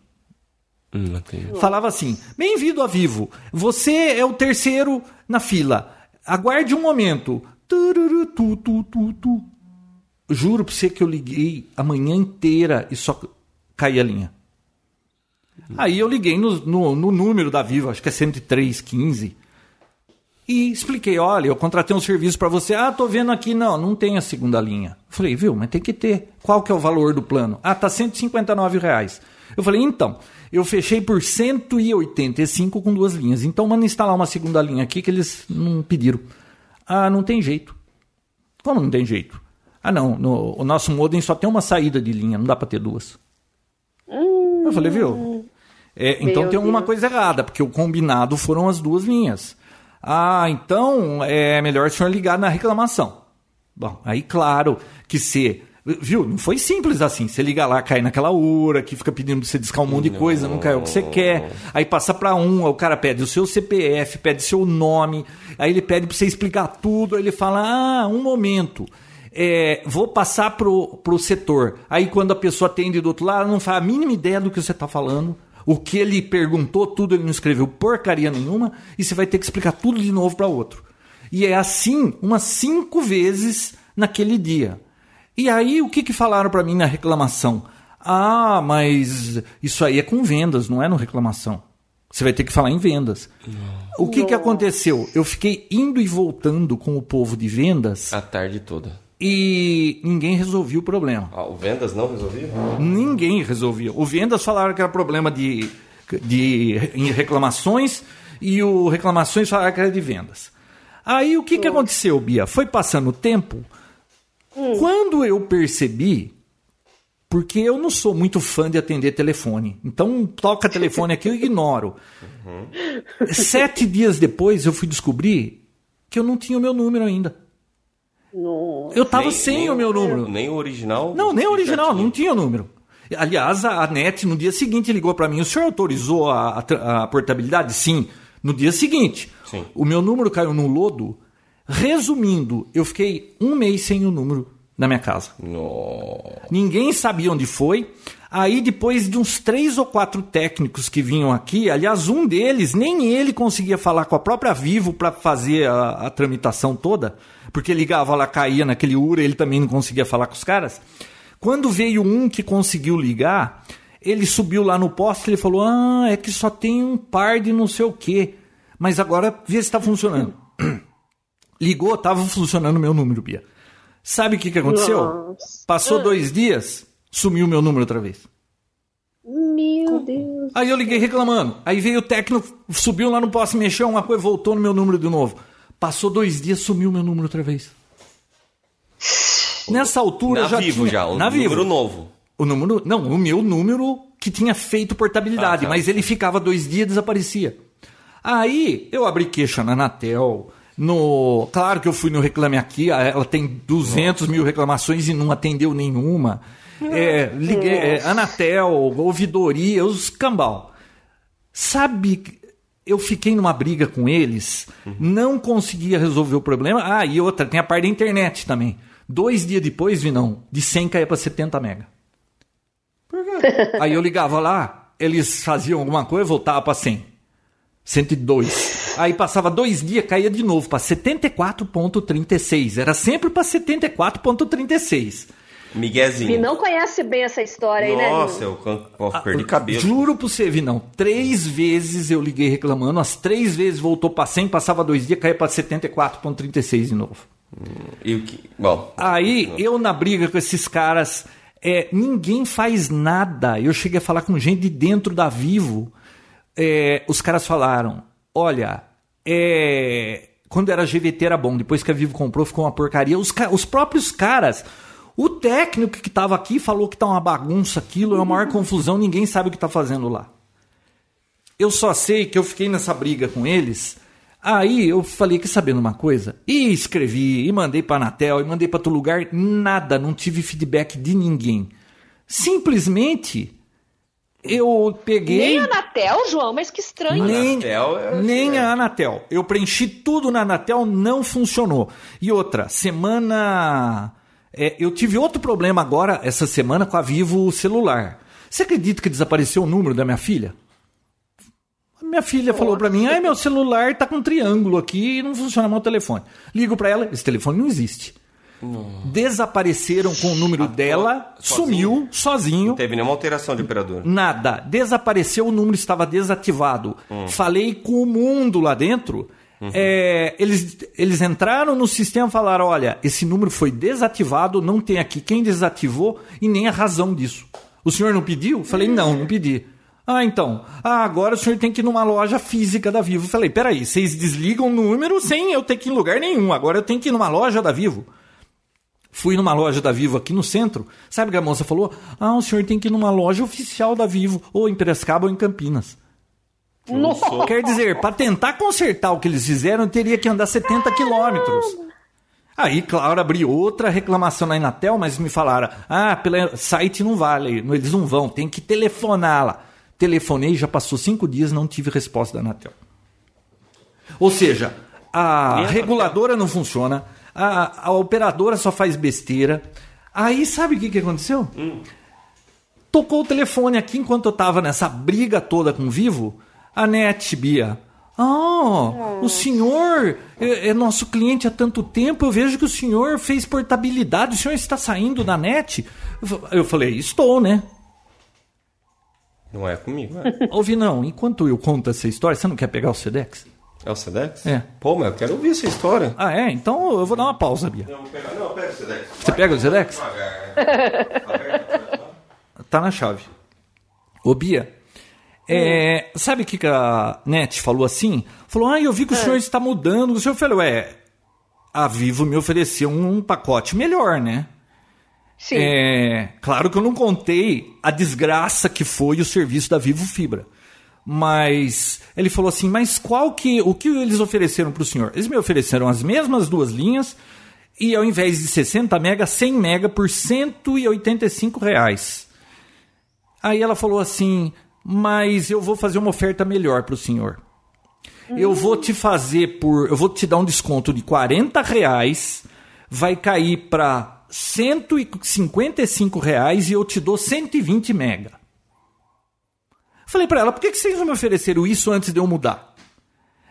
Hum. Falava assim: Bem-vindo a Vivo. Você é o terceiro na fila. Aguarde um momento. Tururu, tu, tu, tu, tu. Juro pra você que eu liguei a manhã inteira e só caía a linha. Aí eu liguei no, no, no número da Vivo, acho que é 10315. E expliquei, olha, eu contratei um serviço para você. Ah, tô vendo aqui, não, não tem a segunda linha. Falei, viu, mas tem que ter. Qual que é o valor do plano? Ah, tá 159 reais. Eu falei, então, eu fechei por 185 com duas linhas. Então manda instalar uma segunda linha aqui que eles não pediram. Ah, não tem jeito. Como não tem jeito? Ah, não, no, o nosso modem só tem uma saída de linha, não dá para ter duas. Eu falei, viu? É, então Meu tem alguma Deus. coisa errada, porque o combinado foram as duas linhas. Ah, então é melhor o senhor ligar na reclamação. Bom, aí claro que se. Viu? Não foi simples assim. Você liga lá, cai naquela hora, que fica pedindo pra você discar um monte de coisa, não cai o que você quer. Aí passa pra um, o cara pede o seu CPF, pede seu nome, aí ele pede pra você explicar tudo, aí ele fala: ah, um momento. É, vou passar pro, pro setor. Aí quando a pessoa atende do outro lado, ela não faz a mínima ideia do que você está falando. O que ele perguntou, tudo ele não escreveu porcaria nenhuma, e você vai ter que explicar tudo de novo para outro. E é assim umas cinco vezes naquele dia. E aí o que, que falaram para mim na reclamação? Ah, mas isso aí é com vendas, não é no reclamação. Você vai ter que falar em vendas. O que, que aconteceu? Eu fiquei indo e voltando com o povo de vendas A tarde toda. E ninguém resolvia o problema. Ah, o vendas não resolvia? Ninguém resolvia. O vendas falaram que era problema de, de em reclamações e o reclamações falaram que era de vendas. Aí o que, que aconteceu, Bia? Foi passando o tempo. Quando eu percebi, porque eu não sou muito fã de atender telefone, então toca telefone aqui eu ignoro. Sete dias depois eu fui descobrir que eu não tinha o meu número ainda. Nossa. Eu tava Nem- sem nem o meu número. Nem o original? Não, nem Já original, tinha. não tinha o número. Aliás, a a NET no dia seguinte ligou para mim. O senhor autorizou a, a a portabilidade? Sim. No dia seguinte. Sim. O meu número caiu no lodo. Resumindo, eu fiquei um mês sem o número na minha casa. Nossa. Ninguém sabia onde foi. Aí, depois de uns três ou quatro técnicos que vinham aqui, aliás, um deles, nem ele conseguia falar com a própria Vivo para fazer a, a tramitação toda, porque ligava lá, caía naquele URA, ele também não conseguia falar com os caras. Quando veio um que conseguiu ligar, ele subiu lá no poste e ele falou: Ah, é que só tem um par de não sei o quê. Mas agora vê se está funcionando. Ligou, estava funcionando o meu número, Bia. Sabe o que, que aconteceu? Nossa. Passou dois dias, sumiu meu número outra vez. Meu Deus. Aí eu liguei reclamando. Aí veio o técnico, subiu lá no poste, mexeu uma coisa, voltou no meu número de novo. Passou dois dias, sumiu meu número outra vez. Nessa altura Na já Vivo tinha, já, o na número Vivo. novo. O número, não, o meu número que tinha feito portabilidade, Ah, tá. mas ele ficava dois dias e desaparecia. Aí eu abri queixa na Anatel. No, claro que eu fui no Reclame Aqui, ela tem 200 mil reclamações e não atendeu nenhuma. É, liguei, é, Anatel, ouvidoria, os cambal. Sabe, eu fiquei numa briga com eles, não conseguia resolver o problema. Ah, e outra, tem a parte da internet também. Dois dias depois, Vinão, de 100 caía para 70 mega. Aí eu ligava lá, eles faziam alguma coisa, voltava para 100. 102. Aí passava dois dias, caía de novo para 74.36. Era sempre para 74.36. Miguezinho. E não conhece bem essa história aí, né? Nossa, eu can- ó, perdi cabelo. Juro pra você, Vinão. Três vezes eu liguei reclamando, as três vezes voltou para 100, passava dois dias, caía para 74.36 de novo. E o que... Bom, Aí, eu na briga com esses caras, é, ninguém faz nada. Eu cheguei a falar com gente de dentro da Vivo. É, os caras falaram: olha, é, quando era GVT era bom, depois que a Vivo comprou ficou uma porcaria. Os, ca- os próprios caras. O técnico que estava aqui falou que tá uma bagunça aquilo, é uma maior confusão, ninguém sabe o que tá fazendo lá. Eu só sei que eu fiquei nessa briga com eles. Aí eu falei, quer saber uma coisa? E escrevi, e mandei pra Anatel, e mandei pra outro lugar, nada, não tive feedback de ninguém. Simplesmente eu peguei. Nem a Anatel, João, mas que estranho. Nem, Anatel é- nem é. a Anatel. Eu preenchi tudo na Anatel, não funcionou. E outra, semana. É, eu tive outro problema agora, essa semana, com a Vivo celular. Você acredita que desapareceu o número da minha filha? Minha filha falou para mim: ai, meu celular tá com um triângulo aqui e não funciona meu telefone. Ligo para ela, esse telefone não existe. Desapareceram com o número dela, sozinho? sumiu sozinho. Não teve nenhuma alteração de operador. Nada. Desapareceu, o número estava desativado. Falei com o mundo lá dentro. É, eles, eles entraram no sistema e falaram: olha, esse número foi desativado, não tem aqui quem desativou e nem a razão disso. O senhor não pediu? Falei: não, não pedi. Ah, então. Ah, agora o senhor tem que ir numa loja física da Vivo. Falei: peraí, vocês desligam o número sem eu ter que ir em lugar nenhum. Agora eu tenho que ir numa loja da Vivo. Fui numa loja da Vivo aqui no centro. Sabe o que a moça falou? Ah, o senhor tem que ir numa loja oficial da Vivo, ou em Piracicaba ou em Campinas. Nossa. Quer dizer, para tentar consertar o que eles fizeram, eu teria que andar 70 quilômetros. Aí, claro, abri outra reclamação na Inatel, mas me falaram: ah, pelo site não vale, eles não vão, tem que telefonar lá. Telefonei, já passou cinco dias, não tive resposta da Anatel. Ou seja, a reguladora não funciona, a, a operadora só faz besteira. Aí, sabe o que, que aconteceu? Tocou o telefone aqui enquanto eu tava nessa briga toda com o Vivo. A NET, Bia. Ah, o senhor é, é nosso cliente há tanto tempo. Eu vejo que o senhor fez portabilidade. O senhor está saindo da NET? Eu fa- Eu falei, estou, né? Não é comigo, é. Ouvi, não. Enquanto eu conto essa história, você não quer pegar o Sedex? É o Sedex? É. Pô, mas eu quero ouvir essa história. Ah, é? Então eu vou dar uma pausa, Bia. Não, pega, não pega o Sedex. Você pega o Sedex? Tá na chave. Ô, Bia, é, sabe o que, que a NET falou assim? Falou, ah, eu vi que o senhor está mudando. O senhor falou, ué, a Vivo me ofereceu um pacote melhor, né? Sim. É, claro que eu não contei a desgraça que foi o serviço da Vivo Fibra. Mas ele falou assim: mas qual que. O que eles ofereceram para o senhor? Eles me ofereceram as mesmas duas linhas e ao invés de 60 mega, 100 mega por 185 reais. Aí ela falou assim: mas eu vou fazer uma oferta melhor para o senhor. Eu vou te fazer por. Eu vou te dar um desconto de 40 reais, vai cair para 155 reais e eu te dou 120 mega. Falei para ela, por que, que vocês não me ofereceram isso antes de eu mudar?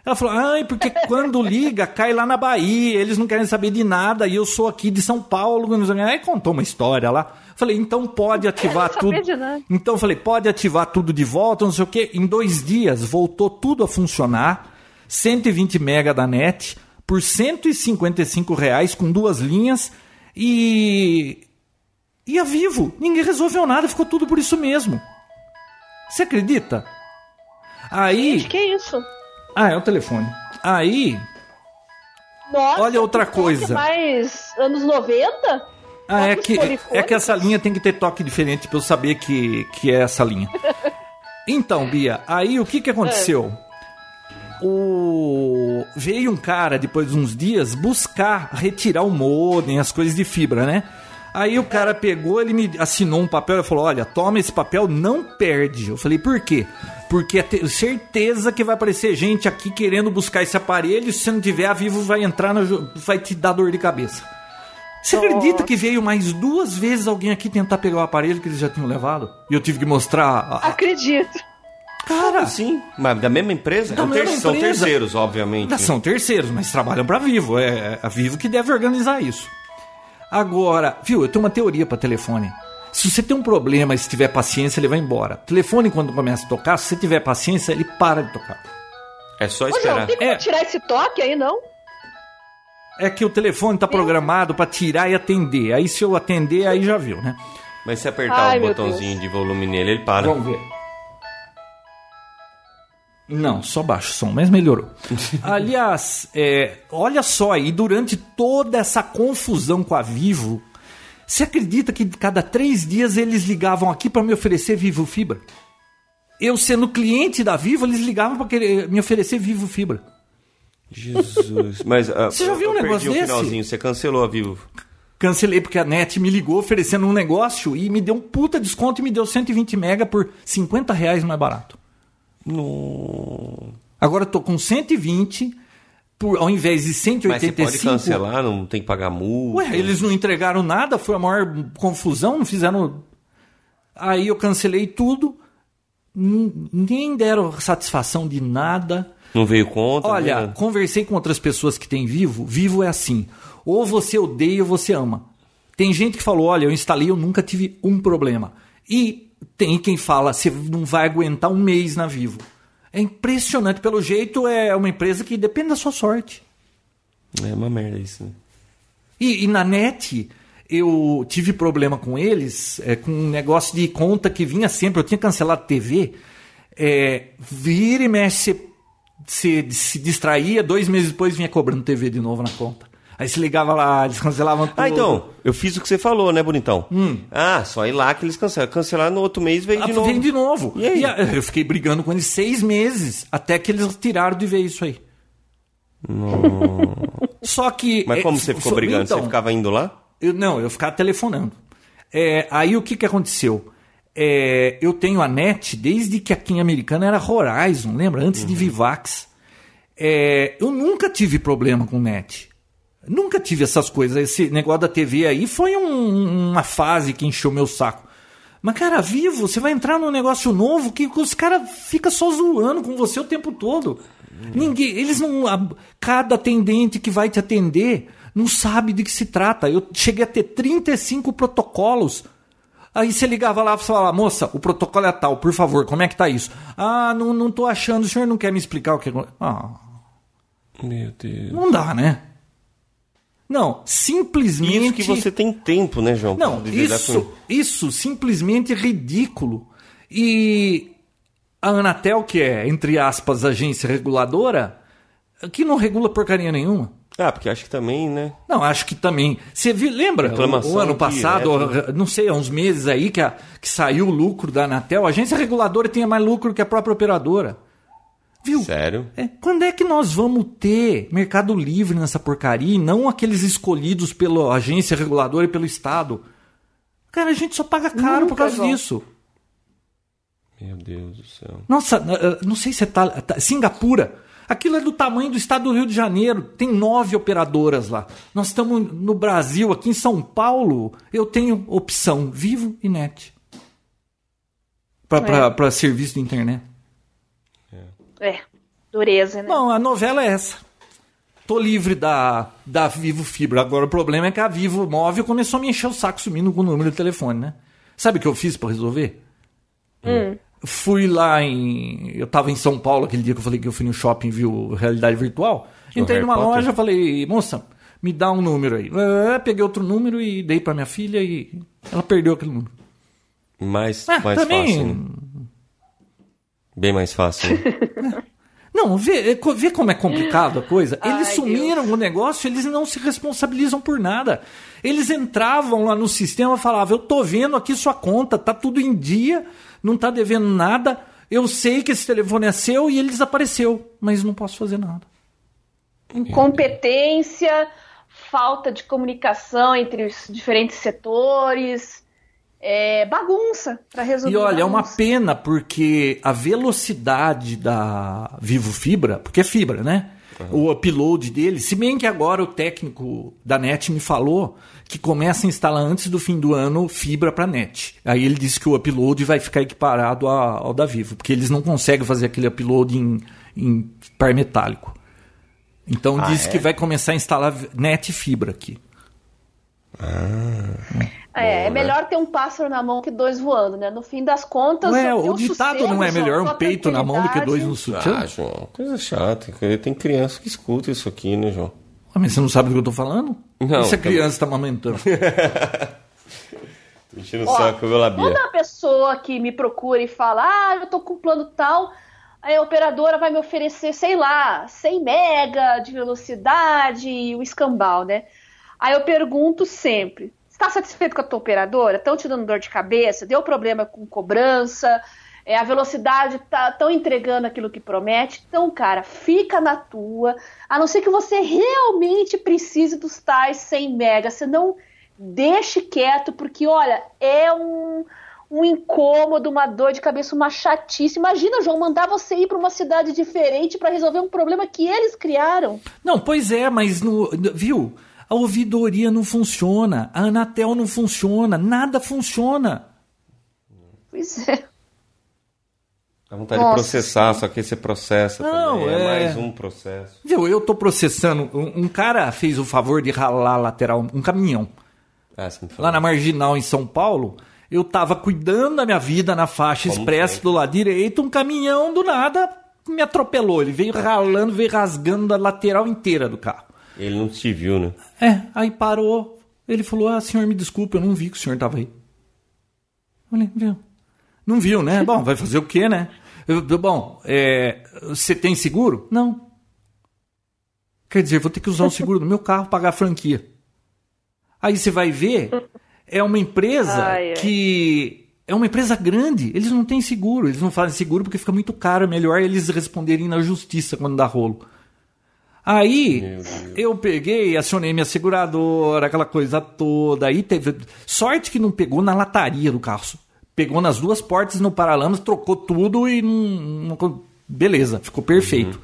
Ela falou, ai, porque quando liga, cai lá na Bahia, eles não querem saber de nada, e eu sou aqui de São Paulo. Aí contou uma história lá. Falei, então pode ativar tudo. nada. Então falei, pode ativar tudo de volta, não sei o quê. Em dois dias voltou tudo a funcionar. 120 mega da net por 155 reais com duas linhas e e a Vivo ninguém resolveu nada, ficou tudo por isso mesmo. Você acredita? Aí, Gente, que isso? ah, é o telefone. Aí, Nossa, Olha outra coisa. Mais anos 90? Ah, é que é que essa linha tem que ter toque diferente para eu saber que que é essa linha. Então, Bia, aí o que que aconteceu? O... Veio um cara, depois de uns dias, buscar retirar o modem, as coisas de fibra, né? Aí o cara pegou, ele me assinou um papel e falou: Olha, toma esse papel, não perde. Eu falei: Por quê? Porque eu tenho certeza que vai aparecer gente aqui querendo buscar esse aparelho. E se não tiver, a Vivo vai entrar, no... vai te dar dor de cabeça. Você acredita que veio mais duas vezes alguém aqui tentar pegar o aparelho que eles já tinham levado? E eu tive que mostrar. a- Acredito. Cara, Sim, mas da mesma empresa? Da São ter- mesma São empresa. terceiros, obviamente. São terceiros, mas trabalham pra Vivo. É a Vivo que deve organizar isso. Agora, viu, eu tenho uma teoria pra telefone. Se você tem um problema e se tiver paciência, ele vai embora. Telefone, quando começa a tocar, se você tiver paciência, ele para de tocar. É só Ô, João, esperar. tem como É. tirar esse toque aí, não? É que o telefone tá programado pra tirar e atender. Aí se eu atender, aí já viu, né? Mas se apertar Ai, o botãozinho de volume nele, ele para. Vamos ver. Não, só baixo o som, mas melhorou. Aliás, é, olha só aí, durante toda essa confusão com a Vivo, você acredita que cada três dias eles ligavam aqui para me oferecer Vivo Fibra? Eu sendo cliente da Vivo, eles ligavam para me oferecer Vivo Fibra. Jesus. Mas ah, Você já viu um negócio desse? finalzinho, você cancelou a Vivo. Cancelei porque a NET me ligou oferecendo um negócio e me deu um puta desconto e me deu 120 mega por 50 reais mais barato. No... Agora eu tô com 120 por, ao invés de Mas você 185. pode cancelar, não tem que pagar multa. Ué, eles não entregaram nada, foi a maior confusão, não fizeram. Aí eu cancelei tudo. Nem deram satisfação de nada. Não veio conta? Olha, né? conversei com outras pessoas que têm Vivo. Vivo é assim: ou você odeia ou você ama. Tem gente que falou: olha, eu instalei, eu nunca tive um problema. E tem quem fala: você não vai aguentar um mês na Vivo. É impressionante. Pelo jeito, é uma empresa que depende da sua sorte. É uma merda isso, né? E, e na net, eu tive problema com eles, é, com um negócio de conta que vinha sempre. Eu tinha cancelado TV. É, vira e mexe, se, se distraía, dois meses depois vinha cobrando TV de novo na conta. Aí se ligava lá, eles cancelavam tudo. Ah, então, eu fiz o que você falou, né, bonitão? Ah, só ir lá que eles cancelaram. Cancelaram no outro mês veio Ah, de novo. Vem de novo. E aí? a- eu fiquei brigando com eles seis meses, até que eles tiraram de vez isso aí. Só que. Mas é, como você ficou so- brigando? então, você ficava indo lá? Eu, não, eu ficava telefonando. É, aí o que, que aconteceu? É, eu tenho a net desde que aqui em Americana era Horizon, lembra? Antes de Vivax. É, eu nunca tive problema com net. Nunca tive essas coisas. Esse negócio da TV aí foi um- uma fase que encheu meu saco. Mas, cara, vivo, você vai entrar num negócio novo que os caras ficam só zoando com você o tempo todo. Ninguém, eles não. a- Cada atendente que vai te atender não sabe de que se trata. Eu cheguei a ter 35 protocolos. Aí você ligava lá e falava, moça, o protocolo é tal, por favor, como é que tá isso? Ah, não, não tô achando, o senhor não quer me explicar o que. acon-" Ah, Meu Deus. não dá, né? Não, simplesmente. Isso que você tem tempo, né, João? Não, isso, com- isso simplesmente é ridículo. E a Anatel, que é, entre aspas, agência reguladora, que não regula porcaria nenhuma. Ah, porque acho que também, né? Não, acho que também. Você viu, lembra? Reclamação O, o ano passado, direta, não sei, há uns meses aí que, a- que saiu o lucro da Anatel. A agência reguladora tinha mais lucro que a própria operadora. Viu? Sério? É, quando é que nós vamos ter mercado livre nessa porcaria e não aqueles escolhidos pela agência reguladora e pelo Estado? Cara, a gente só paga caro Nunca, por causa disso. Meu Deus do céu. Nossa, eh, não sei se é tá, tá- Singapura. Aquilo é do tamanho do estado do Rio de Janeiro. Tem nove operadoras lá. Nós estamos no Brasil, aqui em São Paulo. Eu tenho opção Vivo e Net. Para serviço de internet. É, dureza, né? Não, a novela é essa. Tô livre da, da Vivo Fibra. Agora o problema é que a Vivo Móvel começou a me encher o saco sumindo com o número de telefone, né? Sabe o que eu fiz para resolver? Fui lá em. Eu tava em São Paulo aquele dia que eu falei que eu fui no shopping e viu realidade virtual. Entrei numa Potter? loja falei, moça, me dá um número aí. Eh, Peguei outro número e dei para minha filha e ela perdeu aquele número. Mais, Ah, mais também. fácil. né? Bem mais fácil. né? Não, vê, vê como é complicado a coisa. Eles Ai, sumiram o negócio, eles não se responsabilizam por nada. Eles entravam lá no sistema e falavam: Eu tô vendo aqui sua conta, tá tudo em dia, não tá devendo nada. Eu sei que esse telefone é seu e ele desapareceu, mas não posso fazer nada. Incompetência, falta de comunicação entre os diferentes setores, é, bagunça para resolver. E olha, é uma bagunça. pena porque a velocidade da Vivo Fibra, porque é fibra, né? O upload dele, se bem que agora o técnico da NET me falou que começa a instalar antes do fim do ano fibra para NET. Aí ele disse que o upload vai ficar equiparado ao da Vivo, porque eles não conseguem fazer aquele upload em, em par metálico. Então Ah, disse é? que vai começar a instalar NET fibra aqui. É, é Bom, né? melhor ter um pássaro na mão que dois voando, né? No fim das contas. Ué, teu o ditado sossego, não é melhor um peito na mão do que dois no sutiã? ah, João, coisa chata. Tem criança que escuta isso aqui, né, João? Mas você não sabe do que eu tô falando? Não, E se a tá criança está amamentando? Tô enchendo o saco, meu labia. Quando a pessoa que me procura e fala, ah, eu tô com um plano tal, a operadora vai me oferecer, sei lá, 100 mega de velocidade e o escambau, né? Aí eu pergunto sempre, está satisfeito com a tua operadora? Estão te dando dor de cabeça? Deu problema com cobrança? É, a velocidade tá tão entregando aquilo que promete? Então, cara, fica na tua, a não ser que você realmente precise dos tais 100 mega, senão deixe quieto, porque olha, é um, um incômodo, uma dor de cabeça, uma chatice. Imagina, João, mandar você ir para uma cidade diferente para resolver um problema que eles criaram. Não, pois é, mas no, viu? A ouvidoria não funciona, a Anatel não funciona, nada funciona. Pois é. Dá vontade Nossa. de processar, só que você processa não, também. É... é mais um processo. Viu, eu tô processando. Um, um, cara fez o favor de ralar a lateral, um caminhão. Ah, lá na Marginal, em São Paulo. Eu tava cuidando da minha vida na faixa Como expressa do lado direito, um caminhão do nada me atropelou. Ele veio ralando, veio rasgando a lateral inteira do carro. Ele não te viu, né? É, aí parou. Ele falou: Ah, senhor, me desculpe, eu não vi que o senhor tava aí. Eu falei, viu? Não viu, né? Bom, vai fazer o quê, né? Bom, é, você tem seguro? Não. Quer dizer, vou ter que usar o seguro do meu carro, pagar a franquia. Aí você vai ver, é uma empresa ai, ai. que. É uma empresa grande, eles não têm seguro, eles não fazem seguro porque fica muito caro, é melhor eles responderem na justiça quando dá rolo. Aí eu peguei, acionei minha seguradora, aquela coisa toda. Aí teve. Sorte que não pegou na lataria do carro pegou nas duas portas no paralamas, trocou tudo e não, não beleza, ficou perfeito. Uhum.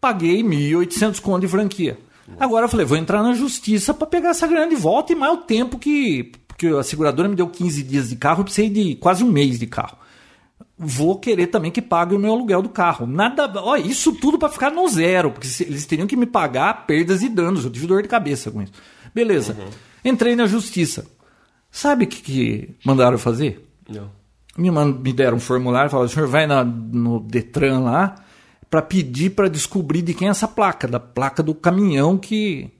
Paguei 1.800 conto de franquia. Agora eu falei, vou entrar na justiça para pegar essa grana de volta e mais o tempo que porque a seguradora me deu 15 dias de carro, eu precisei de quase um mês de carro. Vou querer também que pague o meu aluguel do carro. Nada, ó, isso tudo para ficar no zero, porque eles teriam que me pagar perdas e danos. Eu tive dor de cabeça com isso. Beleza. Uhum. Entrei na justiça. Sabe o que, que mandaram fazer? Não. Me, me deram um formulário e falaram: o senhor vai na, no Detran lá para pedir para descobrir de quem é essa placa, da placa do caminhão que.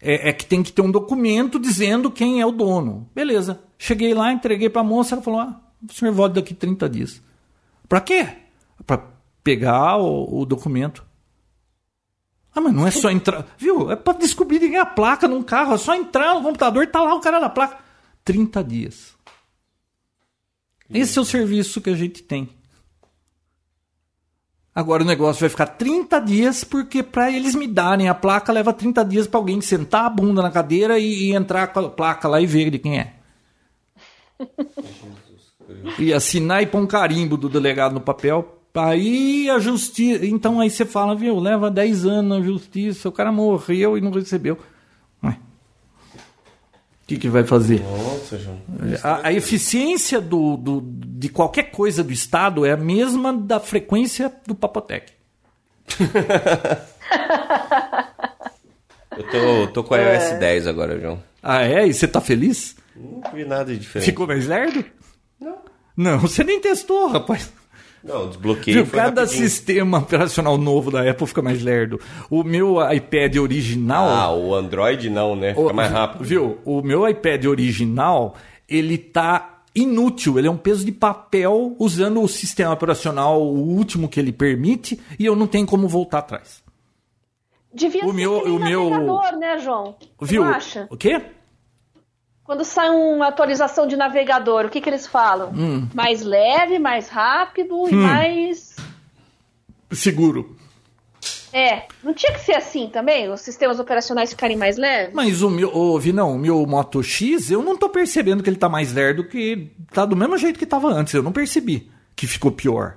É, é, que tem que ter um documento dizendo quem é o dono. Beleza. Cheguei lá, entreguei para a moça, ela falou: ah, o senhor volta daqui 30 dias. Para quê? Para pegar o, o documento. Ah, mas não é só entrar. Viu? É para descobrir quem é a placa num carro. É só entrar no computador e tá lá o cara da placa. 30 dias. Esse é o serviço que a gente tem. Agora o negócio vai ficar 30 dias, porque para eles me darem a placa, leva 30 dias para alguém sentar a bunda na cadeira e, e, entrar com a placa lá e ver de quem é. e assinar e pôr um carimbo do delegado no papel. Aí a justiça. Então aí você fala, viu, leva 10 anos na justiça, o cara morreu e não recebeu. O que, que vai fazer? Nossa, João. A, a eficiência do, do, de qualquer coisa do Estado é a mesma da frequência do Papotec. Eu tô, tô com a iOS é. 10 agora, João. Ah, é? E você tá feliz? Não vi nada de diferente. Ficou mais lerdo? Não. Não, você nem testou, rapaz. Não, desbloqueio. Cada rapidinho. sistema operacional novo da Apple fica mais lerdo. O meu iPad original. Ah, o Android não, né? Fica o, mais rápido. Viu? O meu iPad original, ele tá inútil, ele é um peso de papel usando o sistema operacional o último que ele permite e eu não tenho como voltar atrás. Devia o ser meu, o meu né, João? Viu? Acha? O quê? Quando sai uma atualização de navegador, o que, que eles falam? Hum. Mais leve, mais rápido hum. e mais. Seguro. É, não tinha que ser assim também? Os sistemas operacionais ficarem mais leves? Mas o meu, oh, não, o meu Moto X, eu não tô percebendo que ele tá mais lerdo que tá do mesmo jeito que tava antes. Eu não percebi que ficou pior.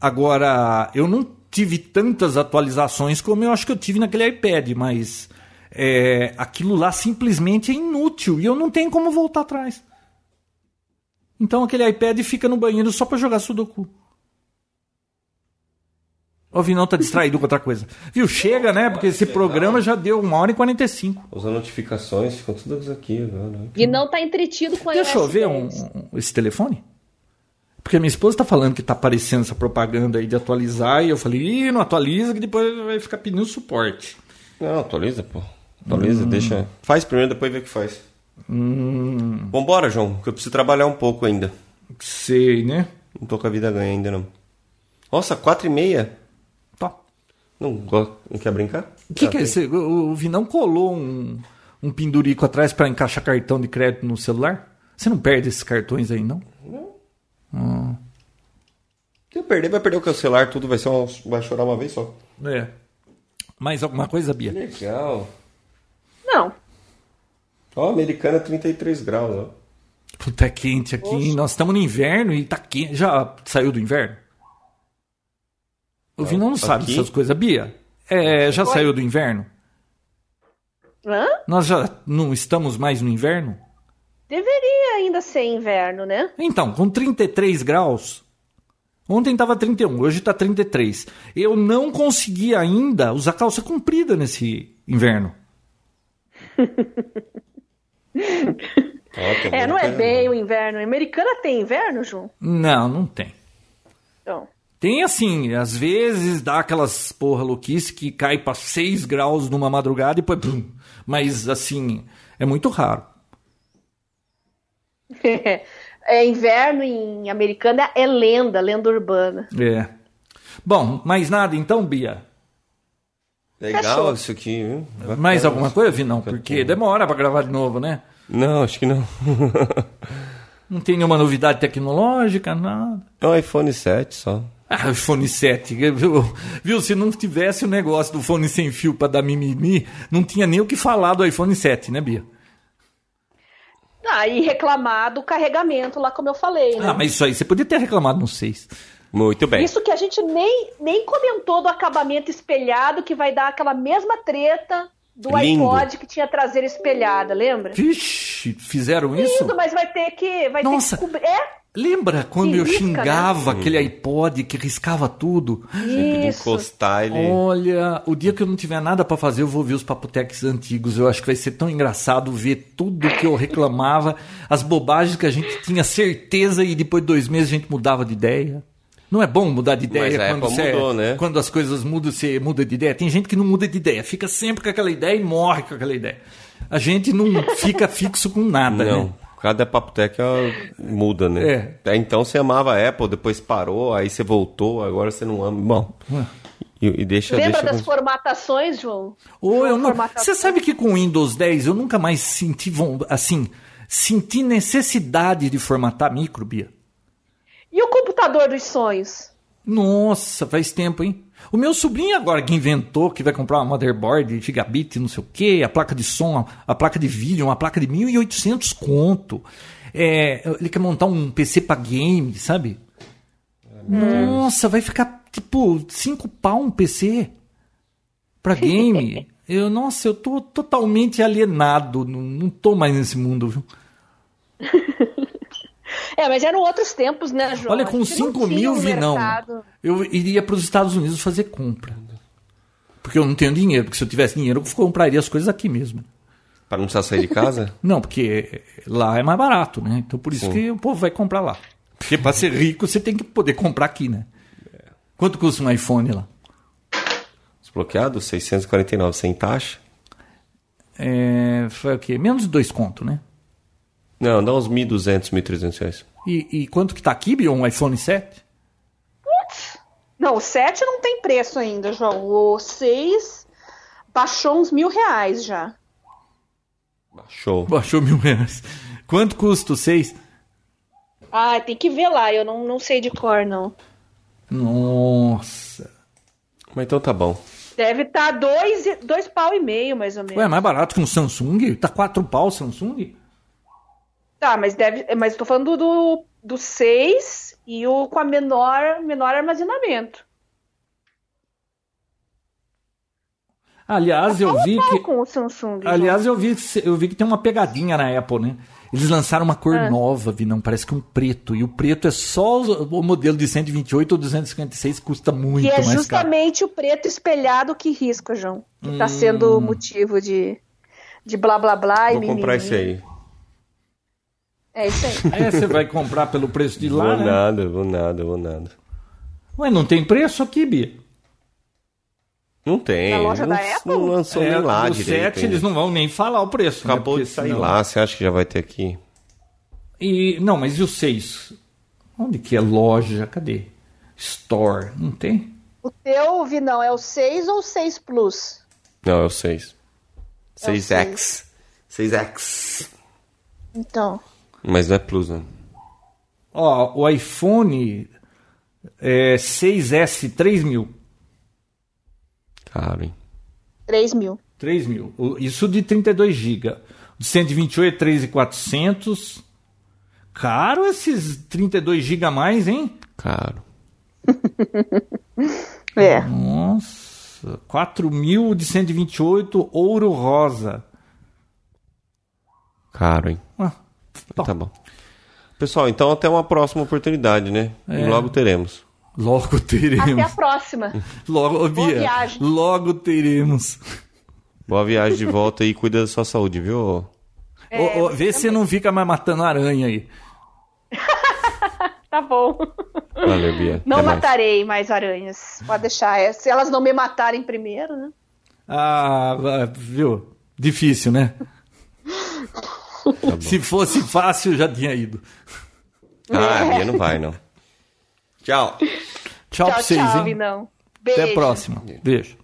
Agora, eu não tive tantas atualizações como eu acho que eu tive naquele iPad, mas é, aquilo lá simplesmente é inútil e eu não tenho como voltar atrás. Então aquele iPad fica no banheiro só para jogar Sudoku. O Vinão tá distraído com outra coisa. Viu? Chega, né? Porque esse programa já deu uma hora e 45. As notificações ficam todas aqui agora. Né? E não tá entretido com a Deixa eu ver um, um, esse telefone. Porque a minha esposa tá falando que tá aparecendo essa propaganda aí de atualizar. E eu falei, ih, não atualiza que depois vai ficar pedindo suporte. Não, atualiza, pô. Atualiza, hum. deixa. Faz primeiro, depois vê o que faz. Hum. Vambora, João, que eu preciso trabalhar um pouco ainda. Sei, né? Não tô com a vida ganha ainda, não. Nossa, quatro e meia? Tá. Não, não quer brincar? O que, que é isso? O Vinão colou um, um pendurico atrás para encaixar cartão de crédito no celular? Você não perde esses cartões aí, não? Não. Hum. Se eu perder, vai perder o celular, tudo vai, ser uma, vai chorar uma vez só. É. Mais alguma coisa, Bia? Legal. Não. Ó, americana 33 graus, ó. Puta, é quente aqui. Poxa. Nós estamos no inverno e tá quente. Já saiu do inverno? O Vinão não sabe essas coisas. Bia, é, já Oi? saiu do inverno? Hã? Nós já não estamos mais no inverno? Deveria ainda ser inverno, né? Então, com 33 graus, Ontem estava 31, hoje está 33. Eu não consegui ainda usar calça comprida nesse inverno. É, não é bem o inverno. Americana tem inverno, João? Não, não tem. Então. Tem assim, às vezes dá aquelas porra louquice que cai para 6 graus numa madrugada e depois. Brum. Mas assim, é muito raro. é, inverno em Americana é lenda, lenda urbana. É. Bom, mais nada então, Bia? Legal Fechou. isso aqui, viu? Mais alguma coisa, Vi? Não, porque demora para gravar de novo, né? Não, acho que não. não tem nenhuma novidade tecnológica, nada. É o iPhone 7 só. Ah, o iPhone 7. Viu? viu? Se não tivesse o negócio do fone sem fio para dar mimimi, não tinha nem o que falar do iPhone 7, né, Bia? Ah, e reclamar do carregamento lá, como eu falei, né? Ah, mas isso aí você podia ter reclamado no 6. Muito bem. Isso que a gente nem, nem comentou do acabamento espelhado, que vai dar aquela mesma treta do Lindo. iPod que tinha traseira espelhada, lembra? Vixe, fizeram Lindo, isso? mas vai ter que. Vai Nossa. Ter que é? Lembra quando eu risca, né? xingava né? aquele iPod que riscava tudo? Isso. encostar ele. Olha, o dia que eu não tiver nada para fazer, eu vou ver os papotex antigos. Eu acho que vai ser tão engraçado ver tudo que eu reclamava, as bobagens que a gente tinha certeza e depois de dois meses a gente mudava de ideia. Não é bom mudar de ideia Mas quando, você, mudou, né? quando as coisas mudam, você muda de ideia. Tem gente que não muda de ideia, fica sempre com aquela ideia e morre com aquela ideia. A gente não fica fixo com nada, não. né? Cada papoteca muda, né? É. Então você amava a Apple, depois parou, aí você voltou, agora você não ama. Bom. E, e deixa, Lembra deixa das formatações, João? Ou eu não... Você sabe que com o Windows 10 eu nunca mais senti assim, senti necessidade de formatar micro, Bia. E o computador dos sonhos? Nossa, faz tempo, hein? O meu sobrinho agora que inventou que vai comprar uma motherboard gigabit, não sei o quê, a placa de som, a placa de vídeo, uma placa de 1.800 conto. É, ele quer montar um PC para game, sabe? Nossa, vai ficar tipo 5 pau um PC para game. eu, nossa, eu tô totalmente alienado, não, não tô mais nesse mundo, viu? É, mas eram outros tempos, né, João? Olha, com 5 mil, vi não. Eu iria para os Estados Unidos fazer compra. Porque eu não tenho dinheiro. Porque se eu tivesse dinheiro, eu compraria as coisas aqui mesmo. Para não precisar sair de casa? não, porque lá é mais barato, né? Então por isso Sim. que o povo vai comprar lá. Porque para ser rico, você tem que poder comprar aqui, né? Quanto custa um iPhone lá? Desbloqueado? 649 sem taxa? É, foi o quê? Menos de dois contos, né? Não, dá uns 1.200, 1.300 reais. E, e quanto que tá aqui, Bion, um iPhone 7? Putz! Não, o 7 não tem preço ainda, João. O 6 baixou uns mil reais já. Baixou. Baixou mil reais. Quanto custa o 6? Ah, tem que ver lá, eu não, não sei de cor, não. Nossa. Mas então tá bom. Deve estar tá dois, dois pau e meio, mais ou menos. Ué, mais barato que um Samsung? Tá quatro pau Samsung? Tá, mas deve. Mas tô falando do, do 6 e o com a menor, menor armazenamento. Aliás, eu vi que. Com o Samsung, aliás, eu vi, eu vi que tem uma pegadinha na Apple, né? Eles lançaram uma cor ah. nova, vi não parece que um preto. E o preto é só o modelo de 128 ou 256, custa muito mais caro. E é justamente caro. o preto espelhado que risca, João. Que tá hum. tá sendo motivo de, de blá blá blá Vou e mimimi. comprar esse aí. É isso aí. É, você vai comprar pelo preço de lá, vou né? nada, vou nada, vou nada. Ué, não tem preço aqui, Bia? Não tem. Na loja não, da Apple? Não lançou é, nem lá direito. 7 eles não vão nem falar o preço. Né? Acabou né? de sair senão... lá, você acha que já vai ter aqui? E, não, mas e o 6? Onde que é loja? Cadê? Store, não tem? O teu, Vinão, é o 6 ou o 6 Plus? Não, é o 6. 6X. 6X. Então. Mas não é Plus, não. Ó, o iPhone é 6S 3 mil. Caro, hein? 3 mil. 3 mil. Isso de 32 GB. De 128 é 3,400. Caro esses 32 GB a mais, hein? Caro. é. Nossa. 4 mil de 128 ouro rosa. Caro, hein? Ah, Tá bom. Pessoal, então até uma próxima oportunidade, né? É. Logo teremos. Logo teremos. Até a próxima. Logo, Boa Bia, viagem. logo teremos. Boa viagem de volta e cuida da sua saúde, viu? É, Ô, ô, você vê se não fica mais matando aranha aí. Tá bom. Valeu, Bia. Não Até mais. matarei mais aranhas. Pode deixar. É, Se elas não me matarem primeiro, né? Ah, ah, viu? Difícil, né? Tá Se fosse fácil, já tinha ido. Ah, a Bia não vai, não. Tchau. Tchau, pra tchau, vocês, tchau, hein? Vinão. Até a Beijo. próxima. Beijo.